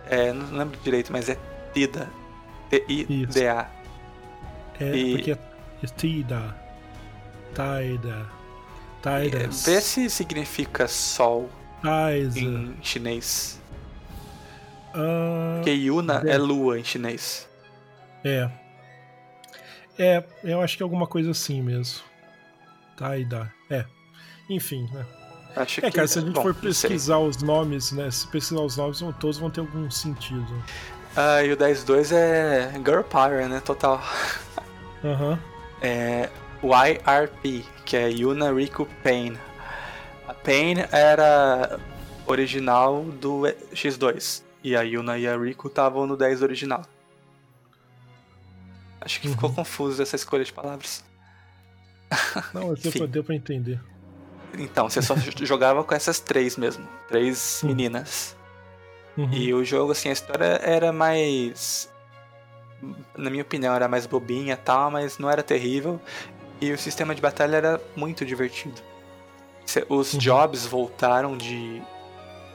É, não lembro direito, mas é Tida. T-I-D-A. É, e- porque é, Tida. Tida. É, Tidas. Vê se significa sol Taisa. em chinês. Ah, Porque Yuna é. é lua em chinês. é. É, eu acho que é alguma coisa assim mesmo. Taida. É. Enfim, né? Acho É, que, cara, se a gente bom, for pesquisar os nomes, né? Se pesquisar os nomes, todos vão ter algum sentido. Ah, e o 10-2 é Girl Power, né? Total. Aham. É YRP, que é Yuna Riku Pain. A Pain era original do X2. E a Yuna e a Riku estavam no 10 original. Acho que ficou Uhum. confuso essa escolha de palavras. Não, deu Enfim. pra, deu pra entender. Então, você só jogava com essas três mesmo. Três Uhum. meninas. Uhum. E o jogo, assim, a história era mais. Na minha opinião, era mais bobinha e tal, mas não era terrível. E o sistema de batalha era muito divertido. Os Uhum. jobs voltaram de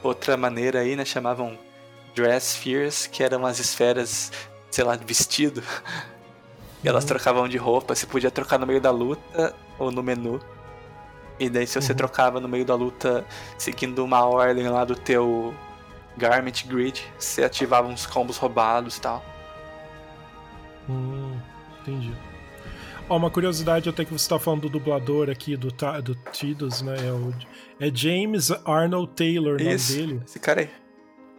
outra maneira aí, né? Chamavam Dress Spheres, que eram as esferas, sei lá, de vestido. E elas Uhum. trocavam de roupa. Você podia trocar no meio da luta ou no menu. E daí, se você Uhum. trocava no meio da luta, seguindo uma ordem lá do teu Garment Grid, você ativava uns combos roubados e tal. Hum, entendi. Ó, uma curiosidade até que você tá falando do dublador aqui, do, do Tidus, né? É, o, é James Arnold Taylor o nome dele. esse cara aí.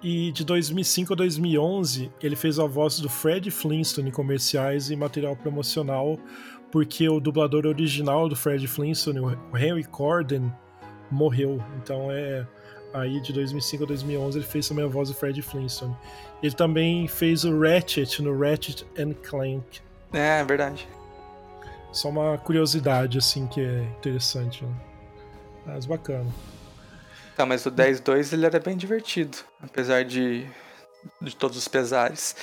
E de 2005 a 2011, ele fez a voz do Fred Flintstone em comerciais e material promocional, porque o dublador original do Fred Flintstone, o Henry Corden, morreu. Então é aí de 2005 a 2011 ele fez também a voz do Fred Flintstone. Ele também fez o Ratchet no Ratchet and Clank. É, é verdade. Só uma curiosidade assim que é interessante, né? Mas bacana. Tá, mas o 10-2 ele era bem divertido, apesar de, de todos os pesares.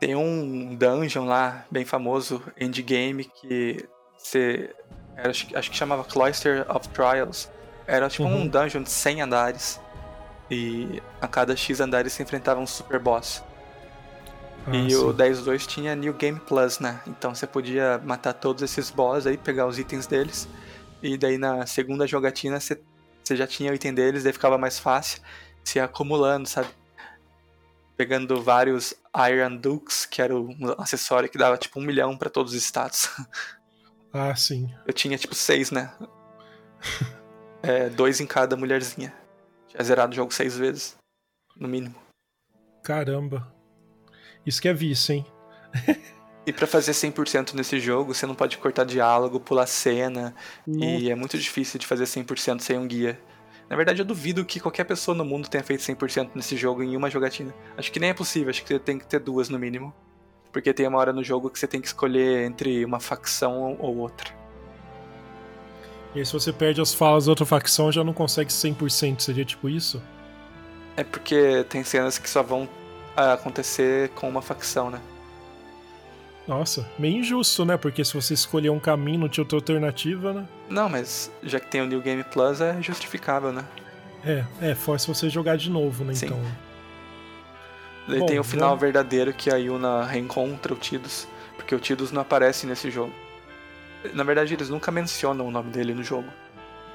Tem um dungeon lá, bem famoso, endgame, que você. era- acho, que- acho que chamava Cloister of Trials. Era tipo Uhum. um dungeon de 100 andares. E a cada X andares se enfrentava um super boss. Ah, e sim. o 10.2 tinha New Game Plus, né? Então você podia matar todos esses boss aí, pegar os itens deles. E daí na segunda jogatina você, você já tinha o item deles, daí ficava mais fácil. Se acumulando, sabe? Pegando vários Iron Dukes, que era um acessório que dava tipo um milhão pra todos os status. Ah, sim. Eu tinha tipo seis, né? É, dois em cada mulherzinha. Tinha zerado o jogo seis vezes, no mínimo. Caramba. Isso que é vício, hein? E pra fazer 100% nesse jogo, você não pode cortar diálogo, pular cena, Nossa. e é muito difícil de fazer 100% sem um guia. Na verdade, eu duvido que qualquer pessoa no mundo tenha feito 100% nesse jogo em uma jogatina. Acho que nem é possível, acho que você tem que ter duas no mínimo. Porque tem uma hora no jogo que você tem que escolher entre uma facção ou outra. E aí, se você perde as falas da outra facção, já não consegue 100%. Seria tipo isso? É porque tem cenas que só vão ah, acontecer com uma facção, né? Nossa, meio injusto, né? Porque se você escolher um caminho, não tinha outra alternativa, né? Não, mas já que tem o New Game Plus, é justificável, né? É, é, força você jogar de novo, né? Sim. Então. Daí Bom, tem o final vamos- verdadeiro que a Yuna reencontra o Tidus, porque o Tidus não aparece nesse jogo. Na verdade, eles nunca mencionam o nome dele no jogo.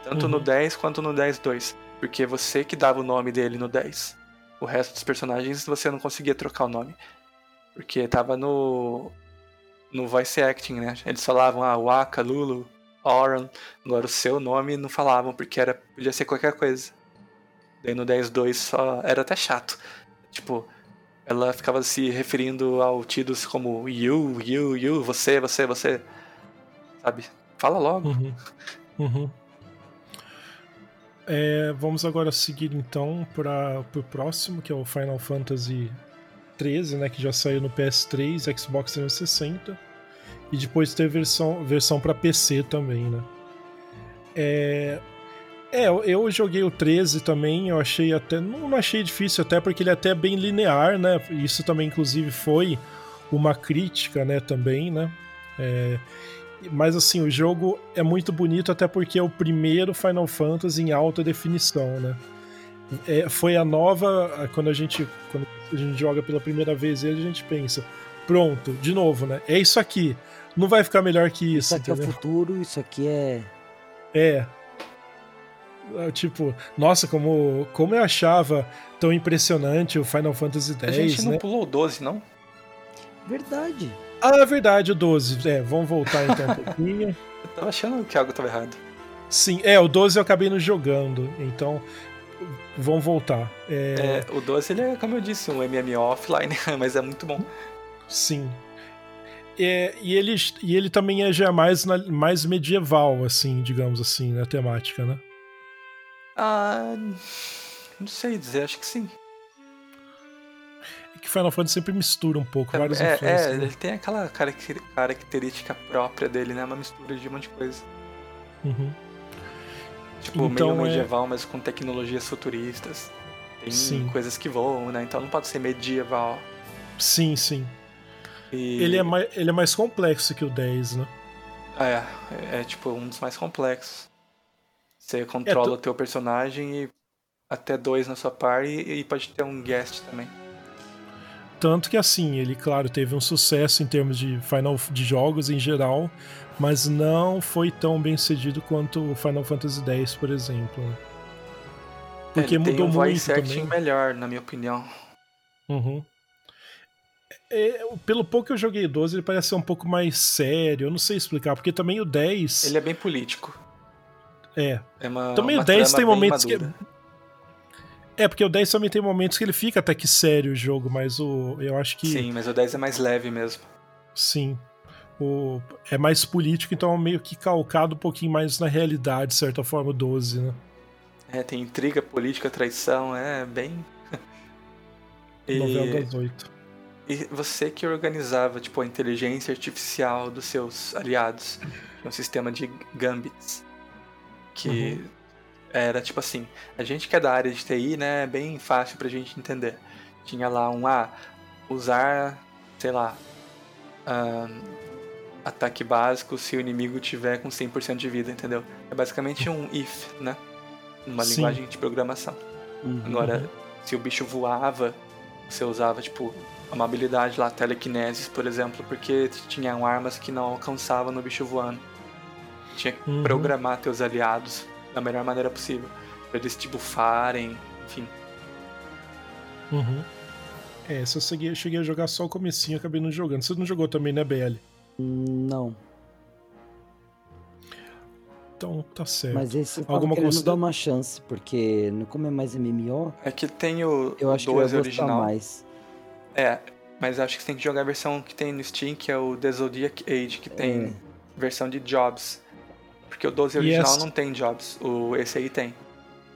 Tanto no Uhum. 10 quanto no 10.2. Porque você que dava o nome dele no 10. O resto dos personagens você não conseguia trocar o nome. Porque tava no. No voice acting, né? Eles falavam, ah, Waka, Lulu, Oran. Agora o seu nome não falavam, porque era, podia ser qualquer coisa. Daí no 10.2 só. Era até chato. Tipo, ela ficava se referindo ao Tidus como you, you, you, você, você, você. Sabe? Fala logo. Uhum. Uhum. É, vamos agora seguir então para o próximo, que é o Final Fantasy 13, né, que já saiu no PS3, Xbox 360 e depois teve versão versão para PC também, né? É, é, eu- joguei o 13 também, eu achei até não achei difícil até porque ele é até bem linear, né? Isso também inclusive foi uma crítica, né, também, né? É, mas assim, o jogo é muito bonito até porque é o primeiro Final Fantasy em alta definição, né? É, foi a nova. Quando a gente quando a gente joga pela primeira vez ele, a gente pensa, pronto, de novo, né? É isso aqui. Não vai ficar melhor que isso, Isso aqui é o entendeu? futuro, isso aqui é. É. É, Tipo, nossa, como, como eu achava tão impressionante o Final Fantasy A gente X, não né? pulou o 12, não? Verdade. Ah, é verdade, o 12. É, vamos voltar então um pouquinho. Eu tava achando que algo tava errado. Sim, é, o 12 eu acabei não jogando, então vamos voltar. É, É, o 12 ele é, como eu disse, um MMO offline, mas é muito bom. Sim. É, e, ele, e ele também é já mais, na- mais medieval, assim, digamos assim, na temática, né? Ah. Não sei dizer, acho que sim. É que Final Fantasy sempre mistura um pouco, várias É, influências. é, né? ele tem aquela caracter- característica própria dele, né? Uma mistura de um monte de coisa. Uhum. Tipo, Então, meio é- medieval, mas com tecnologias futuristas. Tem Sim. coisas que voam, né? Então não pode ser medieval. Sim, sim. E... Ele, é mais, ele é mais complexo que o 10, né? É, é, é, tipo um dos mais complexos. Você controla tu- o teu personagem e até dois na sua party e, e pode ter um guest também. Tanto que assim, ele, claro, teve um sucesso em termos de Final de jogos em geral, mas não foi tão bem sucedido quanto o Final Fantasy X, por exemplo. Porque Ele mudou tem um muito voice acting também. melhor, na minha opinião. Uhum. É, pelo pouco que eu joguei o 12, ele parece ser um pouco mais sério. Eu não sei explicar, porque também o 10. Ele é bem político. É. É uma, Também uma o 10 trama tem momentos que. madura. É, porque o 10 também tem momentos que ele fica até que sério o jogo, mas o. Eu acho que. Sim, mas o 10 é mais leve mesmo. Sim. O, é mais político, então é meio que calcado um pouquinho mais na realidade, de certa forma, o 12, né? É, tem intriga, política, traição, é bem. Novela e, das oito. e você que organizava tipo, a inteligência artificial dos seus aliados, um sistema de gambits. Que era tipo assim, a gente que é da área de TI, né, é bem fácil pra gente entender. Tinha lá um A, usar, sei lá, ahn, ataque básico se o inimigo tiver com 100% de vida, entendeu? É basicamente um if, né? Uma Sim. linguagem de programação. Uhum. Agora, se o bicho voava, você usava, tipo, uma habilidade lá, telekinesis, por exemplo, porque tinham armas que não alcançavam no bicho voando. Tinha que uhum. programar teus aliados da melhor maneira possível. Pra eles te bufarem, enfim. Uhum. É, se eu cheguei, cheguei a jogar só o comecinho, acabei não jogando. Você não jogou também, né, BL? Não. Então tá certo. Mas esse eu Alguma coisa dar uma chance, porque no como é mais MMO. É que tem o eu acho 12 que eu original. Mais. É, mas acho que você tem que jogar a versão que tem no Steam, que é o The Zodiac Age, que tem é. versão de Jobs. Porque o 12 original esse... não tem Jobs, o esse aí tem.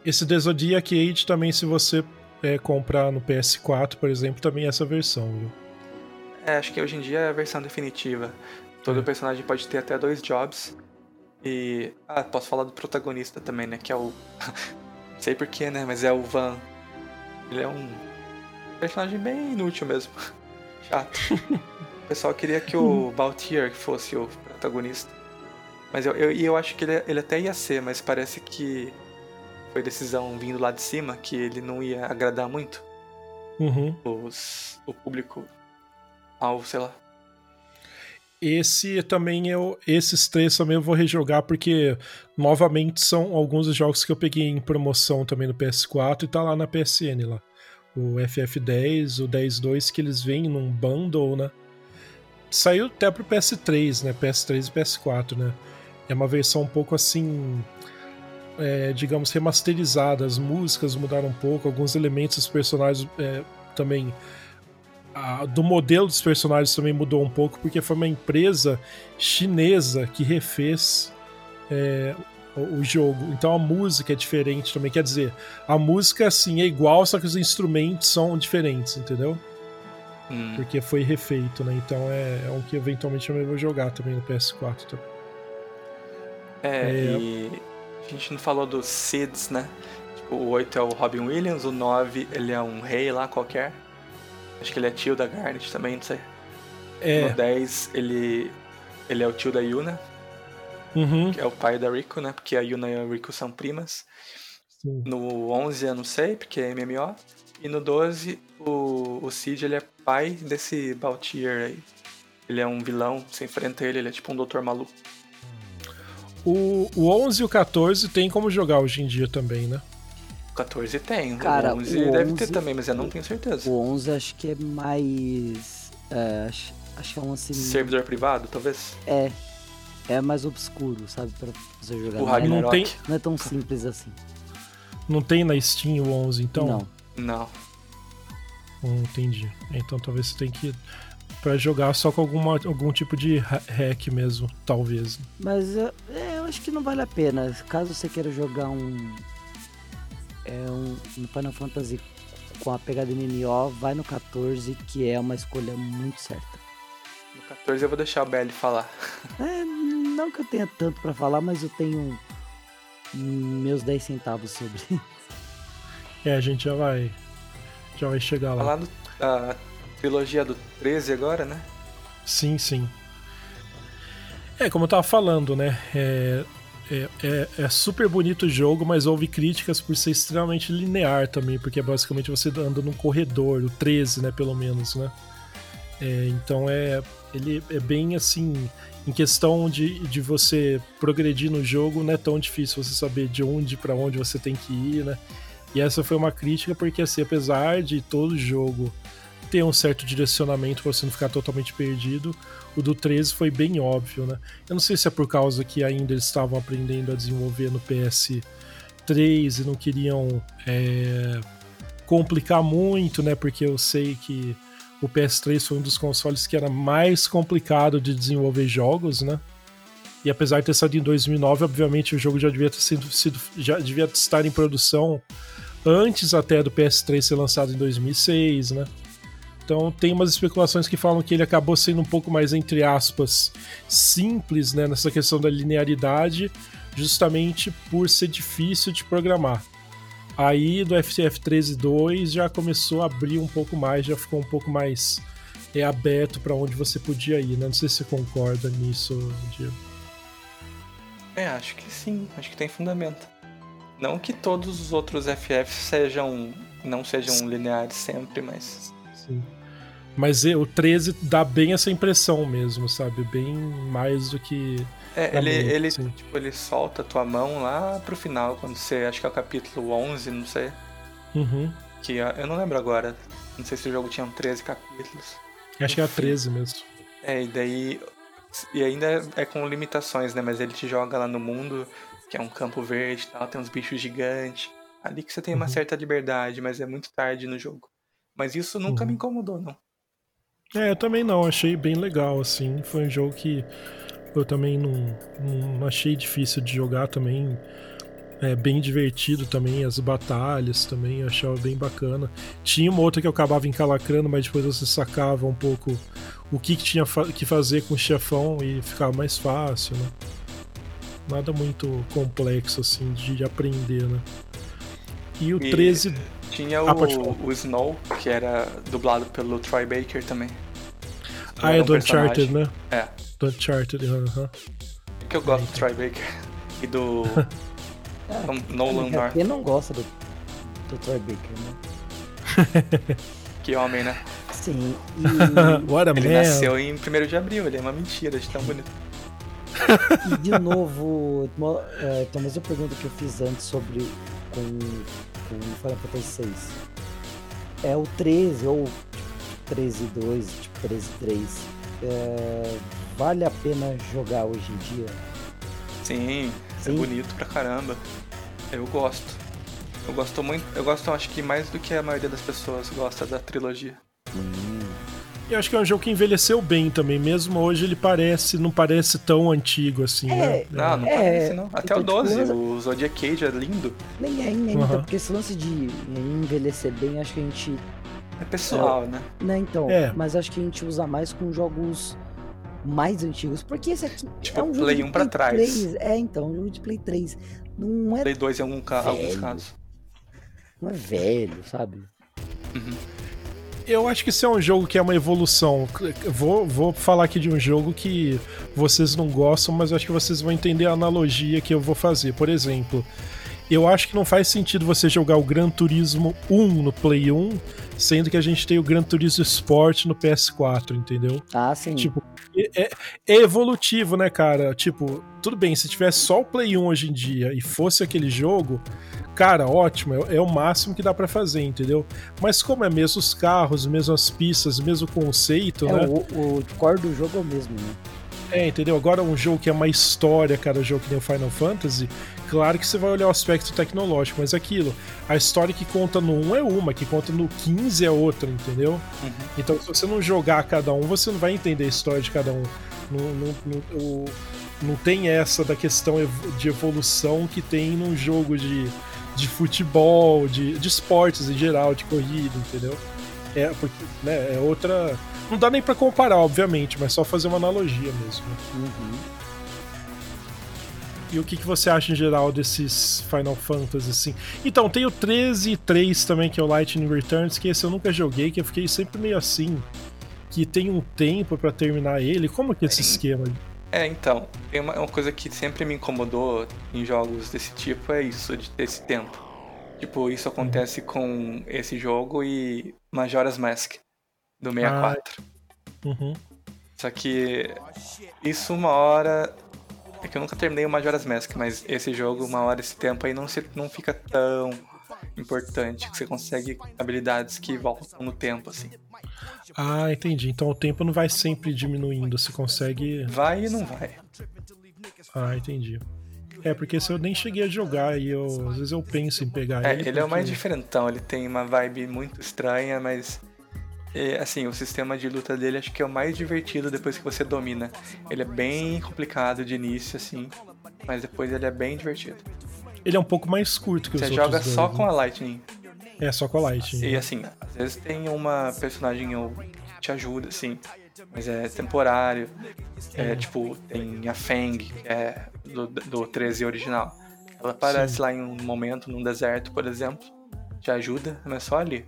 Esse The Zodiac Age também, se você é, comprar no PS4, por exemplo, também é essa versão, viu? É, acho que hoje em dia é a versão definitiva. Todo é. personagem pode ter até dois jobs. E. Ah, posso falar do protagonista também, né? Que é o. Não sei porquê, né? Mas é o Van. Ele é um personagem bem inútil mesmo. Chato. o pessoal queria que o Baltier fosse o protagonista. Mas eu, eu, eu acho que ele, ele até ia ser, mas parece que foi decisão vindo lá de cima que ele não ia agradar muito uhum. os, o público ao, sei lá, esse também eu. Esses três também eu vou rejogar, porque novamente são alguns dos jogos que eu peguei em promoção também no PS4 e tá lá na PSN lá. O FF10, o 10.2, que eles vêm num bundle, né? Saiu até pro PS3, né? PS3 e PS4, né? É uma versão um pouco assim. É, digamos, remasterizada. As músicas mudaram um pouco, alguns elementos dos personagens é, também a, do modelo dos personagens também mudou um pouco, porque foi uma empresa chinesa que refez é, o, o, jogo. Então a música é diferente também. Quer dizer, a música assim é igual, só que os instrumentos são diferentes, entendeu? Hum. Porque foi refeito, né? Então é, é um que eventualmente eu vou jogar também no PS4 também. É, é, e a gente não falou dos Seeds, né? Tipo, o 8 é o Robin Williams, o 9 ele é um rei lá qualquer. Acho que ele é tio da Garnet também, não sei. É. No 10, ele, ele é o tio da Yuna. Uhum. Que é o pai da Rico, né? Porque a Yuna e a Rico são primas. Sim. No 11 eu não sei, porque é MMO. E no 12, o, o Cid ele é pai desse Baltier aí. Ele é um vilão, você enfrenta ele, ele é tipo um doutor maluco. O, o 11 e o 14 tem como jogar hoje em dia também, né? 14 tem. Cara, o 11 o deve 11, ter também, mas eu não tenho certeza. O 11 acho que é mais. É, acho, acho que é um assim. Servidor privado, talvez? É. É mais obscuro, sabe? Pra você jogar. O Ragnarok. Não, tem... não é tão simples assim. Não tem na Steam o 11, então? Não. Não. Hum, entendi. Então talvez você tenha que para jogar só com alguma, algum tipo de hack mesmo, talvez. Mas é, eu acho que não vale a pena. Caso você queira jogar um, é um, um Final Fantasy com a pegada MMO, vai no 14, que é uma escolha muito certa. No 14 eu vou deixar o BL falar. É, não que eu tenha tanto para falar, mas eu tenho meus 10 centavos sobre. É, a gente já vai já vai chegar lá. Falar da trilogia do 13 agora, né? Sim, sim. É, como eu tava falando, né? É, é, é, é, super bonito o jogo, mas houve críticas por ser extremamente linear também, porque basicamente você anda num corredor, o 13, né, pelo menos, né? É, então é ele é bem assim, em questão de, de você progredir no jogo, não é tão difícil você saber de onde para onde você tem que ir, né? E essa foi uma crítica porque assim, apesar de todo jogo ter um certo direcionamento para você não ficar totalmente perdido, o do 13 foi bem óbvio, né? Eu não sei se é por causa que ainda eles estavam aprendendo a desenvolver no PS3 e não queriam é, complicar muito, né? Porque eu sei que o PS3 foi um dos consoles que era mais complicado de desenvolver jogos, né? E apesar de ter saído em 2009, obviamente o jogo já devia ter sido, sido já devia estar em produção antes até do PS3 ser lançado em 2006, né? Então tem umas especulações que falam que ele acabou sendo um pouco mais, entre aspas, simples né, nessa questão da linearidade, justamente por ser difícil de programar. Aí do FTF 13.2 já começou a abrir um pouco mais, já ficou um pouco mais é, aberto para onde você podia ir. Né? Não sei se você concorda nisso, Diego. É, acho que sim, acho que tem fundamento. Não que todos os outros FF sejam. não sejam lineares sempre, mas. Sim. Mas o 13 dá bem essa impressão mesmo, sabe? Bem mais do que. É, ele, ele, tipo, ele solta a tua mão lá pro final, quando você. Acho que é o capítulo 11, não sei. Uhum. Que eu não lembro agora. Não sei se o jogo tinha 13 capítulos. Acho que era 13 mesmo. É, e daí. E ainda é com limitações, né? Mas ele te joga lá no mundo, que é um campo verde e tal, tem uns bichos gigantes. Ali que você tem uma uhum. certa liberdade, mas é muito tarde no jogo. Mas isso nunca uhum. me incomodou, não. É, eu também não, achei bem legal, assim. Foi um jogo que eu também não, não achei difícil de jogar também. É bem divertido também, as batalhas também, eu achava bem bacana. Tinha uma outra que eu acabava encalacrando, mas depois você sacava um pouco o que, que tinha que fazer com o chefão e ficava mais fácil, né? Nada muito complexo assim de aprender, né? E o e 13 tinha ah, o, o Snow, que era dublado pelo Troy Baker também. Ah, é um do Uncharted, né? É. Do Uncharted, aham. Uh -huh. que eu gosto do Troy Baker e do é, Nolan North. Quem não gosta do, do Troy Baker, né? que homem, né? Sim. E... What a ele man. nasceu em 1 de abril, ele é uma mentira de tão bonito. E de novo, é, então, mas eu pergunta que eu fiz antes sobre com, com Final Fantasy VI. É o 13 ou 13.2, tipo 13.3. É, vale a pena jogar hoje em dia? Sim, é Sim, é bonito pra caramba. Eu gosto. Eu gosto muito, eu gosto acho que mais do que a maioria das pessoas gosta da trilogia. Hum. Eu acho que é um jogo que envelheceu bem também, mesmo hoje ele parece, não parece tão antigo assim, é, né? Não, não é, parece não. Até então, o 12, tipo, o Zodiac Cage é lindo. Nem é, nem uhum. então, porque esse lance de envelhecer bem, acho que a gente é pessoal, é, né? Né, então. É. Mas acho que a gente usa mais com jogos mais antigos. Porque esse aqui tipo, é um jogo Play de 1 pra trás. 3. É, então, um jogo de Play 3. Não é. Play 2 em algum ca... alguns casos. Não é velho, sabe? Uhum. Eu acho que isso é um jogo que é uma evolução. Vou, vou falar aqui de um jogo que vocês não gostam, mas eu acho que vocês vão entender a analogia que eu vou fazer. Por exemplo, eu acho que não faz sentido você jogar o Gran Turismo 1 no Play 1, sendo que a gente tem o Gran Turismo Sport no PS4, entendeu? Ah, sim. Tipo, é, é, evolutivo, né, cara? Tipo, tudo bem, se tivesse só o Play 1 hoje em dia e fosse aquele jogo, cara, ótimo, é, é o máximo que dá para fazer, entendeu? Mas como é mesmo os carros, mesmo as pistas, mesmo o conceito, é, né? O, o core do jogo é o mesmo, né? É, entendeu? Agora um jogo que é uma história, cara, um jogo que nem o Final Fantasy, claro que você vai olhar o aspecto tecnológico, mas aquilo, a história que conta no 1 é uma, que conta no 15 é outra, entendeu? Uhum. Então, se você não jogar cada um, você não vai entender a história de cada um. Não, não, não, não tem essa da questão de evolução que tem num jogo de, de futebol, de, de esportes em geral, de corrida, entendeu? É, porque, né, é outra. Não dá nem para comparar, obviamente, mas só fazer uma analogia mesmo. Uhum. E o que, que você acha em geral desses Final Fantasy, assim? Então, tem o 13 e 3 também, que é o Lightning Returns, que esse eu nunca joguei, que eu fiquei sempre meio assim, que tem um tempo para terminar ele. Como que é esse é, esquema? É, então, tem uma, uma, coisa que sempre me incomodou em jogos desse tipo, é isso, de ter esse tempo. Tipo, isso acontece uhum. com esse jogo e Majora's Mask, do 64. Ah, uhum. Só que isso uma hora é que eu nunca terminei o Majora's Mask, mas esse jogo, uma hora, esse tempo aí não, se, não fica tão importante, que você consegue habilidades que voltam no tempo, assim. Ah, entendi. Então o tempo não vai sempre diminuindo, você consegue. Vai e não vai. Ah, entendi. É, porque se eu nem cheguei a jogar e eu, às vezes eu penso em pegar é, ele. Ele porque... é o mais diferentão, ele tem uma vibe muito estranha, mas e, assim, o sistema de luta dele acho que é o mais divertido depois que você domina. Ele é bem complicado de início, assim, mas depois ele é bem divertido. Ele é um pouco mais curto que você os outros Você joga só com a Lightning. É, só com a Lightning. E assim, às vezes tem uma personagem que te ajuda, assim, mas é temporário. É, tipo, tem a Fang, que é do, do 13 original. Ela aparece Sim. lá em um momento, num deserto, por exemplo, te ajuda, mas só ali.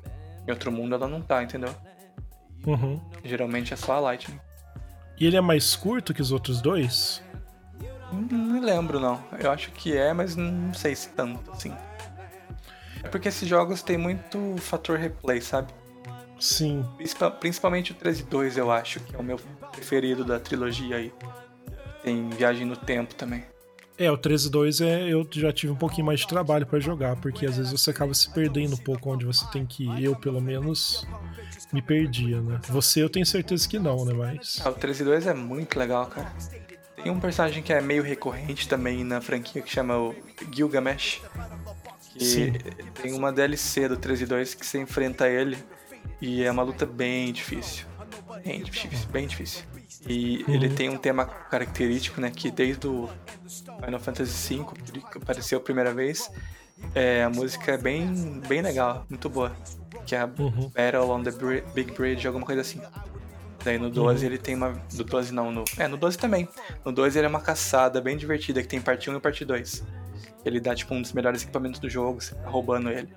Em outro mundo ela não tá, entendeu? Uhum. Geralmente é só a Lightning. E ele é mais curto que os outros dois? Hum, lembro, não. Eu acho que é, mas não sei se tanto, assim. É porque esses jogos têm muito fator replay, sabe? Sim. Principalmente o 13-2, eu acho, que é o meu preferido da trilogia aí. Tem viagem no tempo também. É, o 13-2 é, eu já tive um pouquinho mais de trabalho para jogar, porque às vezes você acaba se perdendo um pouco onde você tem que ir. Eu, pelo menos, me perdia, né? Você eu tenho certeza que não, né? Mas. Ah, o 13-2 é muito legal, cara. Tem um personagem que é meio recorrente também na franquia que chama o Gilgamesh. Que Sim. tem uma DLC do 13 2 que você enfrenta ele e é uma luta bem difícil. Bem difícil, bem difícil. E uhum. ele tem um tema característico, né? Que desde o Final Fantasy V, que apareceu a primeira vez, é, a música é bem, bem legal, muito boa. Que é a uhum. Battle on the Big Bridge, alguma coisa assim. Daí no 12 uhum. ele tem uma. No 12 não, no. É, no 12 também. No 12 ele é uma caçada bem divertida, que tem parte 1 e parte 2. Ele dá tipo um dos melhores equipamentos do jogo, você tá roubando ele.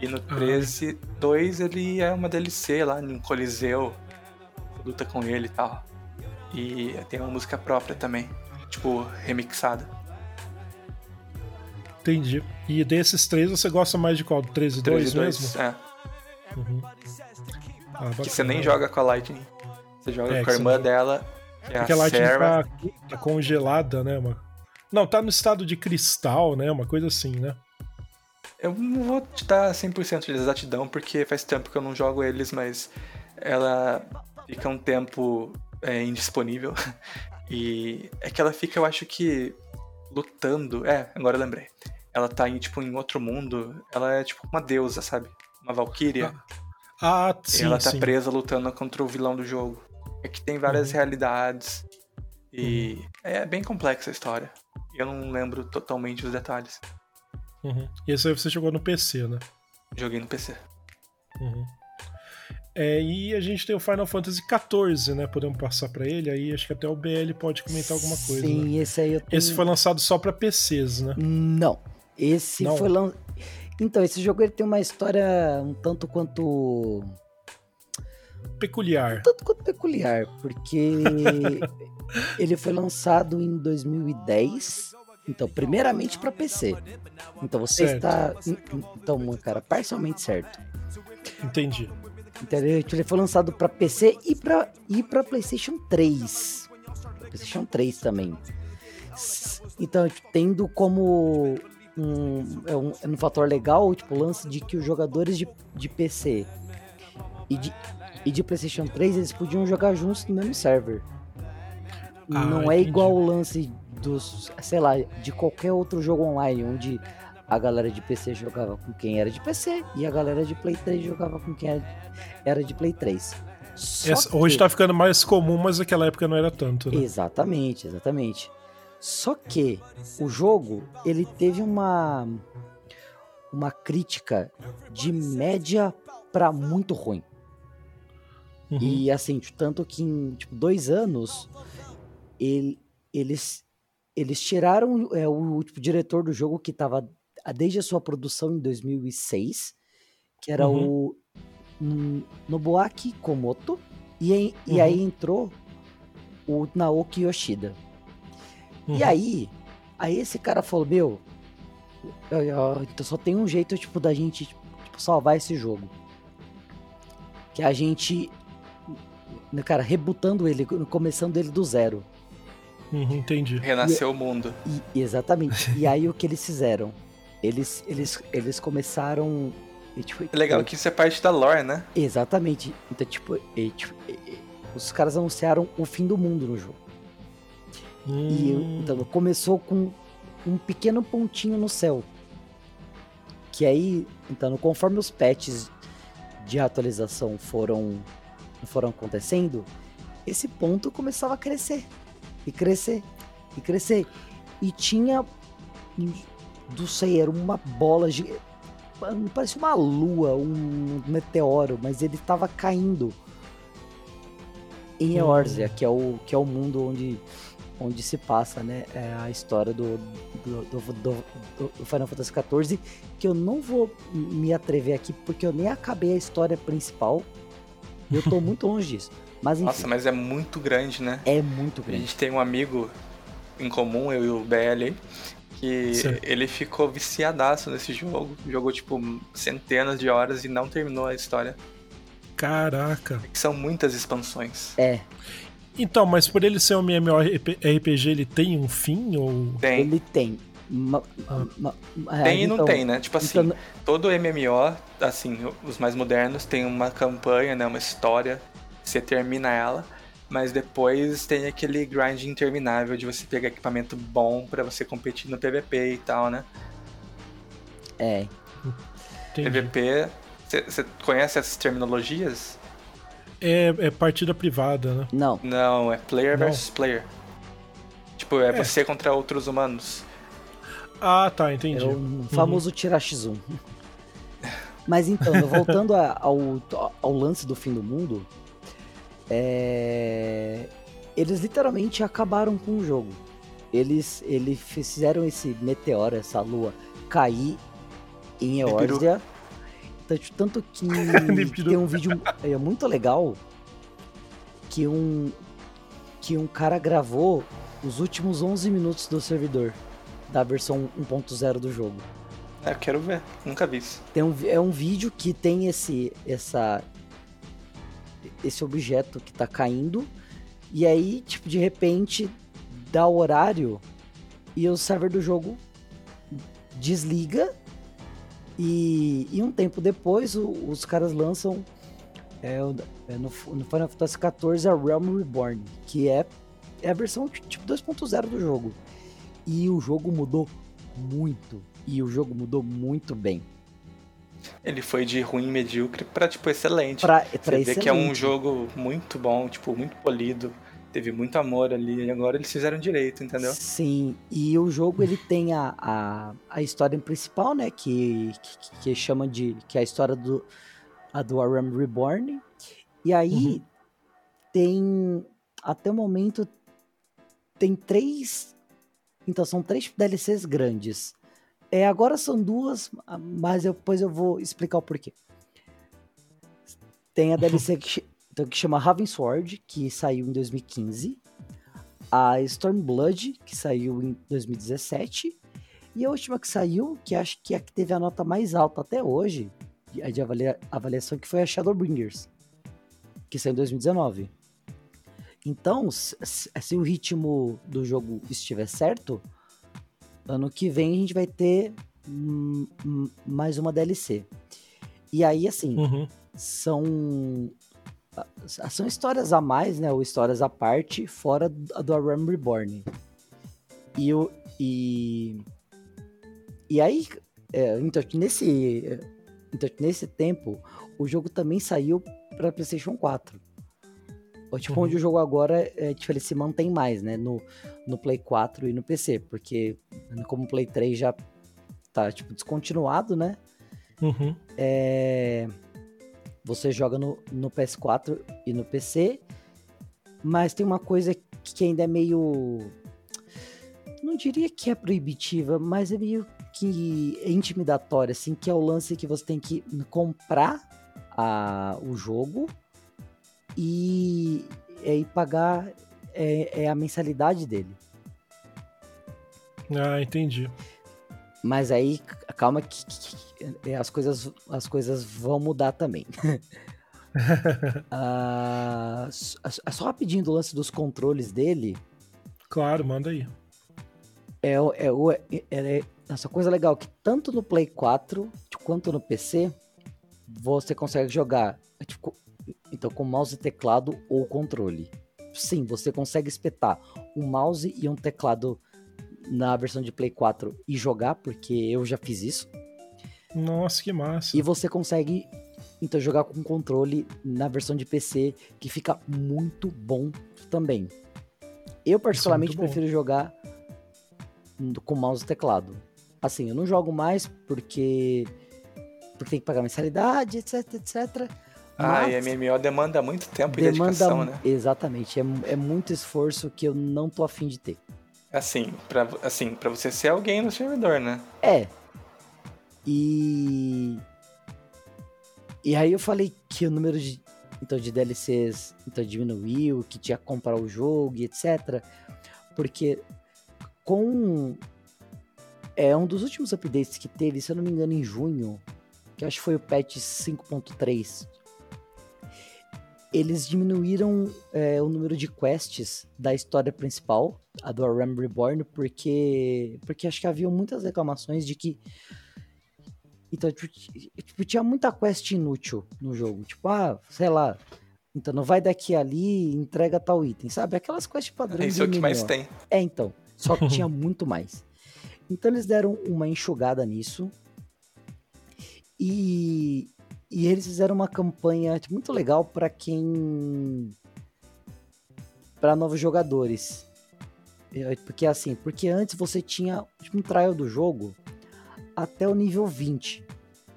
E no 13, ah. 2 ele é uma DLC lá, num coliseu. Luta com ele e tal. E tem uma música própria também, tipo, remixada. Entendi. E desses três você gosta mais de qual? Do 13 e 2 mesmo? É. Uhum. Ah, que você nem joga com a Lightning. Você joga é, com a irmã dela, que é Porque a, a Lightning Sarah. Tá, tá, congelada, né? Uma... Não, tá no estado de cristal, né? Uma coisa assim, né? Eu não vou te dar 100% de exatidão, porque faz tempo que eu não jogo eles, mas ela fica um tempo é, indisponível. E é que ela fica, eu acho que, lutando. É, agora eu lembrei. Ela tá em, tipo, em outro mundo. Ela é tipo uma deusa, sabe? Uma valquíria. Ah, ah sim. E ela tá sim. presa lutando contra o vilão do jogo. É que tem várias uhum. realidades. E uhum. é bem complexa a história. Eu não lembro totalmente os detalhes. Uhum. E esse aí você jogou no PC, né? Joguei no PC. Uhum. É, e a gente tem o Final Fantasy XIV, né? Podemos passar para ele, aí acho que até o BL pode comentar alguma coisa. Sim, né? esse aí eu tenho... Esse foi lançado só para PCs, né? Não. Esse Não. foi lançado. Então, esse jogo ele tem uma história um tanto quanto. Peculiar. Um tanto quanto peculiar, porque ele foi lançado em 2010. Então, primeiramente para PC. Então você certo. está. Então, cara, parcialmente certo. Entendi. Entendeu? Ele foi lançado para PC e para e para PlayStation 3. PlayStation 3 também. Então, tendo como um, é um, é um fator legal, tipo, o lance de que os jogadores de, de PC e de, e de PlayStation 3 eles podiam jogar juntos no mesmo server. Ah, Não é entendi. igual o lance dos, sei lá, de qualquer outro jogo online, onde a galera de PC jogava com quem era de PC e a galera de Play 3 jogava com quem era de Play 3. Essa, que... Hoje tá ficando mais comum, mas naquela época não era tanto, né? Exatamente, exatamente. Só que o jogo, ele teve uma uma crítica de média para muito ruim. Uhum. E assim, tanto que em tipo, dois anos ele, eles eles tiraram é, o, o tipo, diretor do jogo que estava desde a sua produção em 2006, que era uhum. o Nobuaki Komoto, e, uhum. e aí entrou o Naoki Yoshida. Uhum. E aí, aí esse cara falou, meu, eu, eu, então só tem um jeito, tipo, da gente tipo, salvar esse jogo. Que a gente, né, cara, rebutando ele, começando ele do zero. Uhum, entendi. Renasceu e, o mundo. E, exatamente. e aí o que eles fizeram? Eles, eles, eles começaram. E, tipo, é legal que isso é parte da lore, né? Exatamente. Então, tipo, e, tipo e, os caras anunciaram o fim do mundo no jogo. Hum. E então, começou com um pequeno pontinho no céu. Que aí, então, conforme os patches de atualização foram, foram acontecendo, esse ponto começava a crescer. E crescer. E crescer. E tinha do sei, era uma bola de. Parecia uma lua, um meteoro, mas ele estava caindo em Eorzea, hum. que é o que é o mundo onde onde se passa, né, é a história do do, do, do, do, Final Fantasy XIV, que eu não vou me atrever aqui porque eu nem acabei a história principal. Eu tô muito longe disso. Mas, enfim, Nossa, mas é muito grande, né? É muito grande. A gente tem um amigo em comum, eu e o BL, que Sim. ele ficou viciadaço nesse jogo. Jogou, tipo, centenas de horas e não terminou a história. Caraca. Que são muitas expansões. É, Então, mas por ele ser um MMORPG, ele tem um fim? Ou. Tem, ele tem. Ma- Ah. ma- ma- tem e não então- tem, né? Tipo assim, então- todo MMO, assim, os mais modernos, tem uma campanha, né? Uma história. Você termina ela. Mas depois tem aquele grind interminável de você pegar equipamento bom pra você competir no PVP e tal, né? é, Entendi. PVP, você conhece essas terminologias? É, é partida privada, né? não. Não, é player Não. versus player. Tipo, é, É. você contra outros humanos. Ah, tá, É entendi. o famoso tirar X1. Mas então, voltando a- ao, ao lance do fim do mundo, é, eles literalmente acabaram com o jogo. Eles, eles fizeram esse meteoro, essa lua, cair em. Eorzea. Tanto, tanto que tem um vídeo é, muito legal que um, que um cara gravou os últimos 11 minutos do servidor da versão 1.0 do jogo. É, eu quero ver, nunca vi isso. Tem um, é um vídeo que tem esse essa esse objeto que tá caindo e aí tipo de repente dá o horário e o server do jogo desliga e, e um tempo depois o- os caras lançam é, é no, no Final Fantasy XIV a Realm Reborn que é, é a versão tipo 2.0 do jogo. E o jogo mudou muito e o jogo mudou muito bem Ele foi de ruim medíocre pra, tipo, excelente. Pra, Você pra vê que é um excelente. jogo muito bom, tipo, muito polido. Teve muito amor ali e agora eles fizeram direito, entendeu? Sim, e o jogo ele tem a, a, a história principal, né? Que, que, que chama de. que é a história do, a do Aram Reborn. E aí Uhum. tem. Até o momento tem três. Então são três DLCs grandes. É, agora são duas, mas eu- depois eu vou explicar o porquê. Tem a DLC que, então, que chama Ravensword, que saiu em 2015. A Stormblood, que saiu em 2017. E a última que saiu, que acho que é a que teve a nota mais alta até hoje, de, de avalia- avaliação, que foi a Shadowbringers, que saiu em 2019. Então, se- se o ritmo do jogo estiver certo, ano que vem a gente vai ter hum, hum, mais uma DLC. E aí, assim, Uhum. são são histórias a mais, né, ou histórias à parte, fora do Aram Reborn. E o e e aí, é, então nesse então, nesse tempo, o jogo também saiu para PlayStation 4. Tipo, Uhum. onde o jogo agora é, tipo, ele se mantém mais, né? No, no Play 4 e no PC. Porque como o Play 3 já tá, tipo, descontinuado, né? Uhum. É, você joga no, no PS4 e no PC, mas tem uma coisa que ainda é meio. Não diria que é proibitiva, mas é meio que é intimidatória, assim, que é o lance que você tem que comprar a, o jogo e, e pagar é, é a mensalidade dele. Ah, entendi. Mas aí, calma que, que- que- as, coisas, as coisas vão mudar também. S- só rapidinho do lance dos controles dele. Claro, manda aí. É, é, o- é, é- essa coisa legal que tanto no Play 4 quanto no PC você consegue jogar é, tipo, então com mouse e teclado ou controle. Sim, você consegue espetar um mouse e um teclado na versão de Play 4 e jogar, porque eu já fiz isso. Nossa, que massa. E você consegue então jogar com controle na versão de PC, que fica muito bom também. Eu particularmente bom. prefiro jogar com mouse e teclado. Assim, eu não jogo mais porque porque tem que pagar mensalidade, etc, etc. Ah, e MMO demanda muito tempo e demanda dedicação, né? exatamente, é, é muito esforço que eu não tô afim de ter. Assim, pra, assim, pra você ser alguém no servidor, né? É. E. E aí eu falei que o número de, então, de DLCs então, diminuiu, que tinha que comprar o jogo e etc. Porque com é um dos últimos updates que teve, se eu não me engano, em junho, que acho que foi o patch 5.3. Eles diminuíram é, o número de quests da história principal, a do Aram Reborn, porque porque acho que havia muitas reclamações de que então tipo, tipo, tinha muita quest inútil no jogo, tipo ah, sei lá, então não vai daqui ali, entrega tal item, sabe? Aquelas quests padrões. Isso é o que mais tem. É, então. Só que tinha muito mais. Então eles deram uma enxugada nisso. E, e eles fizeram uma campanha muito legal para quem. para novos jogadores. Porque assim, porque antes você tinha tipo, um trial do jogo até o nível 20.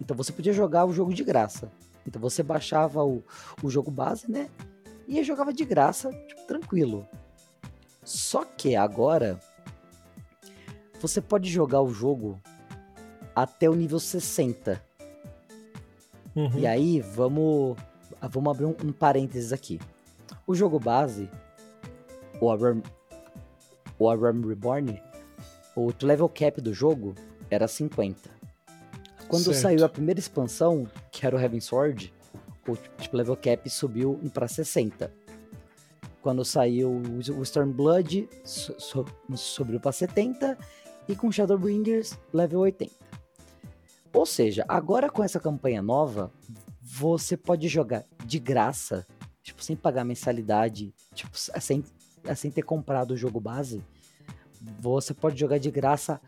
Então você podia jogar o jogo de graça. Então você baixava o, o jogo base, né? E jogava de graça, tipo, tranquilo. Só que agora você pode jogar o jogo até o nível 60. Uhum. E aí, vamos, vamos abrir um, um, parênteses aqui. O jogo base, o Aram, o Aram Reborn, o level cap do jogo era 50. Quando certo. saiu a primeira expansão, que era o Heaven Sword, o tipo, level cap subiu para 60. Quando saiu o Stormblood, subiu para 70 e com Shadowbringers, level 80. Ou seja, agora com essa campanha nova, você pode jogar de graça, tipo, sem pagar mensalidade, tipo, sem, sem ter comprado o jogo base. Você pode jogar de graça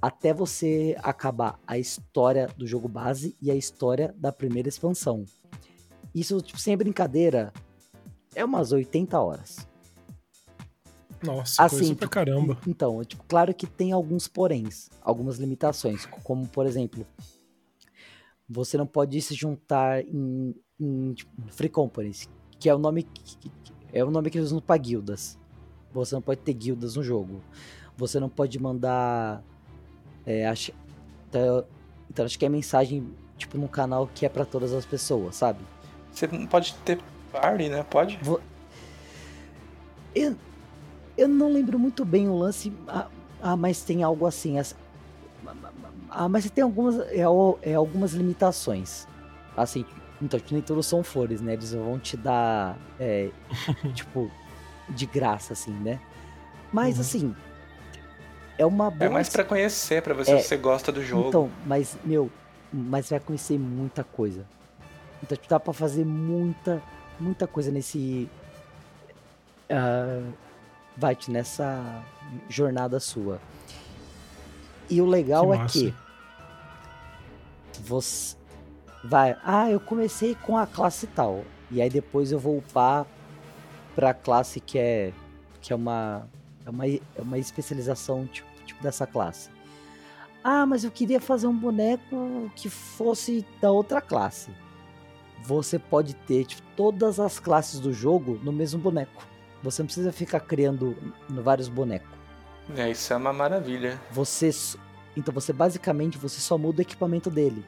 até você acabar a história do jogo base e a história da primeira expansão. Isso, tipo, sem brincadeira, é umas 80 horas. Nossa, assim, coisa pra tipo, caramba. Então, tipo, claro que tem alguns poréns, algumas limitações, como por exemplo, você não pode se juntar em, em tipo, free companies, que é o nome que, é o nome que eles usam para guildas. Você não pode ter guildas no jogo. Você não pode mandar é, acho, então, então acho que é mensagem tipo num canal que é para todas as pessoas, sabe? Você não pode ter party, né? Pode? Vou... Eu, eu não lembro muito bem o lance. Ah, ah mas tem algo assim. Ah, mas tem algumas, é, é algumas limitações. Assim, então, nem todos são flores, né? Eles vão te dar, é, tipo, de graça, assim, né? Mas, uhum. assim, é uma boa... É mais para conhecer, para ver se é, você gosta do jogo. Então, mas, meu, mas vai conhecer muita coisa. Então, tipo, dá pra fazer muita, muita coisa nesse... Uh, vai nessa jornada sua. E o legal que é que você vai, ah, eu comecei com a classe tal, e aí depois eu vou upar pra classe que é que é uma é uma, é uma especialização tipo, tipo dessa classe. Ah, mas eu queria fazer um boneco que fosse da outra classe. Você pode ter tipo, todas as classes do jogo no mesmo boneco. Você não precisa ficar criando vários bonecos. É, isso é uma maravilha. Você. Então você basicamente você só muda o equipamento dele.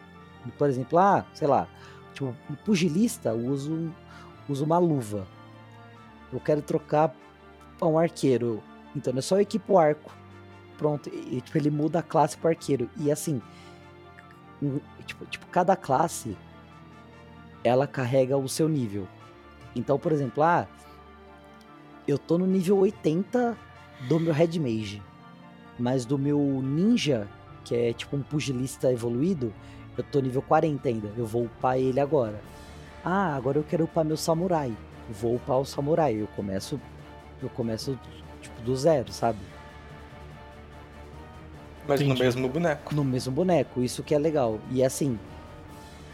Por exemplo, ah, sei lá, tipo, um pugilista uso, uso uma luva. Eu quero trocar para um arqueiro. Então é só equipo arco. Pronto. E, tipo, ele muda a classe pro arqueiro. E assim. Tipo, tipo, cada classe ela carrega o seu nível. Então, por exemplo, ah, eu tô no nível 80 do meu Red Mage. Mas do meu Ninja, que é tipo um pugilista evoluído, eu tô nível 40 ainda. Eu vou upar ele agora. Ah, agora eu quero upar meu Samurai. vou upar o Samurai. Eu começo. Eu começo tipo do zero, sabe? Mas Entendi. no mesmo boneco. No mesmo boneco, isso que é legal. E assim,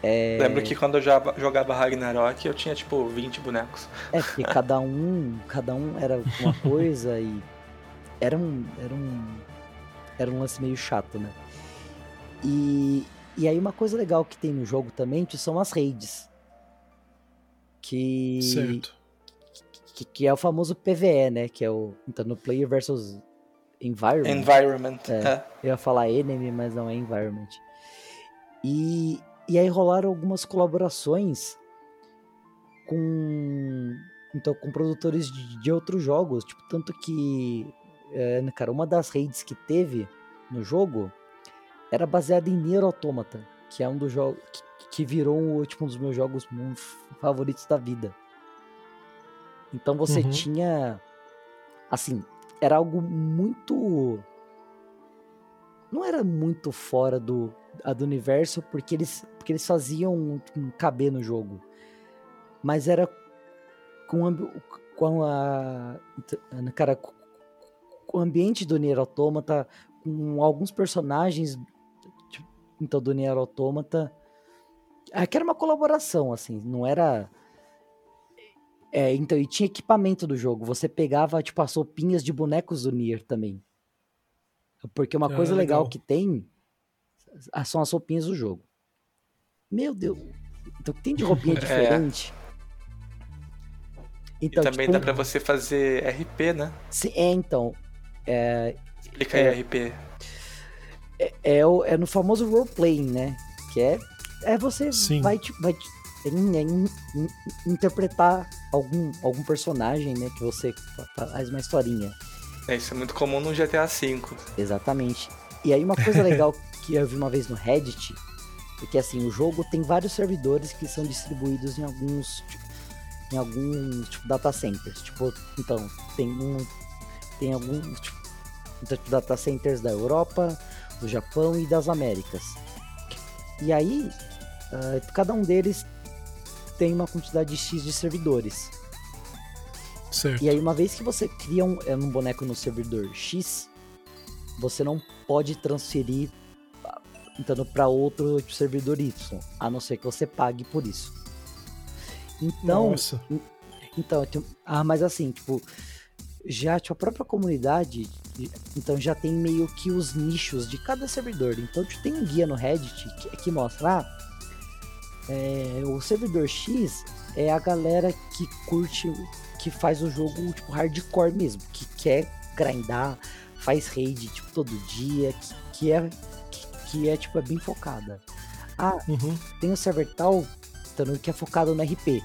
é... Lembro que quando eu já jogava Ragnarok eu tinha tipo 20 bonecos. É, porque cada um, cada um era uma coisa e era um, era um, era um lance meio chato, né? E, e aí uma coisa legal que tem no jogo também são as raids. Que, certo. Que, que é o famoso PVE, né? Que é o então, no Player versus Environment. Environment. É, é. Eu ia falar enemy, mas não é environment. E, e aí rolaram algumas colaborações com então com produtores de, de outros jogos, tipo tanto que é, cara, uma das raids que teve no jogo era baseada em Nier Automata, que é um dos jogos que, que virou tipo, um dos meus jogos favoritos da vida. Então você uhum. tinha. Assim, era algo muito. Não era muito fora do, do universo, porque eles, porque eles faziam um, um caber no jogo. Mas era com, com a. Cara, com o ambiente do Nier Automata, com alguns personagens tipo, então, do Nier Automata. Aqui era uma colaboração, assim, não era é, então, e tinha equipamento do jogo. Você pegava, tipo, as roupinhas de bonecos do Nier também. Porque uma ah, coisa legal. legal que tem são as roupinhas do jogo. Meu Deus. Então, tem de roupinha é. diferente. É. Então, e também tipo, dá pra você fazer RP, né? Sim, é, então. É, Explica é, aí RP. É, é, é, no famoso roleplaying, né? Que é, é você Sim. vai, vai em, interpretar algum, algum personagem, né? Que você faz uma historinha. É, isso é muito comum no GTA V. Exatamente. E aí uma coisa legal que eu vi uma vez no Reddit, é que assim, o jogo tem vários servidores que são distribuídos em alguns em alguns tipo, data centers. Tipo, então, tem um tem alguns tipo, tipo, data centers da Europa, do Japão e das Américas. E aí, uh, cada um deles tem uma quantidade X de servidores. Certo. E aí, uma vez que você cria um, é, um boneco no servidor X, você não pode transferir então, para outro servidor Y, a não ser que você pague por isso. Então, Nossa. então, ah, mas assim, tipo, já tipo, a própria comunidade, então já tem meio que os nichos de cada servidor. Então, tipo, tem um guia no Reddit que, que mostra, ah, é, o servidor X é a galera que curte, que faz o jogo tipo hardcore mesmo, que quer grindar, faz raid tipo todo dia, que, que é que, é tipo é bem focada. Ah, uhum. tem o server tal que é focado no RP,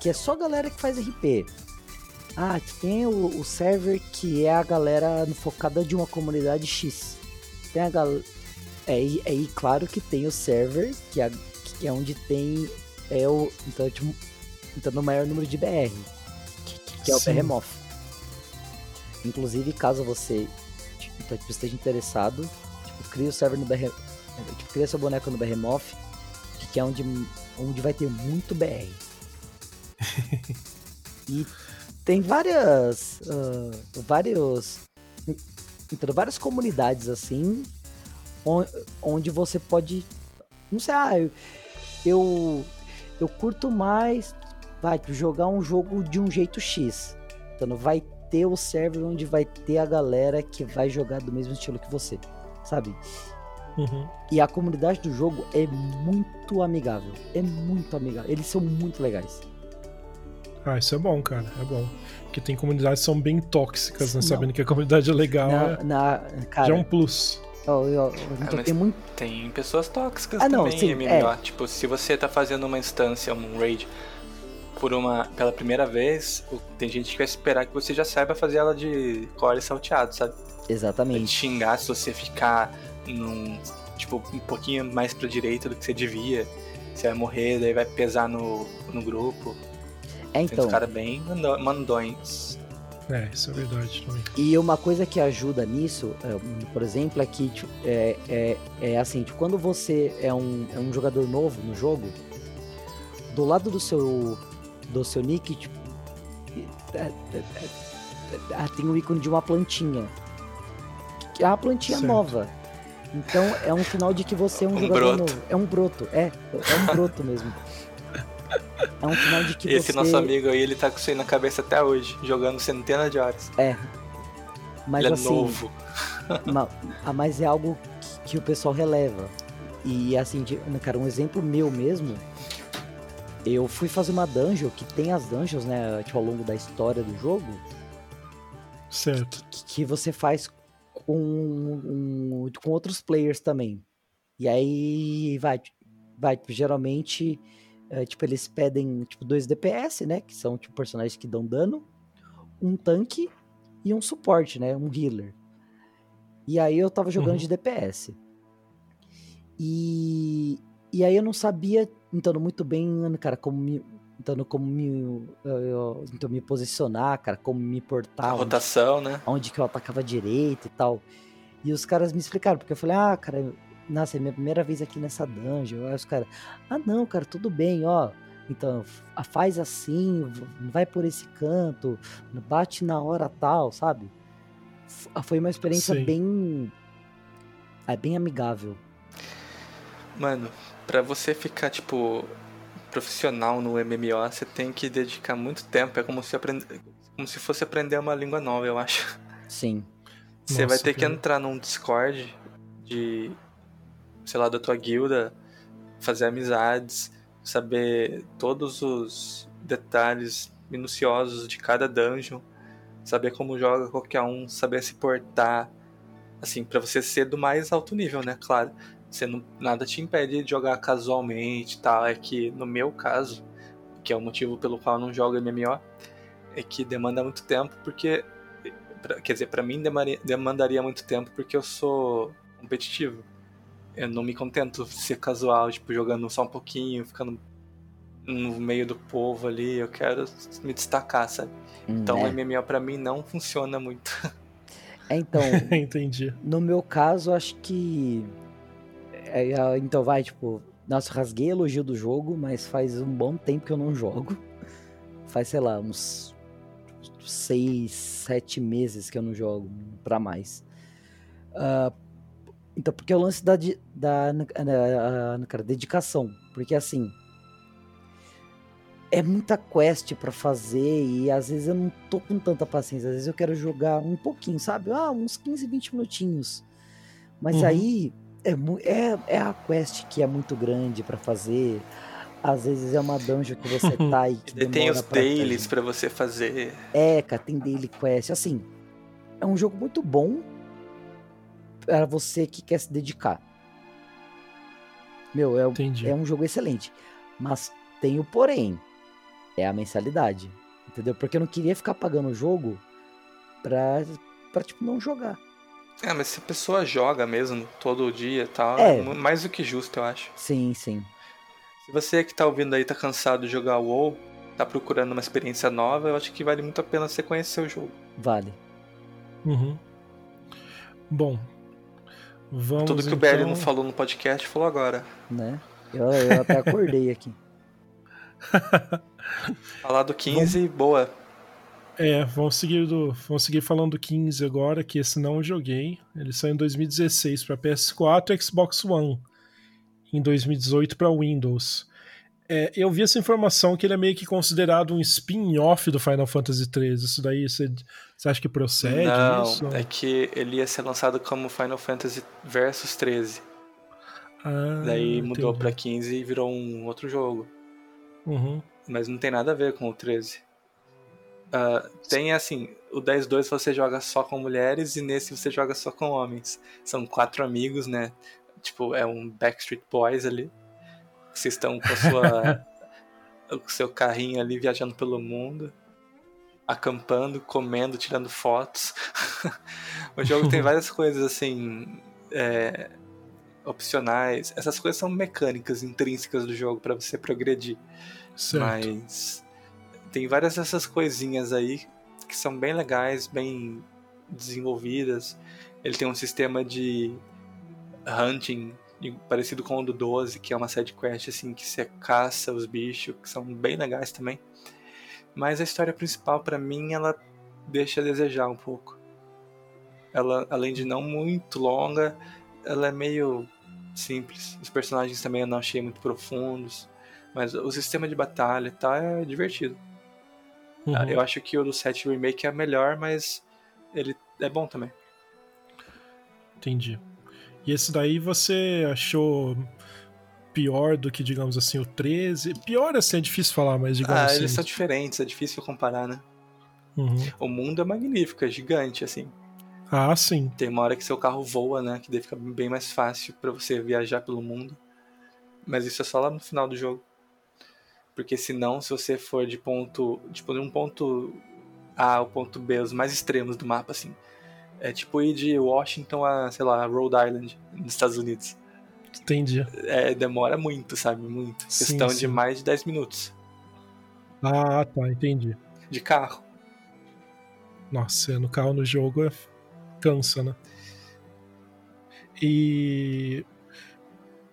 que é só galera que faz RP. Ah, tem o, o server que é a galera focada de uma comunidade X. Tem a galera. É, é, e claro que tem o server que é que é onde tem é o então, tipo, então no maior número de BR, que, que é o Behemoth. Inclusive, caso você tipo, esteja interessado, tipo, cria o server no BR, tipo, cria seu boneco no Behemoth, que é onde, onde vai ter muito BR. e tem várias uh, vários então, várias comunidades assim onde você pode não sei ah, eu, eu eu curto mais vai jogar um jogo de um jeito X. Então vai ter o server onde vai ter a galera que vai jogar do mesmo estilo que você, sabe? Uhum. E a comunidade do jogo é muito amigável. É muito amigável. Eles são muito legais. Ah, isso é bom, cara. É bom. Porque tem comunidades que são bem tóxicas, né? Sabendo que a comunidade é legal. Na, é... na, cara, já é um plus. Eu, eu, então tem, muito... tem pessoas tóxicas ah, também, não, sim, MMO. É. Tipo, se você tá fazendo uma instância, um raid, por uma pela primeira vez, tem gente que vai esperar que você já saiba fazer ela de core salteado, sabe? Exatamente. Vai te xingar se você ficar num, tipo, um pouquinho mais pra direita do que você devia. Você vai morrer, daí vai pesar no, no grupo. É, então. Tem uns caras bem mandões. É, isso é verdade também. E uma coisa que ajuda nisso, é, por exemplo, é que tipo, é, é, é assim, tipo, quando você é um, é um jogador novo no jogo, do lado do seu do seu nick, tipo, é, é, é, tem o um ícone de uma plantinha. Que é uma plantinha certo. nova. Então é um sinal de que você é um, um jogador broto. novo. É um broto, é. É um broto mesmo. É um sinal de que Esse você... nosso amigo aí, ele tá com isso aí na cabeça até hoje, jogando centenas de horas. É. Mas ele é assim, é novo. mas é algo que, que, o pessoal releva. E assim, de, cara, um exemplo meu mesmo, eu fui fazer uma dungeon, que tem as dungeons, né, tipo, ao longo da história do jogo. Certo. Que, que você faz com, um, com outros players também. E aí vai, vai geralmente é, tipo, eles pedem, tipo, dois DPS, né? Que são, tipo, personagens que dão dano. Um tanque e um suporte, né? Um healer. E aí eu tava jogando Uhum. de DPS. E, e aí eu não sabia, então, muito bem, cara, como me. Então, como me, eu- eu- então, me posicionar, cara, como me A portar, onde, rotação, né? onde que eu atacava direito e tal. E os caras me explicaram, porque eu falei, ah, cara, nossa, é minha primeira vez aqui nessa dungeon. Aí os caras, ah, não, cara, tudo bem, ó. Então, f- faz assim, vai por esse canto, bate na hora tal, sabe? F- Foi uma experiência Sim. bem. É bem amigável. Mano, pra você ficar, tipo, profissional no MMO, você tem que dedicar muito tempo. É como se, aprend... como se fosse aprender uma língua nova, eu acho. Sim. Você vai Nossa, ter que entrar num Discord de, sei lá, da tua guilda, fazer amizades, saber todos os detalhes minuciosos de cada dungeon, saber como joga qualquer um, saber se portar, assim, pra você ser do mais alto nível, né? Claro, você não, nada te impede de jogar casualmente, e tal. É que no meu caso, que é o motivo pelo qual eu não jogo MMO, é que demanda muito tempo, porque pra- quer dizer, pra mim demaria- demandaria muito tempo porque eu sou competitivo. Eu não me contento de ser casual, tipo, jogando só um pouquinho, ficando no meio do povo ali, eu quero me destacar, sabe? Então é. o MMO pra mim não funciona muito. É, então, Entendi. no meu caso, acho que. É, então vai, tipo, nossa, rasguei elogio do jogo, mas faz um bom tempo que eu não jogo. Faz, sei lá, uns seis, sete meses que eu não jogo, pra mais. Ah, então, porque é o lance da, da, da- da- cara, dedicação. Porque assim. É muita quest pra fazer e às vezes eu não tô com tanta paciência. Às vezes eu quero jogar um pouquinho, sabe? Ah, uns 15, 20 minutinhos. Mas Uhum. aí é, é, é a quest que é muito grande pra fazer. Às vezes é uma dungeon que você tá e que tem os dailies pra você fazer. É, cara, tem daily quest. Assim, é um jogo muito bom para você que quer se dedicar. Meu, é, Entendi. é um jogo excelente. Mas tem o porém. É a mensalidade. Entendeu? Porque eu não queria ficar pagando o jogo pra, pra tipo, não jogar. É, mas se a pessoa joga mesmo todo dia e tal, É. é mais do que justo, eu acho. Sim, sim. Se você que tá ouvindo aí tá cansado de jogar WoW, tá procurando uma experiência nova, eu acho que vale muito a pena você conhecer o jogo. Vale. Uhum. Bom, vamos Tudo que o então... BL não falou no podcast, falou agora. Né? Eu, eu até acordei aqui. Falar do 15, boa. É, vamos seguir, do, vamos seguir falando do 15 agora, que esse não joguei. Ele saiu em 2016 para PS4 e Xbox One. Em 2018 para Windows. É, eu vi essa informação que ele é meio que considerado um spin-off do Final Fantasy XIII. Isso daí você, você acha que procede? não, isso? é que ele ia ser lançado como Final Fantasy Versus 13. Ah, Daí mudou pra 15 e virou um outro jogo. Uhum. Mas não tem nada a ver com o 13. Ah, tem assim, o 10-2 você joga só com mulheres e nesse você joga só com homens. São quatro amigos, né? Tipo, é um Backstreet Boys ali. Vocês estão com a sua. com o seu carrinho ali viajando pelo mundo. Acampando, comendo, tirando fotos. o jogo tem várias coisas assim. é, opcionais. Essas coisas são mecânicas intrínsecas do jogo para você progredir. Certo. Mas tem várias dessas coisinhas aí que são bem legais, bem desenvolvidas. Ele tem um sistema de hunting parecido com o do 12, que é uma side quest assim que você caça os bichos, que são bem legais também. Mas a história principal pra mim ela deixa a desejar um pouco. Ela, além de não muito longa, ela é meio simples. Os personagens também eu não achei muito profundos. Mas o sistema de batalha tal é divertido. Uhum. Eu acho que o do 7 Remake é melhor, mas ele é bom também. Entendi. E esse daí você achou pior do que, digamos assim, o 13? Pior assim, é difícil falar, mas digamos ah, assim. eles são diferentes, é difícil comparar, né? Uhum. O mundo é magnífico, é gigante, assim. Ah, sim. Tem uma hora que seu carro voa, né? Que daí fica bem mais fácil pra você viajar pelo mundo. Mas isso é só lá no final do jogo. Porque senão, se você for de ponto. Tipo, de um ponto A ao ponto B, os mais extremos do mapa, assim. É tipo ir de Washington a, sei lá, Rhode Island, nos Estados Unidos. Entendi. É, demora muito, sabe? Muito. Sim, Questão sim. de mais de 10 minutos. Ah, tá, entendi. De carro. Nossa, é, no carro no jogo é... cansa, né? E.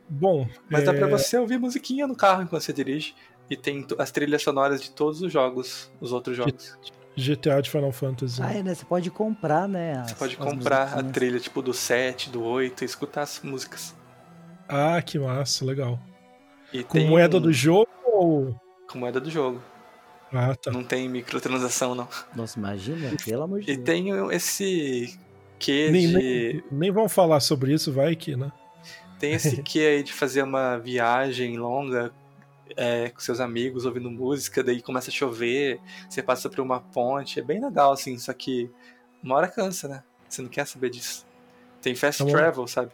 Bom. Mas dá é, pra você ouvir musiquinha no carro enquanto você dirige. E tem as trilhas sonoras de todos os jogos, os outros jogos. GTA de Final Fantasy. Ah, é, né? Você pode comprar, né? as- Você pode comprar a trilha tipo do 7, do 8 e escutar as músicas. Ah, que massa, legal. E Com tem moeda um- do jogo ou. Com moeda do jogo. Ah, tá. Não tem microtransação, não. Nossa, imagina, pelo amor de E Deus. tem esse que Nem, de. nem, nem vamos falar sobre isso, vai que, né? Tem esse que aí de fazer uma viagem longa é, com seus amigos, ouvindo música, daí começa a chover, você passa por uma ponte, é bem legal, assim, só que uma hora cansa, né? Você não quer saber disso. Tem fast É uma- travel, sabe?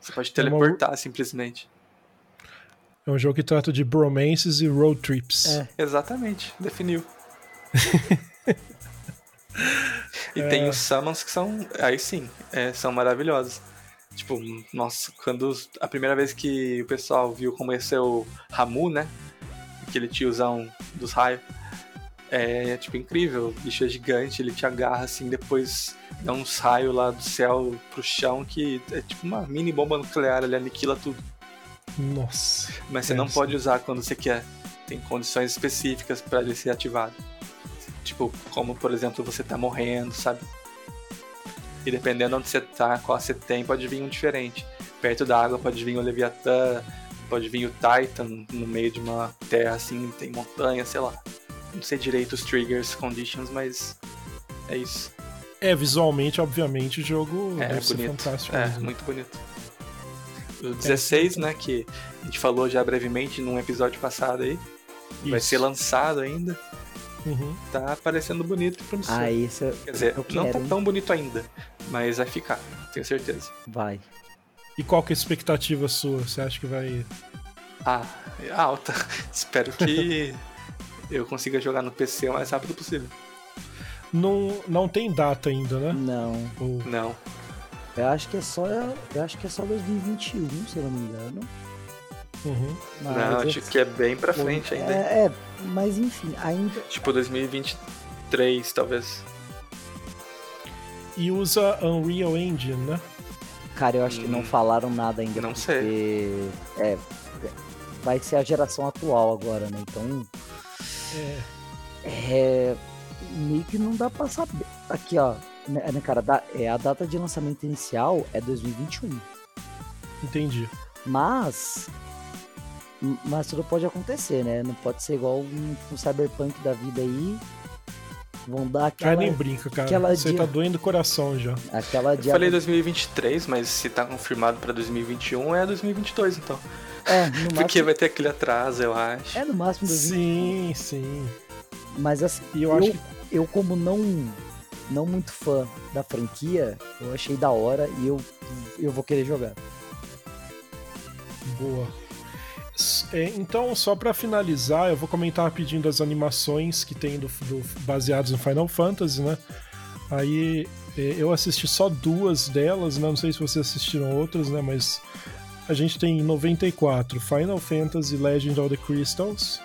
Você pode É uma- teleportar simplesmente. É um jogo que trata de bromances e road trips. É. Exatamente, definiu. e É. tem os summons que são, aí sim, é, são maravilhosos. Tipo, nossa, quando a primeira vez que o pessoal viu como esse é o Ramu, né? Aquele tiozão dos raios. É, tipo, incrível. O bicho é gigante, ele te agarra assim, depois dá uns raios lá do céu pro chão que é tipo uma mini bomba nuclear, ele aniquila tudo. Nossa. Mas você É, não sim. pode usar quando você quer. Tem condições específicas para ele ser ativado. Tipo, como por exemplo, você tá morrendo, sabe? E dependendo onde você tá, qual você tem, pode vir um diferente. Perto da água pode vir o Leviatã, pode vir o Titan no meio de uma terra assim, tem montanha, sei lá. Não sei direito os triggers, conditions, mas é isso. É, visualmente, obviamente, o jogo É deve bonito. fantástico. É, mesmo. muito bonito. O 16, né, que a gente falou já brevemente num episódio passado aí, vai Isso. ser lançado ainda. Uhum. Tá parecendo bonito e promissor. Ah, isso eu- Quer dizer, eu não quero, tá hein? tão bonito ainda, mas vai ficar, tenho certeza. vai. E qual que é a expectativa sua? Você acha que vai. Ah, é alta. Espero que eu consiga jogar no PC o mais rápido possível. Não, não tem data ainda, né? Não. Ou- Não. Eu acho que é só. Eu acho que é só 2021, se eu não me engano. Uhum. Mas não, acho que é bem pra frente ainda. É, é, mas enfim, ainda. Tipo 2023, talvez. E usa Unreal Engine, né? Cara, eu acho que não Hum, falaram nada ainda. não porque, É. Vai ser a geração atual agora, né? Então. É. É. Meio que não dá pra saber. Aqui, ó. Né, né, cara, da- é, a data de lançamento inicial é 2021. Entendi. Mas. Mas tudo pode acontecer, né? Não pode ser igual um, um cyberpunk da vida aí. Vão dar Ah, aquela. nem brinca, cara. aquela Você dia- tá doendo o coração já. aquela Eu dia- falei 2023, mas se tá confirmado pra 2021 é 2022, então. É, no Porque máximo. vai ter aquele atraso, eu acho. É no máximo 2021. Sim, sim. Mas assim, eu eu, acho que eu como não não muito fã da franquia, eu achei da hora e eu, eu vou querer jogar. Boa. É, então, só pra finalizar, eu vou comentar rapidinho das animações que tem do, do- baseadas no Final Fantasy, né? Aí é, eu assisti só duas delas, né? Não sei se vocês assistiram outras, né? Mas a gente tem em 94 Final Fantasy Legend of the Crystals.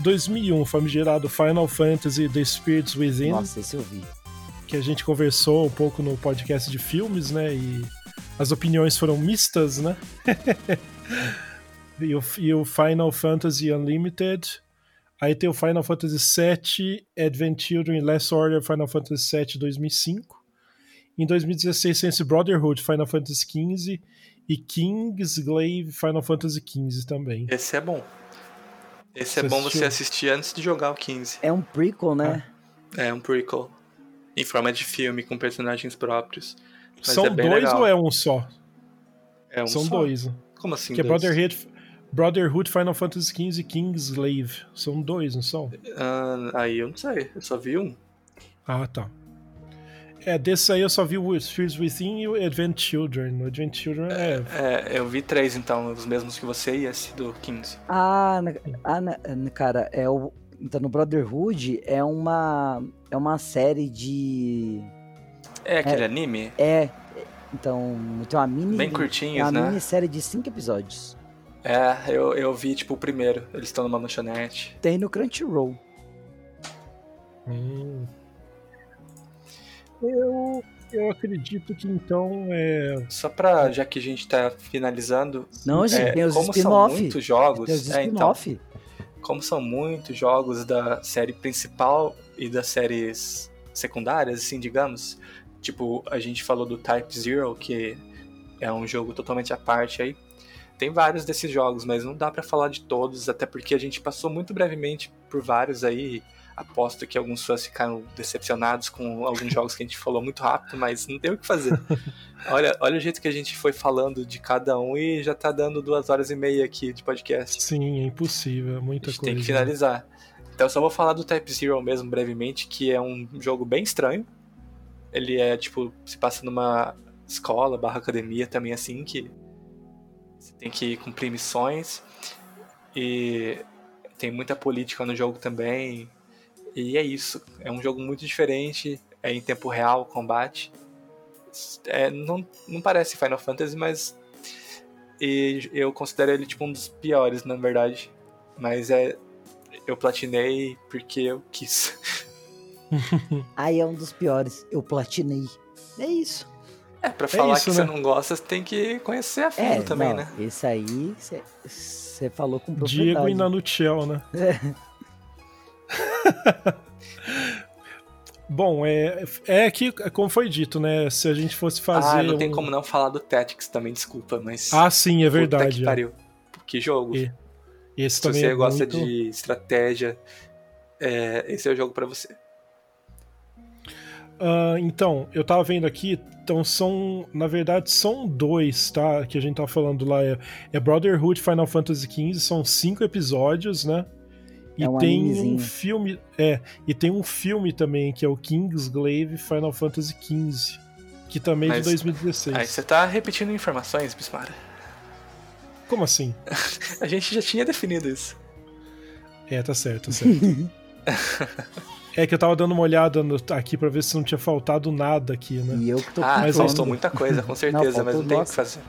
2001, famigerado Final Fantasy The Spirits Within Nossa, esse eu vi. que a gente conversou um pouco no podcast de filmes, né? E as opiniões foram mistas, né? e, o, e o Final Fantasy Unlimited. Aí tem o Final Fantasy VII Advent Children Last Order Final Fantasy VII 2005. Em 2016 tem esse Brotherhood Final Fantasy XV e Kingsglaive Final Fantasy XV também. Esse é bom. Esse é Você bom assistiu? você assistir antes de jogar o 15. É um prequel, né? É um prequel. Em forma de filme, com personagens próprios. Mas São é bem dois legal. ou é um só? É um São só. dois. Como assim? Que é dois? Brotherhood, Brotherhood Final Fantasy XV e Kingslave. São dois, não são? Ah, aí eu não sei, eu só vi um. Ah, tá. É, desse aí eu só vi o Spirits Within e o Advent Children. O Advent Children é. É, eu vi três então, os mesmos que você e esse do 15. Ah, ah cara, é o então, no Brotherhood é uma é uma série de É aquele anime? é então tem uma mini Bem é curtinhos, uma né? minissérie de cinco episódios. É, eu, eu vi, tipo, o primeiro. Eles estão numa lanchonete. Tem no Crunchyroll. Hum. Eu, eu acredito que então é. Só pra, já que a gente tá finalizando, Não, gente, é, tem os como são spin-off. muitos jogos, Tem os é, então, spin-off. como são muitos jogos da série principal e das séries secundárias, assim, digamos, tipo, a gente falou do Type Zero, que é um jogo totalmente à parte aí. Tem vários desses jogos, mas não dá pra falar de todos, até porque a gente passou muito brevemente por vários aí. Aposto que alguns fãs ficaram decepcionados com alguns jogos que a gente falou muito rápido, mas não tem o que fazer. Olha, olha o jeito que a gente foi falando de cada um e já tá dando duas horas e meia aqui de podcast. Sim, é impossível, é A muita gente coisa. tem que finalizar. Então eu só vou falar do Type Zero mesmo brevemente, que é um jogo bem estranho. Ele é tipo, se passa numa escola barra academia também assim, que você tem que cumprir missões. E tem muita política no jogo também. E é isso. É um jogo muito diferente. É em tempo real o combate. É, não, não parece Final Fantasy, mas. E eu considero ele tipo um dos piores, na verdade. Mas é. Eu platinei porque eu quis. Aí é um dos piores. Eu platinei. É isso. É, pra falar isso, que né? você não gosta, você tem que conhecer a fundo É, também, não, né? Esse aí você falou com propriedade. Diego e Nanuchel, né? Bom, é, é que, como foi dito, né? Se a gente fosse fazer. ah, não tem um- como não falar do Tactics também, desculpa, mas. Ah, sim, é puta verdade. que é. pariu. Que jogo. E- Esse Se também você é gosta muito... de estratégia, é, esse é o jogo pra você. Ah, então, eu tava vendo aqui, então são, na verdade, são dois, tá? Que a gente tá falando lá, é, é Brotherhood Final Fantasy XV, são cinco episódios, né? E É um tem animezinho. um filme, é, e tem um filme também, que é o Kingsglaive Final Fantasy XV, que também é Mas- de 2016. Aí você tá repetindo informações, Bismara. Como assim? A gente já tinha definido isso. É, tá certo, tá certo. é que eu tava dando uma olhada no- aqui pra ver se não tinha faltado nada aqui, né? E eu que tô Ah, Mas faltou muita coisa, com certeza, mas faltou não tem o que fazer.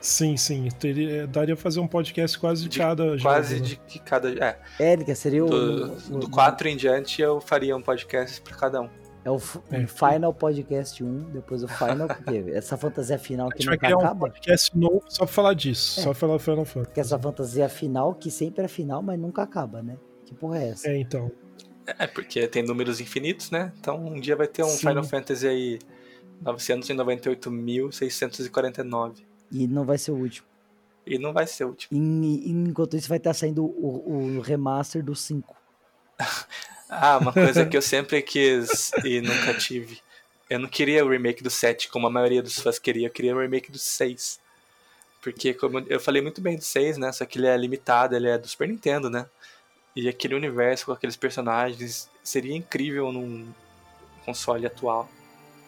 Sim, sim. Teria, daria pra fazer um podcast quase de, De cada jogo. Quase né? de que cada. É, Érica, seria o. do, o- do 4 em diante eu faria um podcast pra cada um. É o É. Final Podcast 1, depois o Final, porque essa fantasia final A que gente vai nunca criar um acaba. podcast novo só pra falar disso. É. Só pra falar Final Fantasy. Que essa fantasia final, que sempre é final, mas nunca acaba, né? Que porra é essa? É, então. É, porque tem números infinitos, né? Então um dia vai ter um Sim. Final Fantasy aí 998.649. E não vai ser o último. E não vai ser o último. E- enquanto isso vai estar saindo o, o remaster do 5. Ah, uma coisa que eu sempre quis e nunca tive. Eu não queria o remake do 7, como a maioria dos fãs queria. Eu queria o remake do 6. Porque, como eu falei muito bem do 6, né? Só que ele é limitado, ele é do Super Nintendo, né? E aquele universo com aqueles personagens seria incrível num console atual.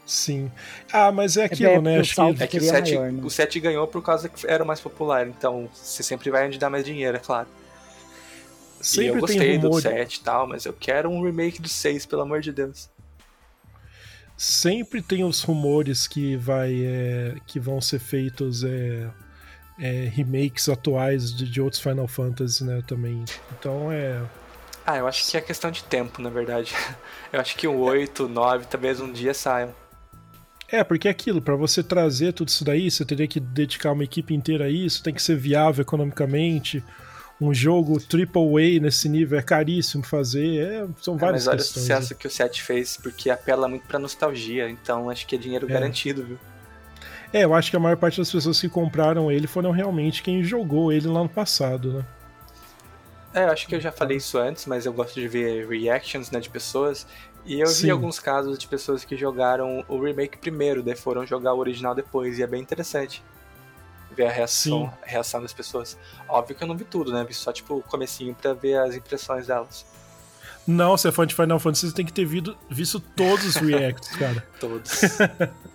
Sim. Ah, mas é aquilo, é, né? Acho que É que o Seria 7, maior, né? o 7 ganhou por causa que era o mais popular. Então, você sempre vai onde dá mais dinheiro, é claro. e eu sempre gostei tem do rumor. 7 e tal, mas eu quero um remake do 6, pelo amor de Deus. Sempre tem os rumores que vai é, que vão ser feitos é, é, remakes atuais de, de outros Final Fantasy, né? Também. Então é. Ah, eu acho que é questão de tempo, na verdade. Eu acho que o 8, o 9 talvez um dia saiam. É, porque é aquilo, pra você trazer tudo isso daí, você teria que dedicar uma equipe inteira a isso, tem que ser viável economicamente. Um jogo AAA nesse nível é caríssimo fazer, é, são Ah, várias mas olha o questões. né? sucesso que o 7 fez, porque apela muito pra nostalgia. Então acho que é dinheiro É. garantido, viu? É, eu acho que a maior parte das pessoas que compraram ele foram realmente quem jogou ele lá no passado, né? É, eu acho que eu já falei isso antes, mas eu gosto de ver reactions né, de pessoas. E eu Sim. vi alguns casos de pessoas que jogaram o remake primeiro, daí foram jogar o original depois, e é bem interessante ver a reação, a reação das pessoas. Óbvio que eu não vi tudo, né? Vi só tipo o comecinho pra ver as impressões delas. Não, se é fã de Final Fantasy, você tem que ter visto, visto todos os reacts, cara. Todos.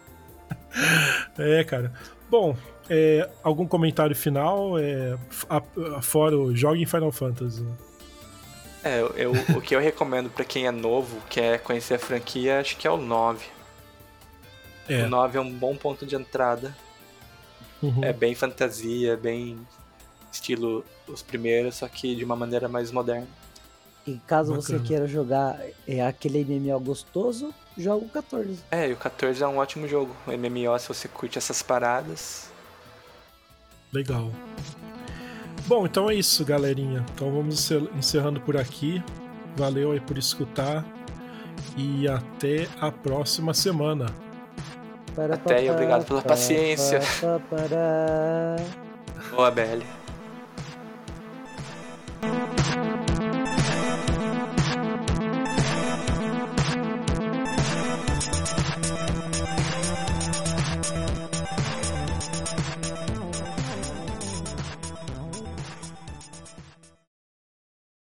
É, cara. Bom, é, algum comentário final? É, a- a- fora o jogue em Final Fantasy. É, eu, o que eu recomendo pra quem é novo, quer conhecer a franquia, acho que é o 9. É. O 9 é um bom ponto de entrada. Uhum. É bem fantasia, bem estilo os primeiros, só que de uma maneira mais moderna. E caso você Bacana. queira jogar é aquele MMO gostoso, Jogo o 14. É, e o 14 é um ótimo jogo. MMO, se você curte essas paradas. Legal. Bom, então é isso, galerinha. Então vamos encerrando por aqui. Valeu aí por escutar. E até a próxima semana. Até e obrigado pela paciência. Boa, Belle.